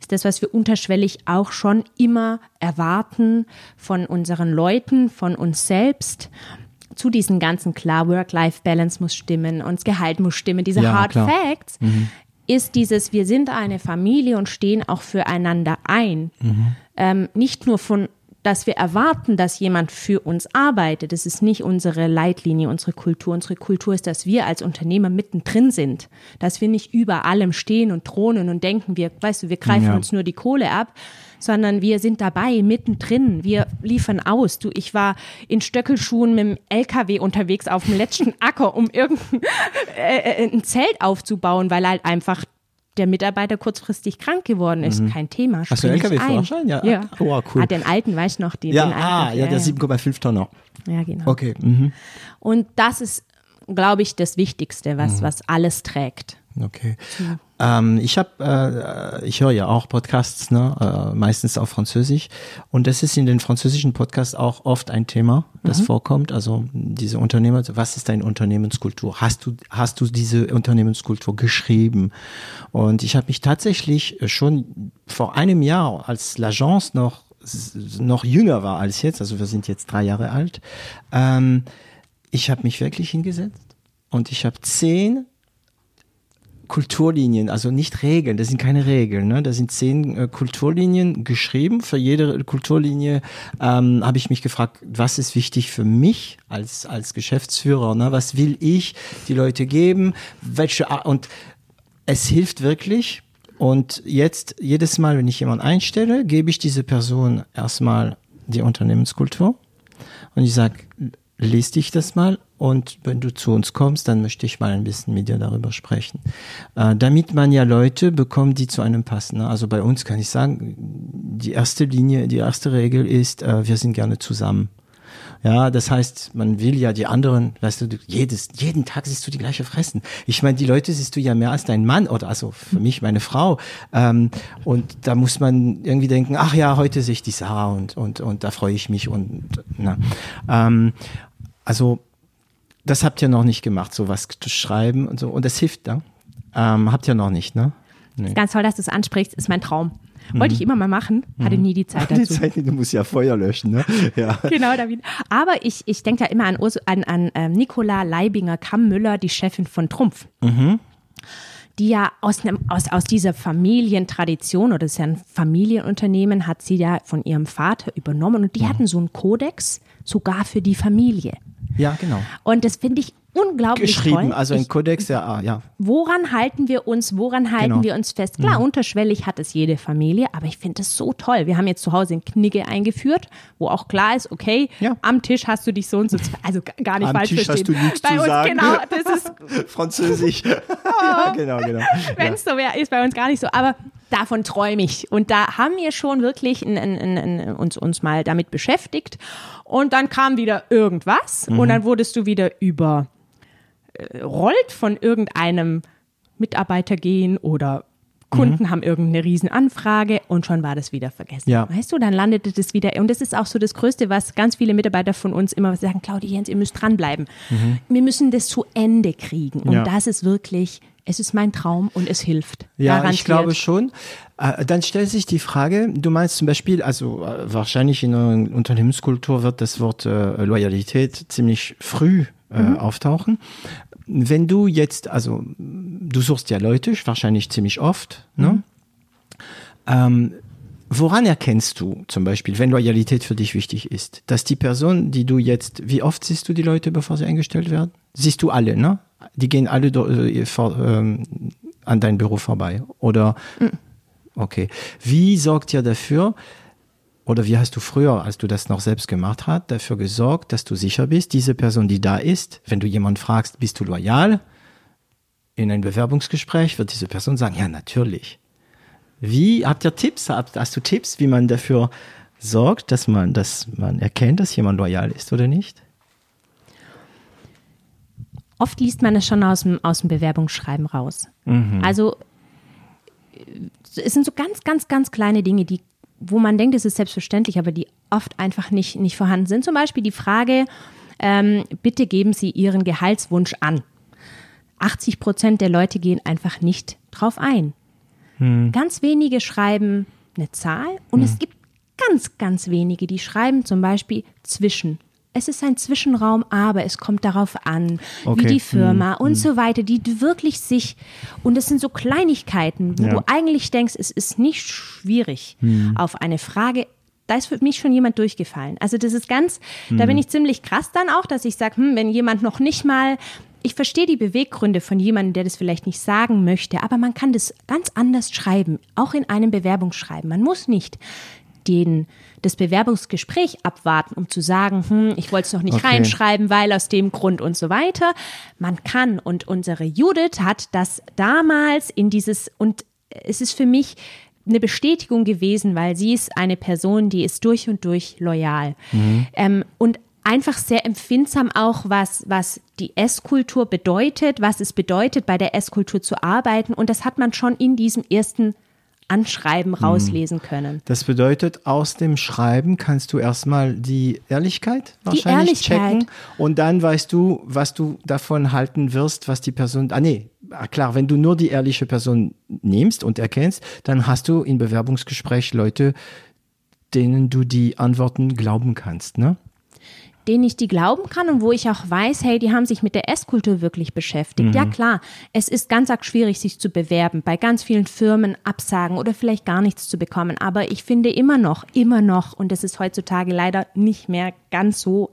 Ist das, was wir unterschwellig auch schon immer erwarten von unseren Leuten, von uns selbst? Zu diesen ganzen klar, Work-Life-Balance muss stimmen, uns Gehalt muss stimmen, diese Ja, Hard klar. Facts ist dieses, wir sind eine Familie und stehen auch füreinander ein. Ähm, nicht nur von, dass wir erwarten, dass jemand für uns arbeitet. Das ist nicht unsere Leitlinie, unsere Kultur. Unsere Kultur ist, dass wir als Unternehmer mittendrin sind. Dass wir nicht über allem stehen und thronen und denken, wir, weißt du, wir greifen Ja. uns nur die Kohle ab, sondern wir sind dabei, mittendrin. Wir liefern aus. Du, ich war in Stöckelschuhen mit dem LKW unterwegs auf dem letzten Acker, um irgendein äh, äh, ein Zelt aufzubauen, weil halt einfach der Mitarbeiter kurzfristig krank geworden ist. Kein Thema. Mhm. Hast du einen ich ein. LKW-Führerschein? Ja. ja. Oh, cool. Ah, den alten, weißt du noch, den, Ja, den alten. ah, ja, der ja. 7,5 Tonner. Ja, genau. Okay. Mhm. Und das ist, glaube ich, das Wichtigste, was, was alles trägt. Okay. Ähm, ich habe, äh, ich höre ja auch Podcasts, ne, äh, meistens auf Französisch, und das ist in den französischen Podcasts auch oft ein Thema, das vorkommt. Also diese Unternehmer, was ist deine Unternehmenskultur? Hast du, hast du diese Unternehmenskultur geschrieben? Und ich habe mich tatsächlich schon vor einem Jahr, als L'Agence noch noch jünger war als jetzt, also wir sind jetzt drei Jahre alt, ähm, ich habe mich wirklich hingesetzt und ich habe zehn Kulturlinien, also nicht Regeln, das sind keine Regeln, ne? das sind zehn äh, Kulturlinien geschrieben. Für jede Kulturlinie ähm, habe ich mich gefragt, was ist wichtig für mich als, als Geschäftsführer, ne? was will ich die Leute geben, welche Ar- und es hilft wirklich. Und jetzt, jedes Mal, wenn ich jemanden einstelle, gebe ich diese Person erstmal die Unternehmenskultur und ich sage, lies dich das mal und wenn du zu uns kommst, dann möchte ich mal ein bisschen mit dir darüber sprechen. Äh, damit man ja Leute bekommt, die zu einem passen. ne? Also bei uns kann ich sagen, die erste Linie, die erste Regel ist, äh, wir sind gerne zusammen. Ja, das heißt, man will ja die anderen, weißt du, jedes, jeden Tag siehst du die gleiche Fressen. Ich meine, die Leute siehst du ja mehr als dein Mann oder also für mich meine Frau. Ähm, und da muss man irgendwie denken, ach ja, heute sehe ich die Sarah und, und, und da freue ich mich und na. Ähm, also das habt ihr noch nicht gemacht, sowas zu schreiben und so. Und das hilft, ne? Ähm, habt ihr noch nicht, ne? Nee. Ganz toll, dass du es ansprichst, ist mein Traum. Wollte ich immer mal machen, hatte nie die Zeit Die dazu. Zeit, du musst ja Feuer löschen, ne? Ja. Genau, David. Aber ich, ich denke da immer an, Urs, an, an ähm, Nicola Leibinger-Kammmüller, die Chefin von Trumpf. Die ja aus, einem, aus, aus dieser Familientradition, oder das ist ja ein Familienunternehmen, hat sie ja von ihrem Vater übernommen und die hatten so einen Kodex sogar für die Familie. Ja, genau. Und das finde ich unglaublich geschrieben, toll. also ein Kodex, ja, ah, ja. woran halten wir uns, woran halten Genau. wir uns fest? Klar, unterschwellig hat es jede Familie, aber ich finde es so toll. Wir haben jetzt zu Hause ein Knigge eingeführt, wo auch klar ist, okay, Ja. am Tisch hast du dich so und so, also gar nicht Am falsch Tisch hast verstehen. du nichts Bei zu uns, sagen. genau, das ist, Französisch. ja, genau, genau. wenn Ja. es so wäre, ist bei uns gar nicht so, aber davon träume ich. Und da haben wir schon wirklich ein, ein, ein, uns, uns mal damit beschäftigt. Und dann kam wieder irgendwas Mhm. und dann wurdest du wieder über äh, rollt von irgendeinem Mitarbeiter gehen oder Kunden haben irgendeine Riesenanfrage und schon war das wieder vergessen. Mhm. Ja. Weißt du, dann landete das wieder. Und das ist auch so das Größte, was ganz viele Mitarbeiter von uns immer sagen, Claudia Jens, ihr müsst dranbleiben. Wir müssen das zu Ende kriegen. Und Mhm. Ja. das ist wirklich, es ist mein Traum und es hilft. Ja, Garantiert. ich glaube schon. Äh, Dann stellt sich die Frage, du meinst zum Beispiel, also äh, wahrscheinlich in einer Unternehmenskultur wird das Wort äh, Loyalität ziemlich früh äh, auftauchen. Wenn du jetzt, also du suchst ja Leute, wahrscheinlich ziemlich oft, ne? Ähm, woran erkennst du zum Beispiel, wenn Loyalität für dich wichtig ist, dass die Person, die du jetzt, wie oft siehst du die Leute, bevor sie eingestellt werden? Siehst du alle, ne? Die gehen alle äh, ähm, an dein Büro vorbei, oder? Okay. Wie sorgt ihr dafür, oder wie hast du früher, als du das noch selbst gemacht hast, dafür gesorgt, dass du sicher bist, diese Person, die da ist, wenn du jemanden fragst, bist du loyal? In ein Bewerbungsgespräch wird diese Person sagen, ja, natürlich. Wie habt ihr Tipps? Hast du Tipps, wie man dafür sorgt, dass man, dass man erkennt, dass jemand loyal ist oder nicht? Oft liest man es schon aus dem, aus dem Bewerbungsschreiben raus. Also äh, es sind so ganz, ganz, ganz kleine Dinge, die, wo man denkt, es ist selbstverständlich, aber die oft einfach nicht, nicht vorhanden sind. Zum Beispiel die Frage, ähm, bitte geben Sie Ihren Gehaltswunsch an. 80 Prozent der Leute gehen einfach nicht drauf ein. Ganz wenige schreiben eine Zahl und es gibt ganz, ganz wenige, die schreiben zum Beispiel zwischen. Es ist ein Zwischenraum, aber es kommt darauf an, Okay. wie die Firma und so weiter, die wirklich sich, und es sind so Kleinigkeiten, wo Ja. du eigentlich denkst, es ist nicht schwierig auf eine Frage. Da ist für mich schon jemand durchgefallen. Also das ist ganz, da bin ich ziemlich krass dann auch, dass ich sage, hm, wenn jemand noch nicht mal, ich verstehe die Beweggründe von jemandem, der das vielleicht nicht sagen möchte, aber man kann das ganz anders schreiben, auch in einem Bewerbungsschreiben. Man muss nicht den, das Bewerbungsgespräch abwarten, um zu sagen, hm, ich wollte es noch nicht Okay. reinschreiben, weil aus dem Grund und so weiter. Man kann und unsere Judith hat das damals in dieses und es ist für mich eine Bestätigung gewesen, weil sie ist eine Person, die ist durch und durch loyal ähm, und einfach sehr empfindsam auch, was, was die Esskultur bedeutet, was es bedeutet, bei der Esskultur zu arbeiten. Und das hat man schon in diesem ersten Anschreiben rauslesen können. Das bedeutet, aus dem Schreiben kannst du erstmal die Ehrlichkeit wahrscheinlich Ehrlichkeit. checken und dann weißt du, was du davon halten wirst, was die Person, ah nee, ah, klar, wenn du nur die ehrliche Person nimmst und erkennst, dann hast du im Bewerbungsgespräch Leute, denen du die Antworten glauben kannst, ne? Denen ich die glauben kann und wo ich auch weiß, hey, die haben sich mit der Esskultur wirklich beschäftigt. Ja klar, es ist ganz arg schwierig, sich zu bewerben, bei ganz vielen Firmen absagen oder vielleicht gar nichts zu bekommen. Aber ich finde immer noch, immer noch, und das ist heutzutage leider nicht mehr ganz so,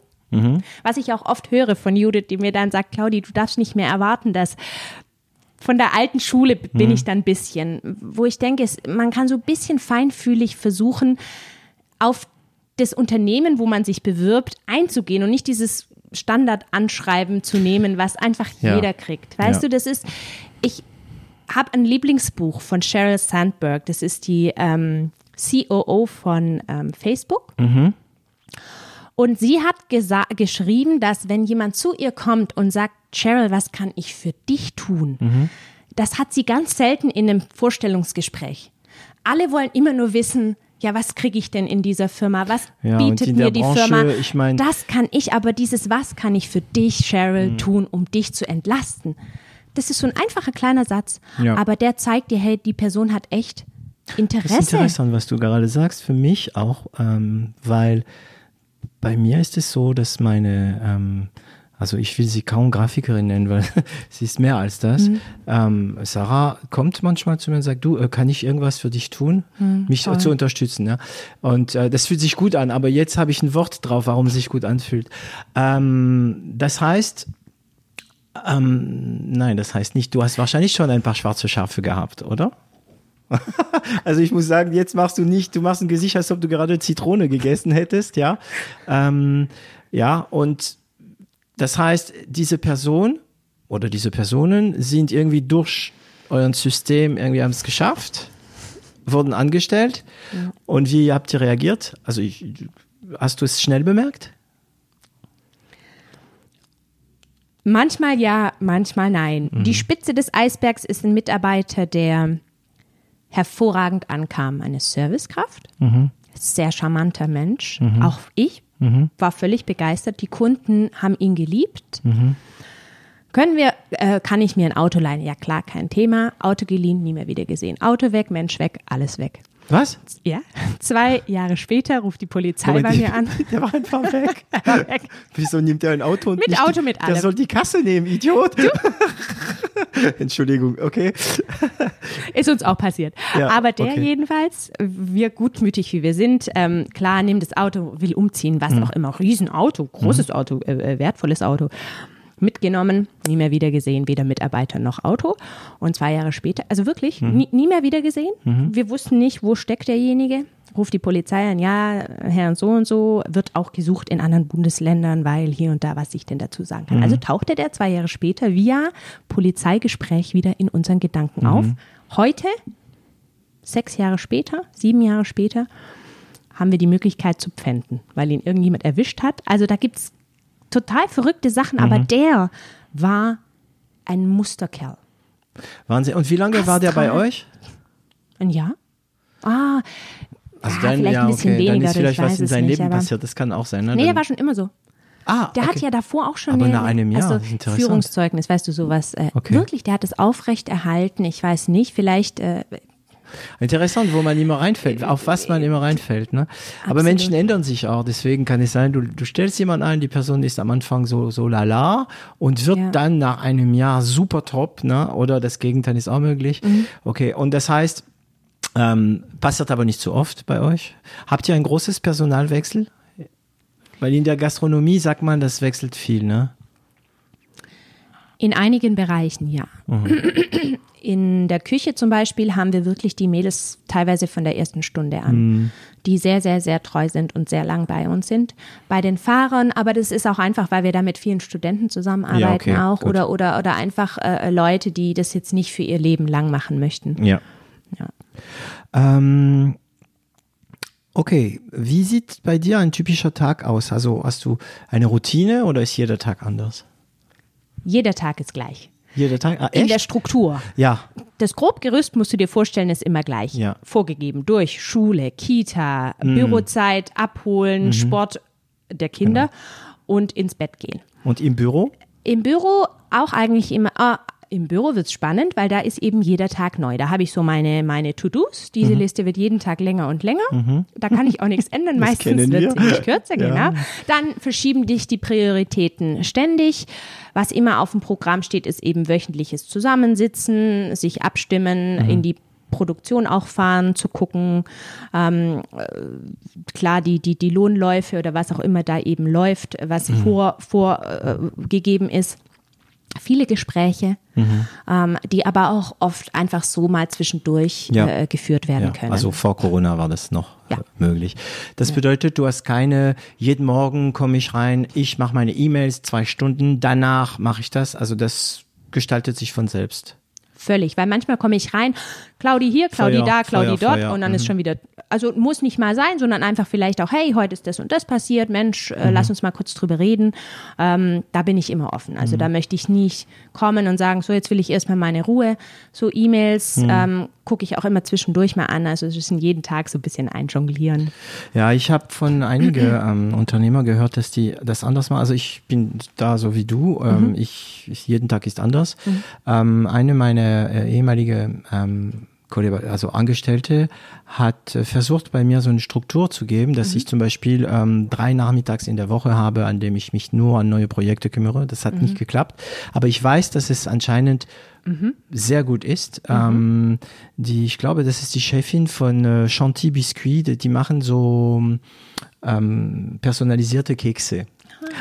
was ich auch oft höre von Judith, die mir dann sagt, Claudi, du darfst nicht mehr erwarten, dass von der alten Schule bin ich dann ein bisschen, wo ich denke, es, man kann so ein bisschen feinfühlig versuchen, auf das Unternehmen, wo man sich bewirbt, einzugehen und nicht dieses Standardanschreiben zu nehmen, was einfach Ja. jeder kriegt. Weißt Ja. du, das ist, ich habe ein Lieblingsbuch von Sheryl Sandberg, das ist die ähm, COO von ähm, Facebook. Und sie hat geschrieben, dass wenn jemand zu ihr kommt und sagt, Cheryl, was kann ich für dich tun? Das hat sie ganz selten in einem Vorstellungsgespräch. Alle wollen immer nur wissen, ja, was kriege ich denn in dieser Firma? Was Ja, bietet mir die Branche, Firma? ich mein- das kann ich, aber dieses Was kann ich für dich, Cheryl, tun, um dich zu entlasten? Das ist so ein einfacher kleiner Satz, Ja. aber der zeigt dir, hey, die Person hat echt Das ist Interesse. interessant, was du gerade sagst, für mich auch, ähm, weil bei mir ist es so, dass meine, ähm, also ich will sie kaum Grafikerin nennen, weil sie ist mehr als das. Ähm, Sarah kommt manchmal zu mir und sagt, du, äh, kann ich irgendwas für dich tun, mich zu unterstützen. Ja? Und äh, das fühlt sich gut an, aber jetzt habe ich ein Wort drauf, warum es sich gut anfühlt. Ähm, das heißt, Ähm, nein, das heißt nicht, du hast wahrscheinlich schon ein paar schwarze Schafe gehabt, oder? also ich muss sagen, jetzt machst du nicht, du machst ein Gesicht, als ob du gerade Zitrone gegessen hättest, ja. Ähm, ja, und das heißt, diese Person oder diese Personen sind irgendwie durch euer System irgendwie haben es geschafft, wurden angestellt. Ja. Und wie habt ihr reagiert? Also ich, hast du es schnell bemerkt? Manchmal ja, manchmal nein. Mhm. Die Spitze des Eisbergs ist ein Mitarbeiter, der hervorragend ankam, eine Servicekraft. Mhm. Sehr charmanter Mensch. Mhm. Auch ich mhm. war völlig begeistert. Die Kunden haben ihn geliebt. Mhm. Können wir, äh, kann ich mir ein Auto leihen? Ja klar, kein Thema. Auto geliehen, nie mehr wieder gesehen. Auto weg, Mensch weg, alles weg. Was? Ja. Zwei Jahre später ruft die Polizei Moment, bei mir an. Der war einfach weg. war weg. Wieso nimmt er ein Auto und Mit nicht Auto, mit allem. Der soll die Kasse nehmen, Idiot. Entschuldigung, okay. Ist uns auch passiert. Ja, Aber der okay. jedenfalls, wir gutmütig wie wir sind, ähm, klar, nimmt das Auto, will umziehen, was mhm. auch immer. Riesenauto, großes mhm. Auto, äh, wertvolles Auto mitgenommen, nie mehr wieder gesehen, weder Mitarbeiter noch Auto. Und zwei Jahre später, also wirklich, mhm. nie, nie, mehr wieder gesehen. Mhm. Wir wussten nicht, wo steckt derjenige. Ruft die Polizei an, ja, Herr und so und so, wird auch gesucht in anderen Bundesländern, weil hier und da, was ich denn dazu sagen kann. Mhm. Also tauchte der zwei Jahre später via Polizeigespräch wieder in unseren Gedanken auf. Mhm. Heute, sechs Jahre später, sieben Jahre später, haben wir die Möglichkeit zu pfänden, weil ihn irgendjemand erwischt hat. Also da gibt es total verrückte Sachen, mhm. aber der war ein Musterkerl. Wahnsinn. Und wie lange Astral. war der bei euch? Ein Jahr. Ah, also ja, dann, vielleicht ja, ein bisschen okay. weniger. Dann ist vielleicht was in seinem Leben passiert. Das kann auch sein. Ne? Nee, der war schon immer so. Ah, der okay. hat ja davor auch schon eine, nach einem Jahr, also Führungszeugnis, weißt du, sowas. Äh, okay. Wirklich, der hat es aufrecht erhalten. Ich weiß nicht, vielleicht äh, Interessant, wo man immer reinfällt, auf was man immer reinfällt. Ne? Aber Menschen ändern sich auch, deswegen kann es sein, du, du stellst jemanden ein, die Person ist am Anfang so, so lala und wird ja. dann nach einem Jahr super top, ne? oder das Gegenteil ist auch möglich. Mhm. Okay, und das heißt, ähm, passiert aber nicht so oft bei euch. Habt ihr ein großes Personalwechsel? Weil in der Gastronomie sagt man, das wechselt viel, ne? In einigen Bereichen ja. Mhm. In der Küche zum Beispiel haben wir wirklich die Mädels teilweise von der ersten Stunde an, mhm. die sehr, sehr, sehr treu sind und sehr lang bei uns sind. Bei den Fahrern, aber das ist auch einfach, weil wir da mit vielen Studenten zusammenarbeiten ja, okay, auch oder, oder, oder einfach äh, Leute, die das jetzt nicht für ihr Leben lang machen möchten. Ja. ja. Ähm, okay, wie sieht bei dir ein typischer Tag aus? Also hast du eine Routine oder ist jeder Tag anders? Jeder Tag ist gleich. Jeder Tag? Ah, in der Struktur. Ja. Das Grobgerüst musst du dir vorstellen, ist immer gleich. Ja. Vorgegeben durch Schule, Kita, mhm. Bürozeit, Abholen, mhm. Sport der Kinder genau. und ins Bett gehen. Und im Büro? Im Büro auch eigentlich immer, ah, im Büro wird es spannend, weil da ist eben jeder Tag neu. Da habe ich so meine, meine To-Dos. Diese mhm. Liste wird jeden Tag länger und länger. Mhm. Da kann ich auch nichts ändern. Meistens wird sie nicht kürzer, ja. genau. Dann verschieben dich die Prioritäten ständig. Was immer auf dem Programm steht, ist eben wöchentliches Zusammensitzen, sich abstimmen, mhm. in die Produktion auch fahren, zu gucken, ähm, äh, klar, die, die, die Lohnläufe oder was auch immer da eben läuft, was mhm. vor, vorgegeben äh, ist viele Gespräche, mhm. ähm, die aber auch oft einfach so mal zwischendurch ja. äh, geführt werden ja. können. Also vor Corona war das noch ja. möglich. Das bedeutet, du hast keine, jeden Morgen komme ich rein, ich mache meine E-Mails zwei Stunden, danach mache ich das. Also das gestaltet sich von selbst. Völlig, weil manchmal komme ich rein, Claudi hier, Claudi Feuer, da, Claudi Feuer, dort Feuer. und dann mhm. ist schon wieder, also muss nicht mal sein, sondern einfach vielleicht auch, hey, heute ist das und das passiert, Mensch, äh, mhm. lass uns mal kurz drüber reden. Ähm, da bin ich immer offen. Also mhm. da möchte ich nicht kommen und sagen, so jetzt will ich erstmal meine Ruhe. So E-Mails mhm. ähm, gucke ich auch immer zwischendurch mal an. Also es ist jeden Tag so ein bisschen einjonglieren. Ja, ich habe von einigen ähm, Unternehmer gehört, dass die das anders machen. Also ich bin da so wie du. Ähm, mhm. ich, ich, jeden Tag ist anders. Mhm. Ähm, eine meiner äh, ehemalige ähm, also Angestellte, hat äh, versucht, bei mir so eine Struktur zu geben, dass mhm. ich zum Beispiel ähm, drei Nachmittags in der Woche habe, an dem ich mich nur an neue Projekte kümmere. Das hat mhm. nicht geklappt. Aber ich weiß, dass es anscheinend mhm. sehr gut ist. Mhm. Ähm, die, ich glaube, das ist die Chefin von äh, Chanty Biscuit. Die, machen so ähm, personalisierte Kekse.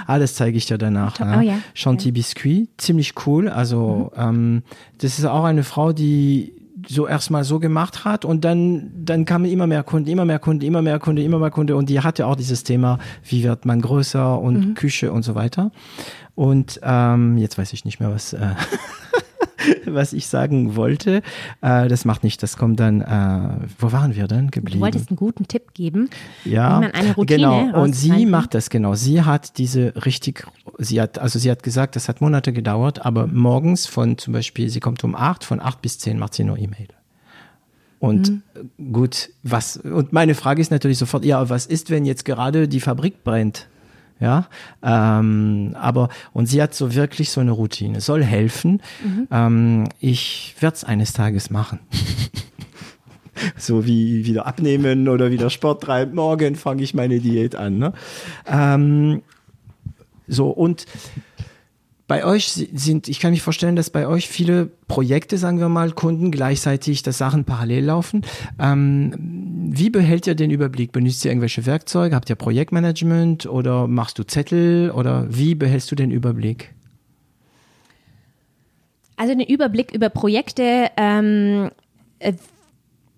Ah, das zeige ich dir danach. Ja. Oh ja. Chanty Biscuit, ziemlich cool. Also ähm, das ist auch eine Frau, die so erstmal so gemacht hat. Und dann dann kamen immer mehr Kunden, immer mehr Kunden, immer mehr Kunden, immer mehr Kunden. Und die hatte auch dieses Thema, wie wird man größer und Küche und so weiter. Und ähm, jetzt weiß ich nicht mehr, was äh, was ich sagen wollte. Äh, das macht nicht, das kommt dann. Äh, wo waren wir denn geblieben? Du wolltest einen guten Tipp geben, ja, wie man eine Routine genau. Und sie macht das genau. Sie hat diese richtig, sie hat, also sie hat gesagt, das hat Monate gedauert, aber morgens von zum Beispiel, sie kommt um acht, von acht bis zehn macht sie nur E-Mail. Und Mhm. gut, was, und meine Frage ist natürlich sofort, ja, was ist, wenn jetzt gerade die Fabrik brennt? Ja, ähm, aber und sie hat so wirklich so eine Routine, soll helfen. Mhm. Ähm, ich werde es eines Tages machen. so wie wieder abnehmen oder wieder Sport treiben. Morgen fange ich meine Diät an. Ne? Ähm, so und bei euch si- sind, ich kann mich vorstellen, dass bei euch viele Projekte, sagen wir mal, Kunden gleichzeitig, dass Sachen parallel laufen. Ähm, wie behält ihr den Überblick? Benutzt ihr irgendwelche Werkzeuge? Habt ihr Projektmanagement oder machst du Zettel oder wie behältst du den Überblick? Also den Überblick über Projekte, ähm, äh,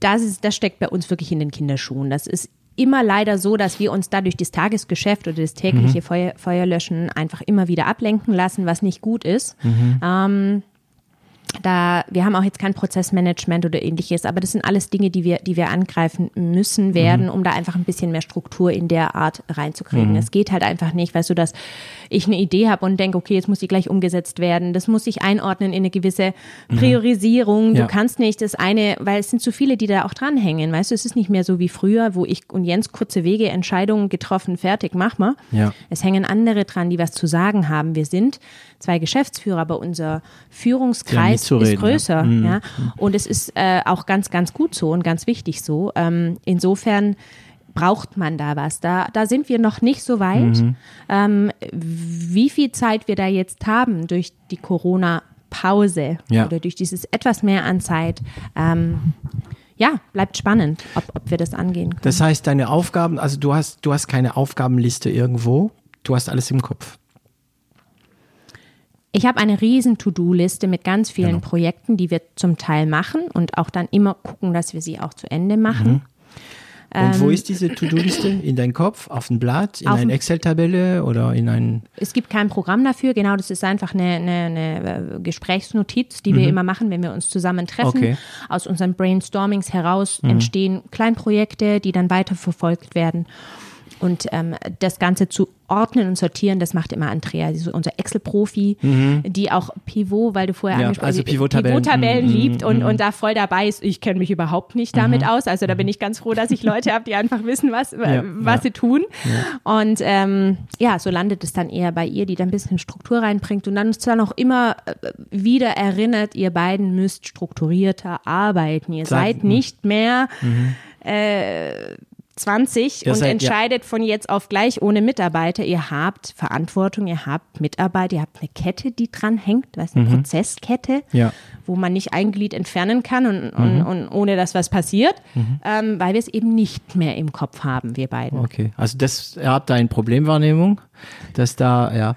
das, ist, das steckt bei uns wirklich in den Kinderschuhen. Das ist immer leider so, dass wir uns dadurch das Tagesgeschäft oder das tägliche Feuer, Feuerlöschen einfach immer wieder ablenken lassen, was nicht gut ist. Ähm, da, wir haben auch jetzt kein Prozessmanagement oder ähnliches, aber das sind alles Dinge, die wir, die wir angreifen müssen werden, um da einfach ein bisschen mehr Struktur in der Art reinzukriegen. Es geht halt einfach nicht, weißt du, dass ich eine Idee habe und denke, okay, jetzt muss die gleich umgesetzt werden. Das muss sich einordnen in eine gewisse Priorisierung. Ja. Du kannst nicht das eine, weil es sind zu viele, die da auch dranhängen, weißt du, es ist nicht mehr so wie früher, wo ich und Jens kurze Wege, Entscheidungen getroffen, fertig, mach mal. Ja. Es hängen andere dran, die was zu sagen haben. Wir sind zwei Geschäftsführer, aber unser Führungskreis mitzureden, ist größer. ja. Mhm. Ja. Und es ist äh, auch ganz, ganz gut so und ganz wichtig so. Ähm, insofern braucht man da was. Da, da sind wir noch nicht so weit. Mhm. Ähm, wie viel Zeit wir da jetzt haben durch die Corona-Pause Ja. oder durch dieses etwas mehr an Zeit, ähm, ja, bleibt spannend, ob, ob wir das angehen können. Das heißt, deine Aufgaben, also du hast, du hast keine Aufgabenliste irgendwo, du hast alles im Kopf. Ich habe eine riesen To-Do-Liste mit ganz vielen Genau. Projekten, die wir zum Teil machen und auch dann immer gucken, dass wir sie auch zu Ende machen. Und wo ist diese To-Do-Liste? In dein Kopf, auf ein Blatt, in Ähm. Auf eine dem- Excel-Tabelle oder in ein Es gibt kein Programm dafür, genau, das ist einfach eine, eine, eine äh, Gesprächsnotiz, die wir immer machen, wenn wir uns zusammentreffen. Mhm. Okay. Mhm. Aus unseren Brainstormings heraus entstehen Kleinprojekte, die dann weiterverfolgt werden. Und ähm, das Ganze zu ordnen und sortieren, das macht immer Andrea, unser Excel-Profi, die auch Pivot, weil du vorher Mhm. Ja, angesprochen also hast, Pivot-Tabellen. Pivot-Tabellen Mhm, liebt und, und da voll dabei ist. Ich kenne mich überhaupt nicht damit aus. Also da bin ich ganz froh, dass ich Leute habe, die einfach wissen, was, Ja, was ja. sie tun. Und ähm, ja, so landet es dann eher bei ihr, die da ein bisschen Struktur reinbringt und dann uns dann auch immer äh, wieder erinnert, ihr beiden müsst strukturierter arbeiten. Ihr Sag- seid nicht mehr äh, 20 Ihr und seid- ja. entscheidet von jetzt auf gleich ohne Mitarbeiter. Ihr habt Verantwortung, ihr habt Mitarbeiter, ihr habt eine Kette, die dran hängt, was eine Prozesskette, Mhm. Ja. wo man nicht ein Glied entfernen kann und, und, Mhm. und ohne dass was passiert, ähm, weil wir es eben nicht mehr im Kopf haben, wir beiden. Okay, also das, ihr habt da eine Problemwahrnehmung, dass da, ja.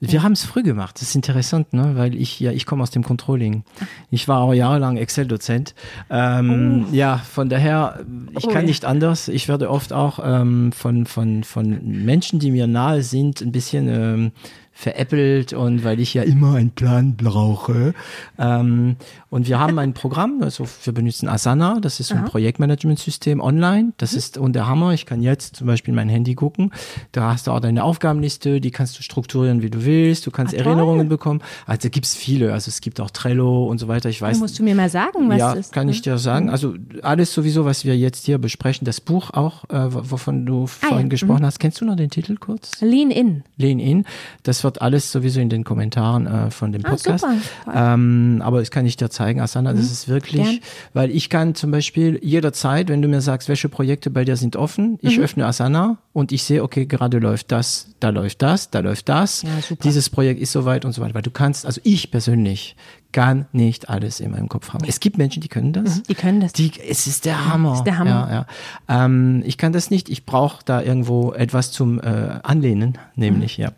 Wir haben es früh gemacht, das ist interessant, ne? weil ich, ja, ich komme aus dem Controlling. Ich war auch jahrelang Excel-Dozent. Ähm, Ja, von daher, ich Oh kann ja. nicht anders. Ich werde oft auch ähm, von, von, von Menschen, die mir nahe sind, ein bisschen ähm, veräppelt und weil ich ja immer einen Plan brauche. Ähm, und wir haben ein Programm, also wir benutzen Asana, das ist so ein Projektmanagementsystem online. Das ist und der Hammer. Ich kann jetzt zum Beispiel mein Handy gucken. Da hast du auch deine Aufgabenliste, die kannst du strukturieren, wie du willst. Du kannst Ah, toll. Erinnerungen bekommen. Also gibt's viele. Also es gibt auch Trello und so weiter. Ich weiß. Musst du mir mal sagen, was ja, das ist? kann ich dir sagen. Also alles sowieso, was wir jetzt hier besprechen. Das Buch auch, äh, wovon du Ah, vorhin ja. gesprochen hast. Kennst du noch den Titel kurz? Lean in. Lean In. Das wird alles sowieso in den Kommentaren äh, von dem Ah, Podcast. Toll. Ähm, aber das kann ich dir zeigen, Asana, das ist wirklich, Gern. weil ich kann zum Beispiel jederzeit, wenn du mir sagst, welche Projekte bei dir sind offen, ich öffne Asana und ich sehe, okay, gerade läuft das, da läuft das, da läuft das, Ja, dieses Projekt ist soweit und so weiter. Weil du kannst, also ich persönlich kann nicht alles in meinem Kopf haben. Es gibt Menschen, die können das. Die können das. Die, es ist der Hammer. ist der Hammer. Ja, ja. Ähm, ich kann das nicht. Ich brauche da irgendwo etwas zum äh, Anlehnen, nämlich, ja.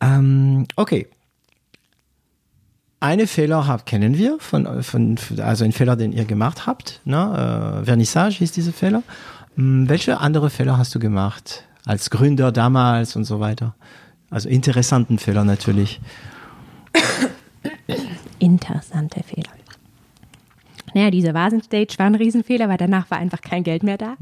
Ähm, okay. Eine Fehler hab, kennen wir, von, von, also ein Fehler, den ihr gemacht habt. Ne? Äh, Vernissage hieß dieser Fehler. Hm, welche andere Fehler hast du gemacht? Als Gründer damals und so weiter. Also interessanten Fehler natürlich. Interessante Fehler. Naja, diese Vasenstage war ein Riesenfehler, weil danach war einfach kein Geld mehr da.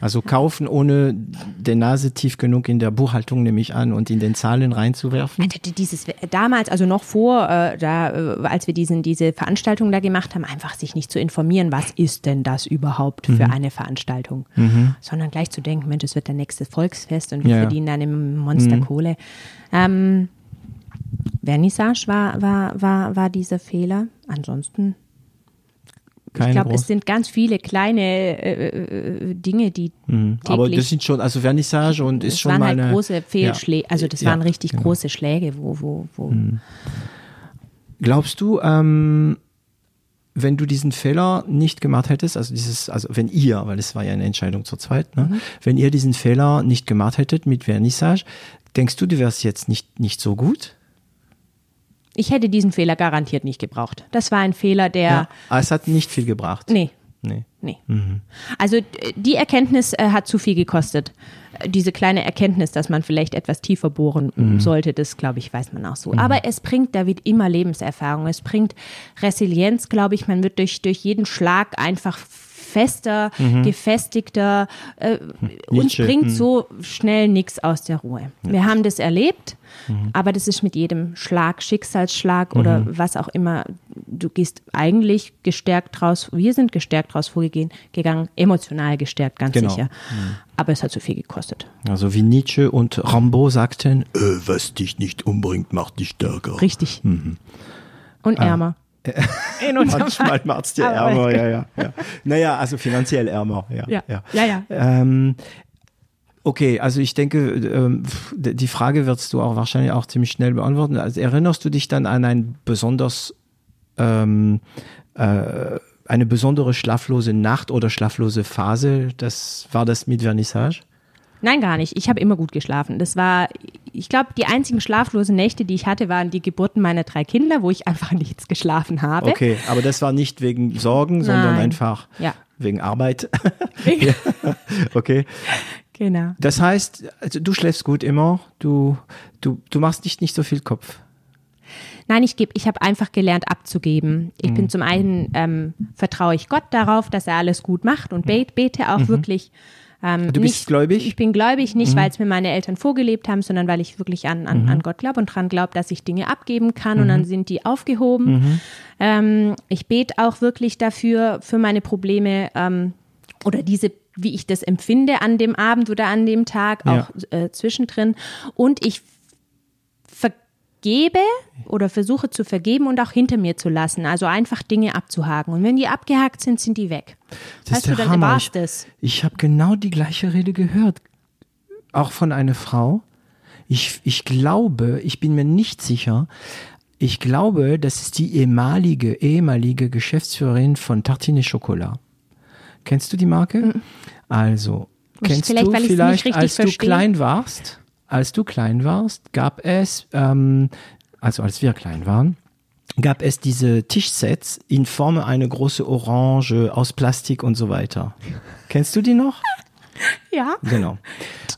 Also kaufen, ohne die Nase tief genug in der Buchhaltung, nehme ich an, und in den Zahlen reinzuwerfen. Also Dieses damals, also noch vor, äh, da, äh, als wir diesen, diese Veranstaltung da gemacht haben, einfach sich nicht zu informieren, was ist denn das überhaupt für Mhm. eine Veranstaltung, sondern gleich zu denken, Mensch, es wird der nächste Volksfest und wir Ja, Mhm. ja. verdienen dann im Monster Kohle. Ähm, Vernissage war, war, war, war dieser Fehler. Ansonsten, Keine ich glaube, es sind ganz viele kleine äh, äh, Dinge, die Mhm. Aber das sind schon, also Vernissage und ist schon waren mal halt eine, große Fehlschläge, also das Ja, waren richtig genau. große Schläge, wo, wo, wo. Glaubst du, ähm, wenn du diesen Fehler nicht gemacht hättest, also dieses, also wenn ihr, weil es war ja eine Entscheidung zur zweit, ne? Mhm. wenn ihr diesen Fehler nicht gemacht hättet mit Vernissage, denkst du, du wärst jetzt nicht, nicht so gut? Ich hätte diesen Fehler garantiert nicht gebraucht. Das war ein Fehler, der, Aber es hat nicht viel gebracht. nee, Nee. nee. Also äh, die Erkenntnis äh, hat zu viel gekostet. Äh, Diese kleine Erkenntnis, dass man vielleicht etwas tiefer bohren sollte, das glaube ich, weiß man auch so. Aber es bringt David immer Lebenserfahrung. Es bringt Resilienz, glaube ich. Man wird durch, durch jeden Schlag einfach fester, gefestigter. Äh, uns Nietzsche, bringt mhm. so schnell nichts aus der Ruhe. Wir haben das erlebt, Mhm. aber das ist mit jedem Schlag, Schicksalsschlag oder was auch immer. Du gehst eigentlich gestärkt raus. Wir sind gestärkt raus vorgegangen, gegangen, emotional gestärkt, ganz Genau. sicher. Aber es hat zu viel gekostet. Also wie Nietzsche und Rambo sagten, äh, was dich nicht umbringt, macht dich stärker. Richtig. Mhm. Und Ah. ärmer. In unserem Manchmal macht es dir Aber- ärmer, ja, ja, ja. Naja, also finanziell ärmer, ja. Ja, ja. ja, ja. Ähm, okay, also ich denke, ähm, die Frage wirst du auch wahrscheinlich auch ziemlich schnell beantworten. Also erinnerst du dich dann an ein besonders ähm, äh, eine besondere schlaflose Nacht oder schlaflose Phase? Das war das mit Vernissage? Nein, gar nicht. Ich habe immer gut geschlafen. Das war, ich glaube, die einzigen schlaflosen Nächte, die ich hatte, waren die Geburten meiner drei Kinder, wo ich einfach nichts geschlafen habe. Okay, aber das war nicht wegen Sorgen, sondern Nein. einfach Ja. wegen Arbeit. Ja, okay. Genau. Das heißt, also du schläfst gut immer, du, du, du machst nicht, nicht so viel Kopf. Nein, ich gebe, ich habe einfach gelernt abzugeben. Ich Mhm. bin zum einen ähm, vertraue ich Gott darauf, dass er alles gut macht und bet, bete auch wirklich. Ähm, Mhm. Du bist nicht, gläubig? Mhm. Ich bin gläubig, nicht weil es mir meine Eltern vorgelebt haben, sondern weil ich wirklich an, an, Mhm. an Gott glaube und dran glaube, dass ich Dinge abgeben kann und dann sind die aufgehoben. Mhm. Ähm, ich bete auch wirklich dafür, für meine Probleme ähm, oder diese wie ich das empfinde an dem Abend oder an dem Tag, Ja. auch äh, zwischendrin. Und ich vergebe oder versuche zu vergeben und auch hinter mir zu lassen. Also einfach Dinge abzuhaken. Und wenn die abgehakt sind, sind die weg. Das weißt du, dann Hammer. war's Ich, das. ich habe genau die gleiche Rede gehört. Auch von einer Frau. Ich, ich glaube, ich bin mir nicht sicher, ich glaube, das ist die ehemalige, ehemalige Geschäftsführerin von Tartine Chocolat. Kennst du die Marke? Also, Ich- kennst vielleicht, du vielleicht, als du verstehe. klein warst, als du klein warst, gab es, ähm, also als wir klein waren, gab es diese Tischsets in Form einer große Orange aus Plastik und so weiter. Kennst du die noch? Ja. Genau.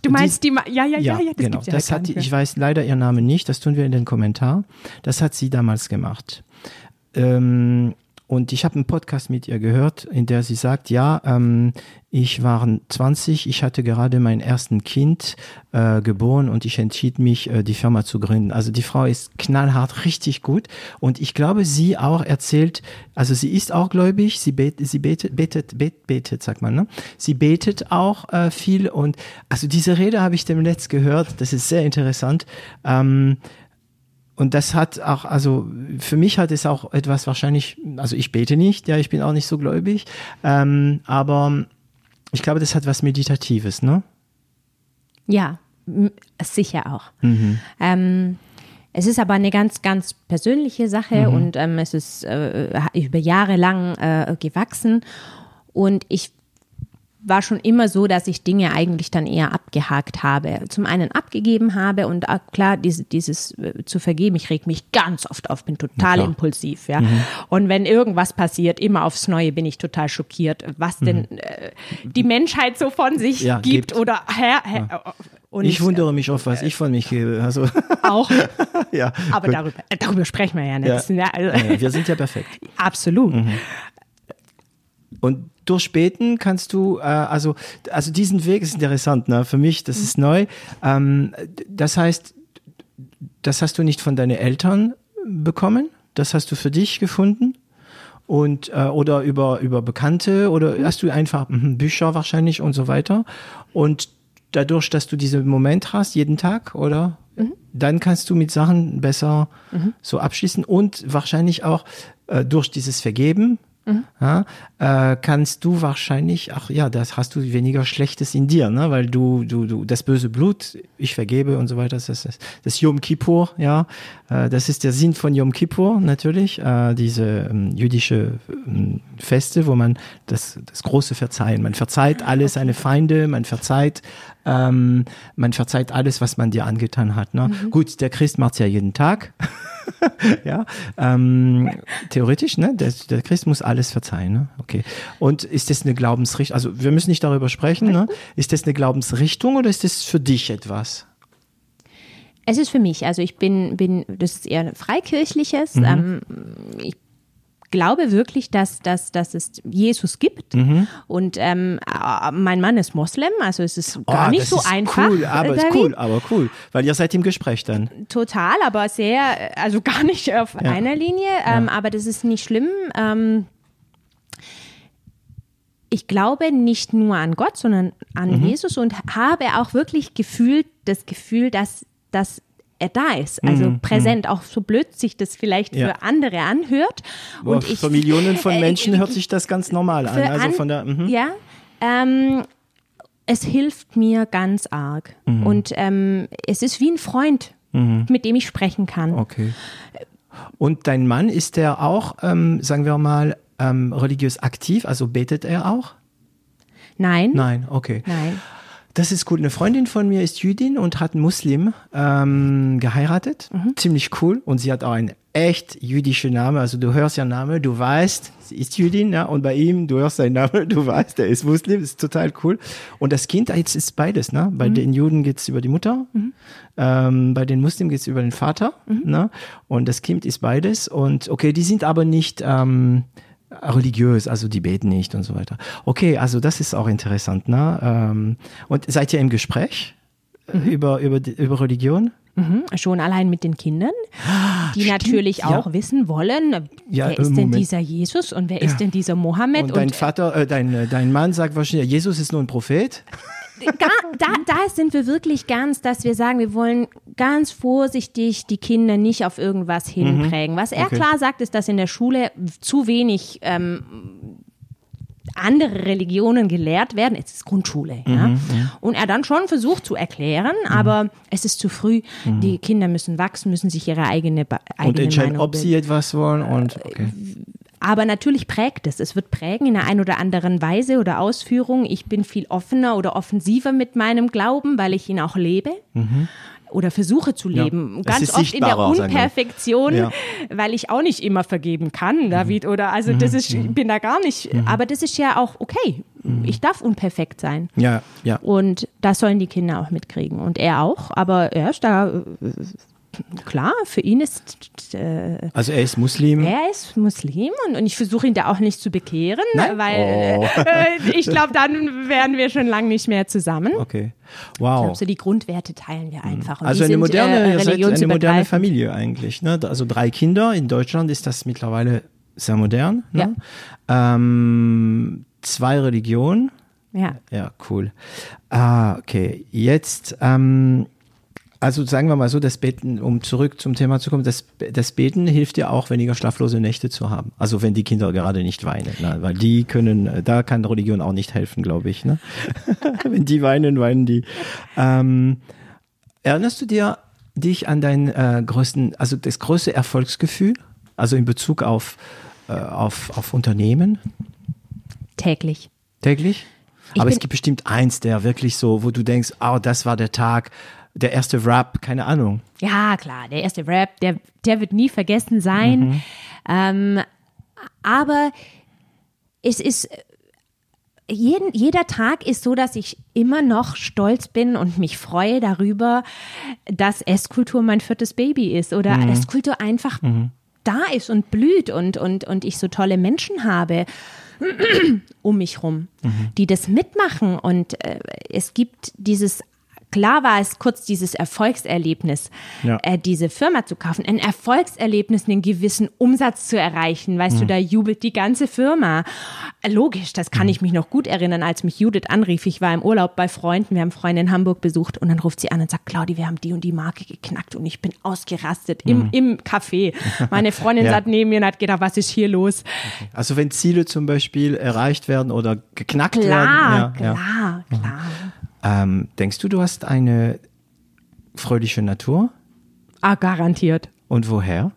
Du meinst die, Ma ja, ja, ja, ja, das genau. ja das hat die, ich weiß leider ihren Namen nicht, das tun wir in den Kommentar. Das hat sie damals gemacht. Ähm, und ich habe einen Podcast mit ihr gehört, in der sie sagt, ja, ähm, ich war 20, ich hatte gerade mein ersten Kind äh, geboren und ich entschied mich, äh, die Firma zu gründen. Also die Frau ist knallhart, richtig gut. Und ich glaube, sie auch erzählt, also sie ist auch gläubig, sie betet, sie betet, betet, betet, betet sagt man, ne? Sie betet auch äh, viel und also diese Rede habe ich dem Netz gehört, das ist sehr interessant. Ähm, und das hat auch, also für mich hat es auch etwas wahrscheinlich, also ich bete nicht, ja, ich bin auch nicht so gläubig, ähm, aber ich glaube, das hat was Meditatives, ne? Ja, sicher auch. Mhm. Ähm, es ist aber eine ganz, ganz persönliche Sache mhm. und ähm, es ist äh, über Jahre lang äh, gewachsen. Und ich war schon immer so, dass ich Dinge eigentlich dann eher abgehakt habe. Zum einen abgegeben habe und äh, klar, diese, dieses äh, zu vergeben, ich reg mich ganz oft auf, bin total ja, impulsiv, ja. Mhm. Und wenn irgendwas passiert, immer aufs Neue bin ich total schockiert, was mhm. denn äh, die Menschheit so von sich ja, gibt, gibt, oder Herr, Herr ja. Und ich wundere mich oft, was ich von mich gebe. Also. Auch. ja. Aber darüber, darüber sprechen wir ja nicht. Ja. Also wir sind ja perfekt. Absolut. Mhm. Und durch Beten kannst du, äh, also, also diesen Weg ist interessant, ne? Für mich, das ist neu. Ähm, das heißt, das hast du nicht von deinen Eltern bekommen, das hast du für dich gefunden und äh, oder über über Bekannte oder hast du einfach mh, Bücher wahrscheinlich und so weiter und dadurch, dass du diesen Moment hast jeden Tag oder mhm. dann kannst du mit Sachen besser mhm. so abschließen und wahrscheinlich auch äh, durch dieses Vergeben Mhm. Ja, äh, kannst du wahrscheinlich, ach ja, das hast du weniger Schlechtes in dir, ne? weil du, du, du, das böse Blut, ich vergebe und so weiter, das ist das Yom Kippur, ja, äh, das ist der Sinn von Yom Kippur natürlich, äh, diese ähm, jüdische ähm, Feste, wo man das, das große Verzeihen, man verzeiht alle seine Feinde, man verzeiht ähm, man verzeiht alles, was man dir angetan hat. Ne? Mhm. Gut, der Christ macht's ja jeden Tag. ja, ähm, theoretisch, ne? Der, der, Christ muss alles verzeihen. Ne? Okay. Und ist das eine Glaubensrichtung? Also wir müssen nicht darüber sprechen. Ne? Ist das eine Glaubensrichtung oder ist das für dich etwas? Es ist für mich. Also ich bin, bin das ist eher freikirchliches. Mhm. Ähm, ich glaube wirklich, dass, dass, dass es Jesus gibt. Mhm. Und ähm, äh, mein Mann ist Moslem, also es ist gar oh, nicht so einfach. Cool, aber ist cool, aber cool, weil ihr seid im Gespräch dann. Total, aber sehr, also gar nicht auf ja. einer Linie. Ähm, ja. Aber das ist nicht schlimm. Ähm, ich glaube nicht nur an Gott, sondern an mhm. Jesus und habe auch wirklich gefühlt das Gefühl, dass, dass er da ist, also mm, präsent, mm. auch so blöd sich das vielleicht ja. für andere anhört. Boah, und ich, für Millionen von äh, Menschen äh, hört sich das ganz normal an. Also an, von der, mm. Ja, ähm, es hilft mir ganz arg. Mhm. Und ähm, es ist wie ein Freund, mhm. mit dem ich sprechen kann. Okay. Und dein Mann, ist der auch, ähm, sagen wir mal, ähm, religiös aktiv? Also betet er auch? Nein. Nein, okay. Nein. Das ist cool. Eine Freundin von mir ist Jüdin und hat einen Muslim ähm, geheiratet. Mhm. Ziemlich cool. Und sie hat auch einen echt jüdischen Namen. Also du hörst ja Name, du weißt, sie ist Jüdin, ja, und bei ihm, du hörst seinen Namen, du weißt, er ist Muslim, das ist total cool. Und das Kind, jetzt ist beides, ne? Bei mhm. den Juden geht's über die Mutter, mhm. ähm, bei den Muslimen geht's über den Vater, mhm. ne? Und das Kind ist beides. Und okay, die sind aber nicht ähm, religiös, also die beten nicht und so weiter. Okay, also das ist auch interessant. Ne? Ähm, und seid ihr im Gespräch mhm. über, über, über Religion? Mhm, schon allein mit den Kindern, die Stimmt, natürlich auch ja. wissen wollen, ja, wer ist Moment. denn dieser Jesus und wer ja. ist denn dieser Mohammed? Und dein und, Vater, äh, dein, äh, dein Mann sagt wahrscheinlich, Jesus ist nur ein Prophet da, da sind wir wirklich ganz, dass wir sagen, wir wollen ganz vorsichtig die Kinder nicht auf irgendwas mhm. hinprägen. Was er okay. klar sagt, ist, dass in der Schule zu wenig ähm, andere Religionen gelehrt werden. Es ist Grundschule. Mhm, ja? ja? Und er dann schon versucht zu erklären, mhm. aber es ist zu früh. Mhm. Die Kinder müssen wachsen, müssen sich ihre eigene, eigene und entscheiden, Meinung ob sie etwas wollen. Und okay. Aber natürlich prägt es. Es wird prägen in der einen oder anderen Weise oder Ausführung. Ich bin viel offener oder offensiver mit meinem Glauben, weil ich ihn auch lebe. Mhm oder versuche zu leben. Ja, Ganz oft in der Unperfektion, ja. weil ich auch nicht immer vergeben kann, mhm. David. Oder also das mhm. ist, ich mhm. bin da gar nicht. Mhm. Aber das ist ja auch okay. Mhm. Ich darf unperfekt sein. Ja, ja. Und das sollen die Kinder auch mitkriegen. Und er auch. Aber er ist da klar, für ihn ist äh, Also er ist Muslim. er ist Muslim und, und ich versuche ihn da auch nicht zu bekehren, Nein? weil Oh. äh, ich glaube, dann wären wir schon lange nicht mehr zusammen. Okay. Ich Wow. glaube, so die Grundwerte teilen wir einfach. Und Also eine sind, moderne, äh, ihr seid eine moderne. Familie eigentlich. Ne? Also drei Kinder. In Deutschland ist das mittlerweile sehr modern. Ne? Ähm, zwei Religionen. Ja. Ja, cool. Ah, okay. Jetzt, ähm, also sagen wir mal so, das Beten, um zurück zum Thema zu kommen, das, das Beten hilft dir auch, weniger schlaflose Nächte zu haben. Also wenn die Kinder gerade nicht weinen, ne? weil die können, da kann Religion auch nicht helfen, glaube ich. Ne? wenn die weinen, weinen die. Ähm, erinnerst du dir dich an dein äh, größten, also das größte Erfolgsgefühl, also in Bezug auf, äh, auf, auf Unternehmen? Täglich. Täglich? Ich Aber es gibt bestimmt eins, der wirklich so, wo du denkst, oh, das war der Tag, der erste Rap, keine Ahnung. Ja, klar, der erste Rap, der, der wird nie vergessen sein. Mhm. Ähm, aber es ist, jeden, jeder Tag ist so, dass ich immer noch stolz bin und mich freue darüber, dass Esskultur mein viertes Baby ist oder Mhm. Esskultur einfach da ist und blüht und, und, und ich so tolle Menschen habe um mich rum, die das mitmachen. Und äh, es gibt dieses, klar war es kurz dieses Erfolgserlebnis, Ja. äh, diese Firma zu kaufen, ein Erfolgserlebnis, einen gewissen Umsatz zu erreichen. Weißt du, da jubelt die ganze Firma. Logisch, das kann ich mich noch gut erinnern, als mich Judith anrief. Ich war im Urlaub bei Freunden, wir haben Freunde in Hamburg besucht und dann ruft sie an und sagt, Claudi, wir haben die und die Marke geknackt und ich bin ausgerastet im, im Café. Meine Freundin Ja. saß neben mir und hat gedacht, was ist hier los? Also wenn Ziele zum Beispiel erreicht werden oder geknackt Klar, werden. Ja, ja. klar, klar. Ähm, denkst du, du hast eine fröhliche Natur? Ah, garantiert. Und woher?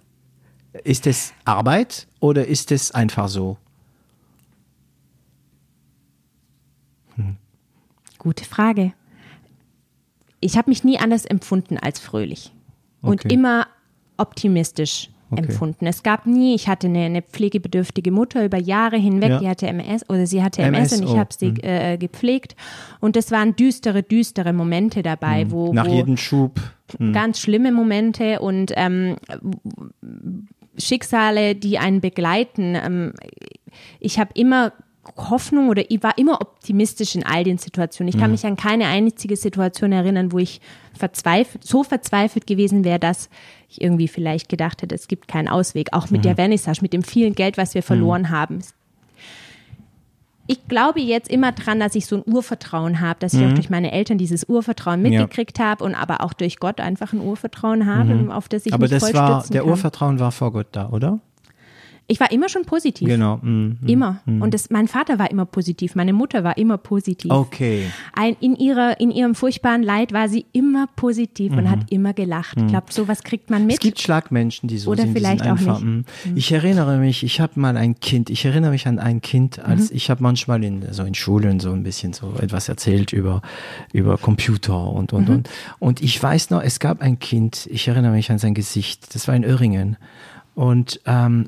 Ist es Arbeit oder ist es einfach so? Gute Frage. Ich habe mich nie anders empfunden als fröhlich und Okay. immer optimistisch Okay. empfunden. Es gab nie, ich hatte eine, eine pflegebedürftige Mutter über Jahre hinweg, Ja. die hatte MS oder sie hatte MS, MS, und ich oh, habe sie äh, gepflegt und es waren düstere, düstere Momente dabei, wo, Nach wo jedem Schub. ganz schlimme Momente und ähm, Schicksale, die einen begleiten. Ähm, ich habe immer Hoffnung oder ich war immer optimistisch in all den Situationen. Ich kann mich an keine einzige Situation erinnern, wo ich verzweifelt, so verzweifelt gewesen wäre, dass ich irgendwie vielleicht gedacht hätte, es gibt keinen Ausweg. Auch mit der Vernissage, mit dem vielen Geld, was wir verloren haben. Ich glaube jetzt immer dran, dass ich so ein Urvertrauen habe, dass ich auch durch meine Eltern dieses Urvertrauen Ja. mitgekriegt habe und aber auch durch Gott einfach ein Urvertrauen habe, auf das ich Aber mich das voll war, stützen der kann. Urvertrauen war vor Gott da, oder? Ich war immer schon positiv. Genau. mm, mm. Immer. Und das, mein Vater war immer positiv, meine Mutter war immer positiv. Okay. Ein, in, ihrer, in ihrem furchtbaren Leid war sie immer positiv und hat immer gelacht. Ich glaube, sowas kriegt man Es mit. gibt Schlagmenschen, die so Oder sind. die vielleicht auch einfach, nicht. mm. Ich erinnere mich, ich habe mal ein Kind, ich erinnere mich an ein Kind, als Mhm. ich habe manchmal in so in Schulen so ein bisschen so etwas erzählt über über Computer und und Mhm. und und ich weiß noch, es gab ein Kind, ich erinnere mich an sein Gesicht, das war in Öhringen und ähm,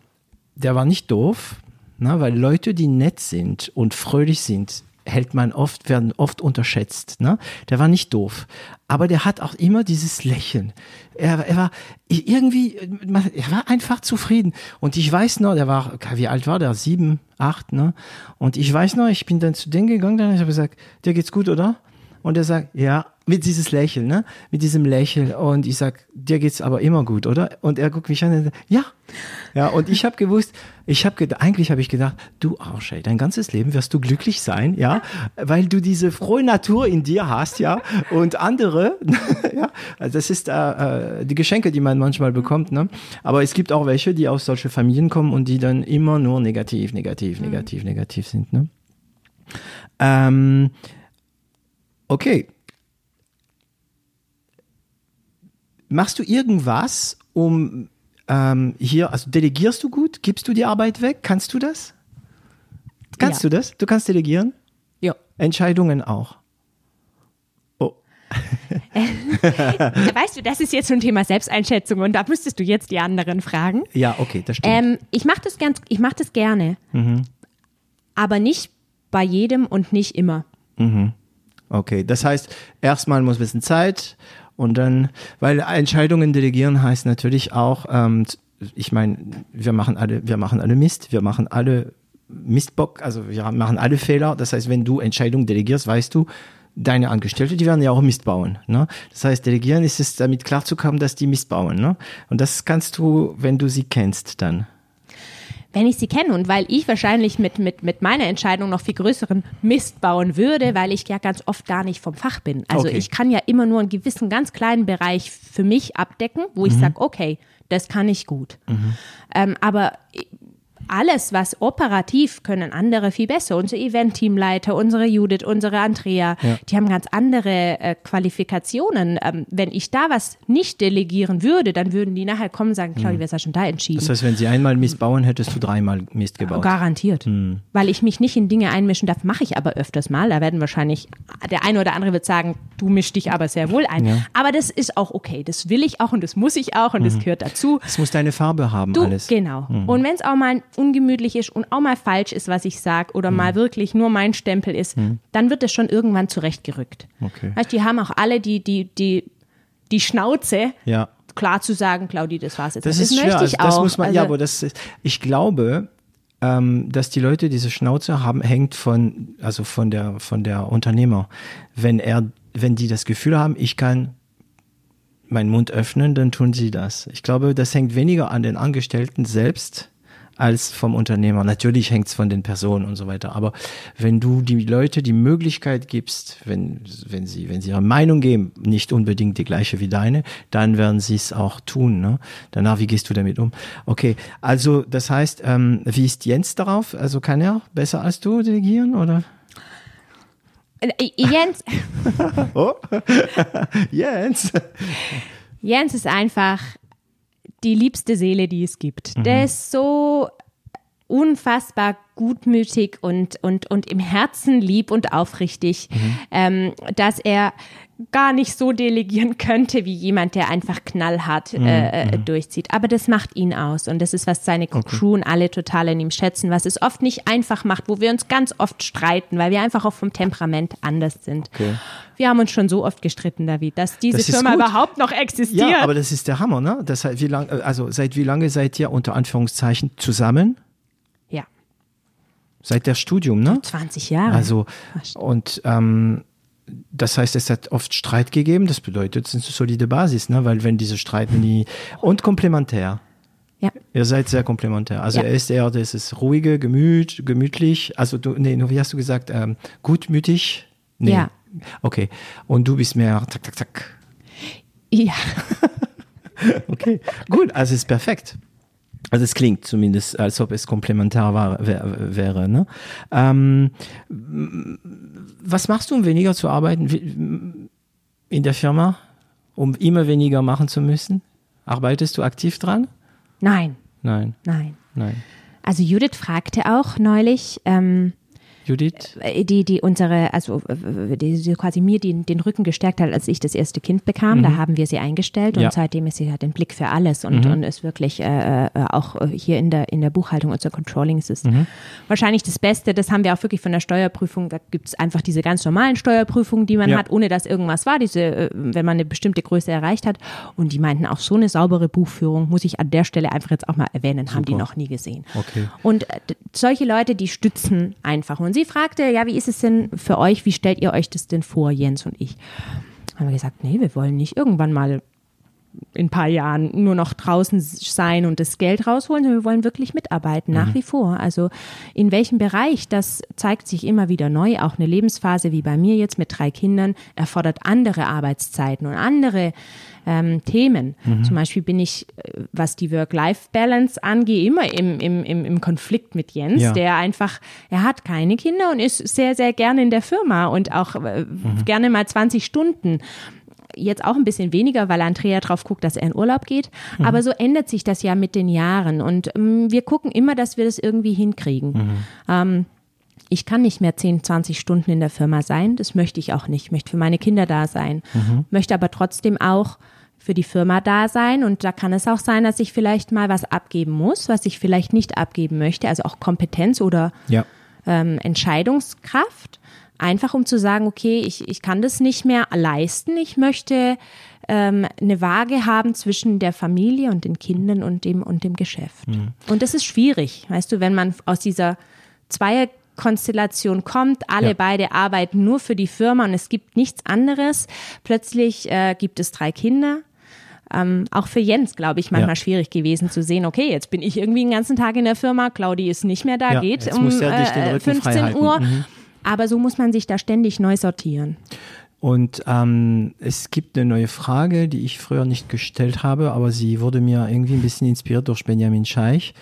der war nicht doof, na, weil Leute, die nett sind und fröhlich sind, hält man oft, werden oft unterschätzt. Ne? Der war nicht doof. Aber der hat auch immer dieses Lächeln. Er, er war irgendwie, er war einfach zufrieden. Und ich weiß noch, der war, wie alt war der? Sieben, acht, ne? Und ich weiß noch, ich bin dann zu denen gegangen, dann habe ich gesagt, dir geht's gut, oder? Und er sagt, ja, mit dieses Lächeln, ne? Mit diesem Lächeln. Und ich sag, dir geht's aber immer gut, oder? Und er guckt mich an und sagt, ja. Ja, und ich habe gewusst, ich habe eigentlich habe ich gedacht, du Arsch, ey, dein ganzes Leben wirst du glücklich sein, ja, weil du diese frohe Natur in dir hast, ja, und andere, ja, also das ist äh, äh, die Geschenke, die man manchmal bekommt, ne? Aber es gibt auch welche, die aus solche Familien kommen und die dann immer nur negativ, negativ, negativ, negativ sind, ne? Ähm, okay. Machst du irgendwas, um ähm, hier, also delegierst du gut? Gibst du die Arbeit weg? Kannst du das? Kannst Ja. du das? Du kannst delegieren? Ja. Entscheidungen auch. Oh, Weißt du, das ist jetzt so ein Thema Selbsteinschätzung und da müsstest du jetzt die anderen fragen. ja, okay, das stimmt. Ähm, ich mache das ganz, ich mache das gerne, aber nicht bei jedem und nicht immer. Okay, das heißt, erstmal muss ein bisschen Zeit Und dann, weil Entscheidungen delegieren heißt natürlich auch, ähm, ich meine, wir machen alle, wir machen alle Mist, wir machen alle Mistbock, also wir machen alle Fehler. Das heißt, wenn du Entscheidungen delegierst, weißt du, deine Angestellte, die werden ja auch Mist bauen. Ne? Das heißt, delegieren ist es damit klarzukommen, dass die Mist bauen. Ne? Und das kannst du, wenn du sie kennst, dann wenn ich sie kenne und weil ich wahrscheinlich mit, mit, mit meiner Entscheidung noch viel größeren Mist bauen würde, weil ich ja ganz oft gar nicht vom Fach bin. Also Okay. ich kann ja immer nur einen gewissen ganz kleinen Bereich für mich abdecken, wo ich sage, okay, das kann ich gut. Ähm, aber alles, was operativ können andere viel besser. Unsere Event-Teamleiter, unsere Judith, unsere Andrea, Ja. die haben ganz andere äh, Qualifikationen. Ähm, wenn ich da was nicht delegieren würde, dann würden die nachher kommen und sagen, Claudia, was hast du denn da entschieden? Das heißt, wenn sie einmal Mist bauen, hättest du dreimal Mist gebaut. Garantiert. Hm. Weil ich mich nicht in Dinge einmischen darf, mache ich aber öfters mal. Da werden wahrscheinlich, der eine oder andere wird sagen, du mischst dich aber sehr wohl ein. Ja. Aber das ist auch okay. Das will ich auch und das muss ich auch und das gehört dazu. Es muss deine Farbe haben, Du, alles. Genau. Und wenn es auch mal ungemütlich ist und auch mal falsch ist, was ich sage, oder Hm. mal wirklich nur mein Stempel ist, dann wird es schon irgendwann zurechtgerückt. Okay. Weißt, die haben auch alle die, die, die, die Schnauze, Ja. klar zu sagen, Claudi, das war's jetzt. Das, nicht. ist schwer. Also ich das auch. muss man, also, ja, aber das ist, ich glaube, ähm, dass die Leute diese Schnauze haben, hängt von, also von der, von der Unternehmer. Wenn er, wenn die das Gefühl haben, ich kann meinen Mund öffnen, dann tun sie das. Ich glaube, das hängt weniger an den Angestellten selbst als vom Unternehmer. Natürlich hängt es von den Personen und so weiter. Aber wenn du die Leute die Möglichkeit gibst, wenn, wenn sie, wenn sie ihre Meinung geben, nicht unbedingt die gleiche wie deine, dann werden sie es auch tun. Ne? Danach, wie gehst du damit um? Okay, also das heißt, ähm, wie ist Jens darauf? Also kann er besser als du delegieren oder? Äh, Jens, Oh, Jens. Jens ist einfach die liebste Seele, die es gibt. Der ist so unfassbar gutmütig und, und, und im Herzen lieb und aufrichtig, ähm, dass er gar nicht so delegieren könnte wie jemand, der einfach knallhart äh, äh, durchzieht. Aber das macht ihn aus und das ist, was seine Crew und alle total in ihm schätzen, was es oft nicht einfach macht, wo wir uns ganz oft streiten, weil wir einfach auch vom Temperament anders sind. Okay. Wir haben uns schon so oft gestritten, David, dass diese Das Firma gut. überhaupt noch existiert. Ja, aber das ist der Hammer, ne? Das heißt, wie lang, also seit wie lange seid ihr unter Anführungszeichen zusammen? ja, Seit der Studium, ne? 20 Jahre. Also und ähm, das heißt, es hat oft Streit gegeben. Das bedeutet, es ist eine solide Basis, ne? Weil wenn diese Streiten nie und komplementär. ja. Ihr seid sehr komplementär. Also Ja. er ist eher, das ist ruhige, gemüt, gemütlich. Also du, nee, wie hast du gesagt? Ähm, gutmütig. Nee. Ja. Okay. Und du bist mehr zack, zack, zack. Ja, Okay, gut, also es ist perfekt. Also es klingt zumindest, als ob es komplementär war, wär, wäre. Ne? Ähm, was machst du, um weniger zu arbeiten in der Firma, um immer weniger machen zu müssen? Arbeitest du aktiv dran? nein, Nein, nein. nein. Also Judith fragte auch neulich, ähm, Judith? die, die unsere, also äh, die, die quasi mir den, den Rücken gestärkt hat, als ich das erste Kind bekam. Da haben wir sie eingestellt und Ja. seitdem ist sie hat den Blick für alles und, und ist wirklich äh, äh, auch hier in der, in der Buchhaltung, unser Controlling ist es wahrscheinlich das Beste. Das haben wir auch wirklich von der Steuerprüfung. Da gibt es einfach diese ganz normalen Steuerprüfungen, die man Ja. hat, ohne dass irgendwas war, diese, äh, wenn man eine bestimmte Größe erreicht hat. Und die meinten auch so eine saubere Buchführung, muss ich an der Stelle einfach jetzt auch mal erwähnen, haben die Super. noch nie gesehen. Okay. Und äh, solche Leute, die stützen einfach. Und sie fragte, ja, wie ist es denn für euch? Wie stellt ihr euch das denn vor, Jens und ich? Haben wir gesagt, nee, wir wollen nicht irgendwann mal in ein paar Jahren nur noch draußen sein und das Geld rausholen, sondern wir wollen wirklich mitarbeiten, nach wie vor. Also in welchem Bereich, das zeigt sich immer wieder neu. Auch eine Lebensphase wie bei mir jetzt mit drei Kindern erfordert andere Arbeitszeiten und andere ähm, Themen. Zum Beispiel bin ich, äh, was die Work-Life-Balance angeht, immer im, im, im, im Konflikt mit Jens, Ja. der einfach, er hat keine Kinder und ist sehr, sehr gerne in der Firma und auch äh, gerne mal 20 Stunden jetzt auch ein bisschen weniger, weil Andrea drauf guckt, dass er in Urlaub geht. Aber so ändert sich das ja mit den Jahren. Und ähm, wir gucken immer, dass wir das irgendwie hinkriegen. Ähm, ich kann nicht mehr 10, 20 Stunden in der Firma sein. Das möchte ich auch nicht. Ich möchte für meine Kinder da sein. Möchte aber trotzdem auch für die Firma da sein. Und da kann es auch sein, dass ich vielleicht mal was abgeben muss, was ich vielleicht nicht abgeben möchte. Also auch Kompetenz oder Ja. ähm, Entscheidungskraft, einfach um zu sagen, okay, ich, ich kann das nicht mehr leisten, ich möchte ähm, eine Waage haben zwischen der Familie und den Kindern und dem, und dem Geschäft. Mhm. Und das ist schwierig, weißt du, wenn man aus dieser Zweierkonstellation kommt, alle Ja. beide arbeiten nur für die Firma und es gibt nichts anderes. Plötzlich äh, gibt es drei Kinder. Ähm, auch für Jens, glaube ich, manchmal Ja. schwierig gewesen zu sehen, okay, jetzt bin ich irgendwie den ganzen Tag in der Firma, Claudi ist nicht mehr da, Ja, geht um äh, Rücken frei 15 halten. Uhr. Mhm. Aber so muss man sich da ständig neu sortieren. Und ähm, es gibt eine neue Frage, die ich früher nicht gestellt habe, aber sie wurde mir irgendwie ein bisschen inspiriert durch Benjamin Scheich.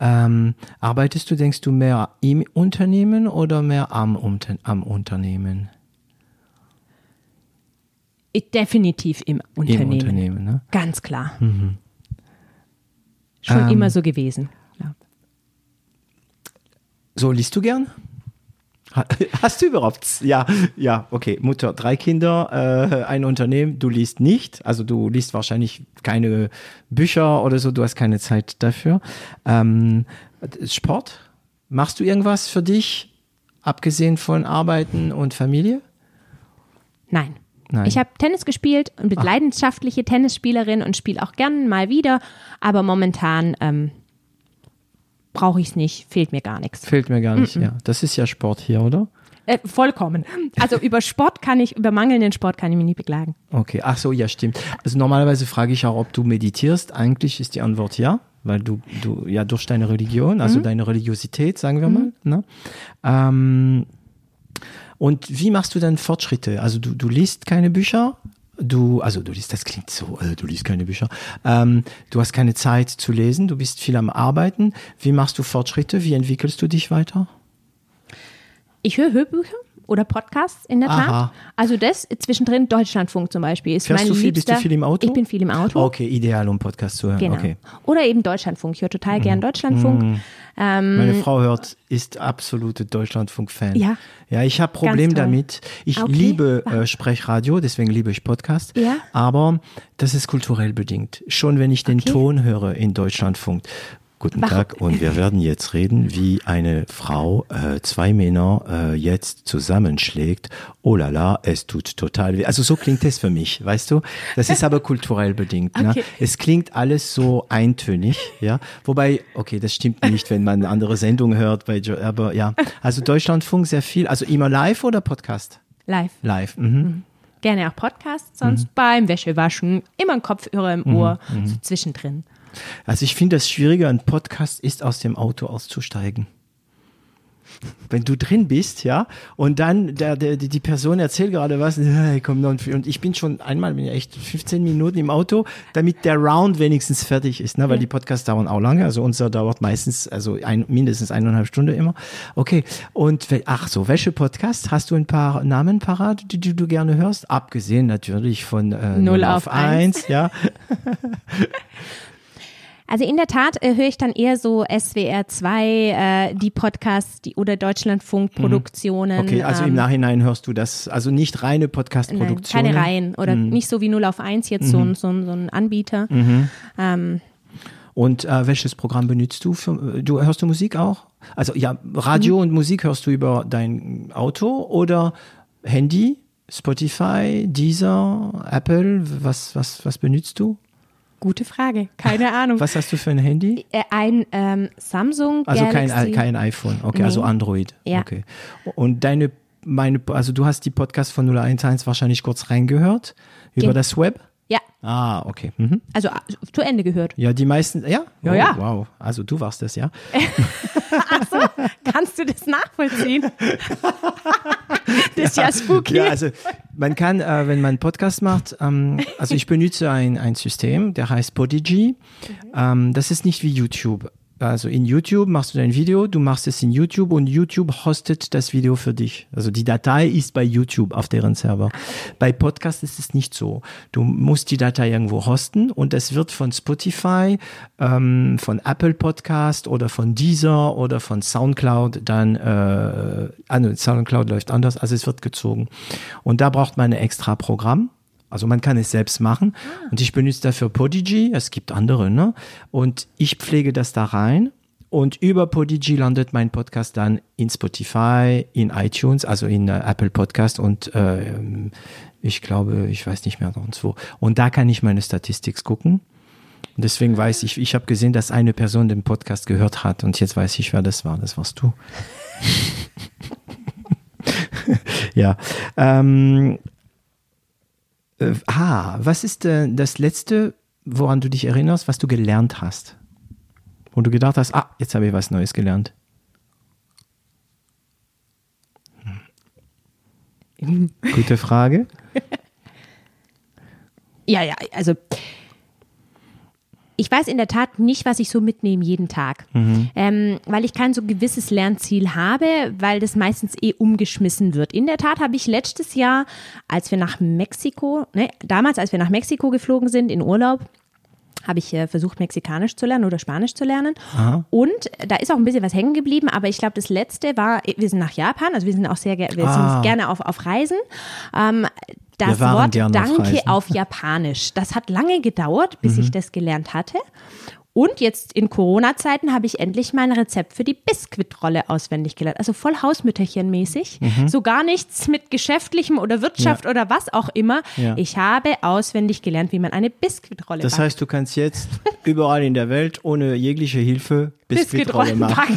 Ähm, arbeitest du, denkst du, mehr im Unternehmen oder mehr am, am Unternehmen? Ich- Definitiv im Unternehmen. Im Unternehmen, ne? Ganz klar. Schon Ähm, immer so gewesen. So, liest du gern? Ha- Hast du überhaupt? Ja, ja, okay. Mutter, drei Kinder, äh, ein Unternehmen. Du liest nicht, also du liest wahrscheinlich keine Bücher oder so. Du hast keine Zeit dafür. Ähm, Sport? Machst du irgendwas für dich, abgesehen von Arbeiten und Familie? Nein. Nein. Ich habe Tennis gespielt und bin leidenschaftliche Tennisspielerin und spiele auch gern mal wieder, aber momentan ähm, brauche ich es nicht, fehlt mir gar nichts. Fehlt mir gar nicht. Ja, das ist ja Sport hier, oder? Äh, vollkommen. Also über Sport kann ich, über mangelnden Sport kann ich mich nicht beklagen. Okay, ach so, ja, stimmt. Also normalerweise frage ich auch, ob du meditierst. Eigentlich ist die Antwort ja, weil du, du ja durch deine Religion, also deine Religiosität, sagen wir mal. Ne? Ähm, und wie machst du dann Fortschritte? Also du, du liest keine Bücher, du, also du liest, das klingt so, äh, du liest keine Bücher. Ähm, du hast keine Zeit zu lesen, du bist viel am Arbeiten. Wie machst du Fortschritte? Wie entwickelst du dich weiter? Ich höre Hörbücher oder Podcasts in der Aha. Tat. Also das zwischendrin Deutschlandfunk zum Beispiel ist Fährst mein du viel? Bist du liebster. viel im Auto? Ich bin viel im Auto. Okay, ideal, um Podcast zu hören. Genau. Okay. Oder eben Deutschlandfunk. Ich höre total Mhm. gern Deutschlandfunk. Ähm, Meine Frau hört, ist absolute Deutschlandfunk-Fan. Ja. Ja, ich habe Problem damit. Ich Okay. liebe äh, Sprechradio, deswegen liebe ich Podcast. Ja. Aber das ist kulturell bedingt. Schon wenn ich den Okay. Ton höre in Deutschlandfunk. Guten Warum? Tag und wir werden jetzt reden, wie eine Frau äh, zwei Männer äh, jetzt zusammenschlägt. Oh la la, es tut total weh. Also so klingt es für mich, weißt du? Das ist aber kulturell bedingt. Ne? Okay. Es klingt alles so eintönig, ja. Wobei, okay, das stimmt nicht, wenn man eine andere Sendung hört, bei jo aber ja. Also Deutschlandfunk sehr viel. Also immer live oder Podcast? live. Live. Mhm. Gerne auch Podcasts, sonst beim Wäschewaschen, immer ein Kopfhörer im Ohr, so zwischendrin. Also ich finde das Schwierige an Podcast ist aus dem Auto auszusteigen. Wenn du drin bist, ja, und dann der, der, die Person erzählt gerade was, hey, komm noch, und ich bin schon einmal, bin ja echt 15 Minuten im Auto, damit der Round wenigstens fertig ist, ne, weil die Podcasts dauern auch lange, also unser dauert meistens, also ein, mindestens eineinhalb Stunden immer. Okay, und ach so, welche Podcast? Hast du ein paar Namen parat, die, die du gerne hörst? Abgesehen natürlich von äh, Null auf eins, ja. Also in der Tat äh, höre ich dann eher so SWR 2, äh, die Podcasts die, oder Deutschlandfunk-Produktionen. Okay, also im ähm, Nachhinein hörst du das, also nicht reine Nein, Podcast-Produktion. keine Reihen oder Mhm. nicht so wie 0 auf 1 jetzt so, ein, so, ein, so ein Anbieter. Ähm, Und äh, welches Programm benutzt du? Für, du hörst du Musik auch? Also ja, Radio Mhm. und Musik hörst du über dein Auto oder Handy, Spotify, Deezer, Apple? Was was was benutzt du? Gute Frage, keine Ahnung. Was hast du für ein Handy? Äh, Ein ähm, Samsung Also kein Galaxy. kein iPhone. Okay, Nee. also Android. Ja. Okay. Und deine meine also du hast die Podcast von 011 wahrscheinlich kurz reingehört über Gen- das Web? Ja, Ah, okay. Mhm. also äh, zu Ende gehört. Ja, die meisten, ja? Ja, oh, ja. Wow, also du warst das, ja? Kannst du das nachvollziehen? das ist ja spooky. Ja, also man kann, äh, wenn man einen Podcast macht, ähm, also ich benutze ein, ein System, der heißt Podigy. Ähm, das ist nicht wie YouTube. Also in YouTube machst du dein Video, du machst es in YouTube und YouTube hostet das Video für dich. Also die Datei ist bei YouTube auf deren Server. Bei Podcast ist es nicht so. Du musst die Datei irgendwo hosten und es wird von Spotify, ähm, von Apple Podcast oder von Deezer oder von Soundcloud dann, äh, ah, Soundcloud läuft anders, also es wird gezogen. Und da braucht man ein extra Programm. Also man kann es selbst machen. Und ich benutze dafür Podigy. Es gibt andere, ne? Und ich pflege das da rein. und über Podigy landet mein Podcast dann in Spotify, in iTunes, also in äh, Apple Podcast und äh, ich glaube, ich weiß nicht mehr sonst wo. Und da kann ich meine Statistik gucken. Und deswegen weiß ich, ich habe gesehen, dass eine Person den Podcast gehört hat und jetzt weiß ich, wer das war. Das warst du. ja. Ähm, äh, ah, was ist äh, das letzte, woran du dich erinnerst, was du gelernt hast? Wo du gedacht hast, ah, jetzt habe ich was Neues gelernt. Hm. Gute Frage. ja, ja, also ich weiß in der Tat nicht, was ich so mitnehme jeden Tag, mhm. ähm, weil ich kein so gewisses Lernziel habe, weil das meistens eh umgeschmissen wird. In der Tat habe ich letztes Jahr, als wir nach Mexiko, ne, damals, als wir nach Mexiko geflogen sind in Urlaub, habe ich äh, versucht, Mexikanisch zu lernen oder Spanisch zu lernen. Aha. Und da ist auch ein bisschen was hängen geblieben, aber ich glaube, das letzte war, wir sind nach Japan, also wir sind auch sehr wir ah. sind gerne auf, auf Reisen. Ähm, das Wort Danke auf Japanisch. Das hat lange gedauert, bis mhm. ich das gelernt hatte. Und jetzt in Corona-Zeiten habe ich endlich mein Rezept für die Biskuitrolle auswendig gelernt. Also voll Hausmütterchenmäßig. Mhm. So gar nichts mit geschäftlichem oder Wirtschaft ja. oder was auch immer. Ja. Ich habe auswendig gelernt, wie man eine Biskuitrolle Das heißt, du kannst jetzt überall in der Welt ohne jegliche Hilfe Biskuitrolle machen.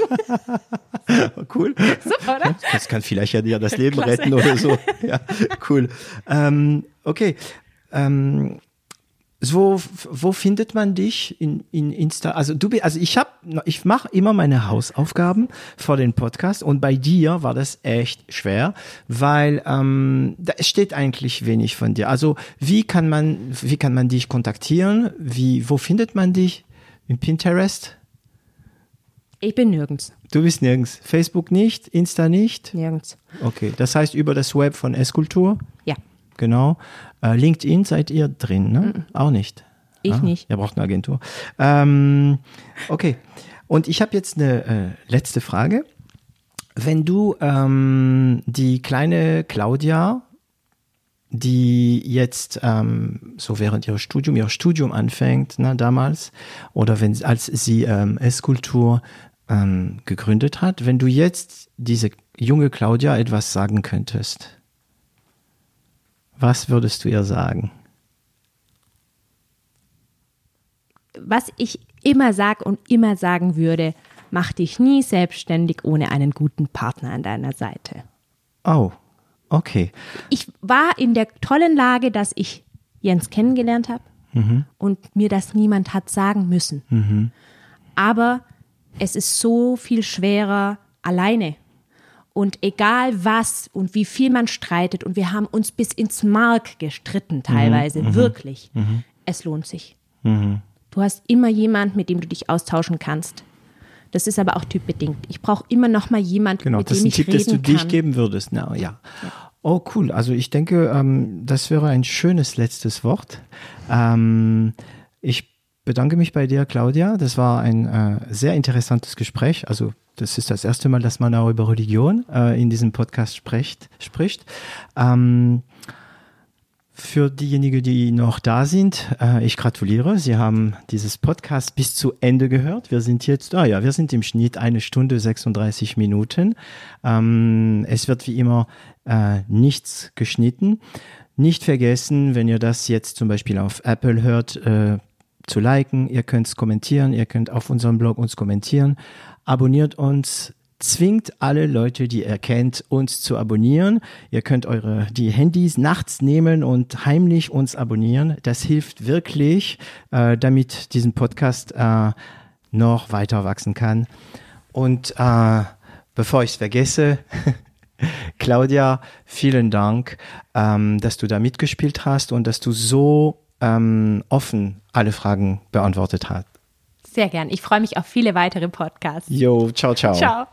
cool. Super, oder? Das kann vielleicht ja dir das Leben Klasse. retten oder so. Ja, cool. Ähm, okay. Ähm, so, wo findet man dich in, in Insta? Also du also ich habe, ich mache immer meine Hausaufgaben vor den Podcast und bei dir war das echt schwer, weil ähm, da steht eigentlich wenig von dir. Also wie kann man, wie kann man dich kontaktieren? Wie, wo findet man dich? In Pinterest? Ich bin nirgends. Du bist nirgends. Facebook nicht, Insta nicht? Nirgends. Okay, das heißt über das Web von Esskultur? Ja. Genau. Äh, LinkedIn seid ihr drin, ne? Mhm. Auch nicht. Ich ah, nicht. Ihr braucht eine Agentur. Ähm, okay. Und ich habe jetzt eine äh, letzte Frage. Wenn du ähm, die kleine Claudia, die jetzt ähm, so während ihres Studium, ihr Studium anfängt, ne, damals, oder wenn als sie ähm, Esskultur ähm, gegründet hat, wenn du jetzt diese junge Claudia etwas sagen könntest, was würdest du ihr sagen? Was ich immer sage und immer sagen würde, mach dich nie selbstständig ohne einen guten Partner an deiner Seite. Oh, okay. Ich war in der tollen Lage, dass ich Jens kennengelernt habe mhm. und mir das niemand hat sagen müssen. Mhm. Aber es ist so viel schwerer alleine und egal was und wie viel man streitet, und wir haben uns bis ins Mark gestritten teilweise, mhm, mhm. wirklich, mhm. es lohnt sich. Mhm. Du hast immer jemand, mit dem du dich austauschen kannst. Das ist aber auch typbedingt. Ich brauche immer noch mal jemand, genau, mit dem ich reden kann. Genau, das ist ein Tipp, den du dich geben würdest. No, ja. ja. Oh, cool. Also ich denke, ähm, das wäre ein schönes letztes Wort. Ähm, ich bedanke mich bei dir, Claudia. Das war ein äh, sehr interessantes Gespräch. Also das ist das erste Mal, dass man auch über Religion äh, in diesem Podcast spricht. spricht. Ähm, für diejenigen, die noch da sind, äh, ich gratuliere. Sie haben dieses Podcast bis zu Ende gehört. Wir sind jetzt, ah ja, wir sind im Schnitt eine Stunde 36 Minuten. Ähm, es wird wie immer äh, nichts geschnitten. Nicht vergessen, wenn ihr das jetzt zum Beispiel auf Apple hört, äh, zu liken. Ihr könnt es kommentieren. Ihr könnt auf unserem Blog uns kommentieren abonniert uns, zwingt alle Leute, die ihr kennt, uns zu abonnieren. Ihr könnt eure die Handys nachts nehmen und heimlich uns abonnieren. Das hilft wirklich, äh, damit diesen Podcast äh, noch weiter wachsen kann. Und äh, bevor ich es vergesse, Claudia, vielen Dank, ähm, dass du da mitgespielt hast und dass du so ähm, offen alle Fragen beantwortet hast. Sehr gern. Ich freue mich auf viele weitere Podcasts. Jo, ciao, ciao. Ciao.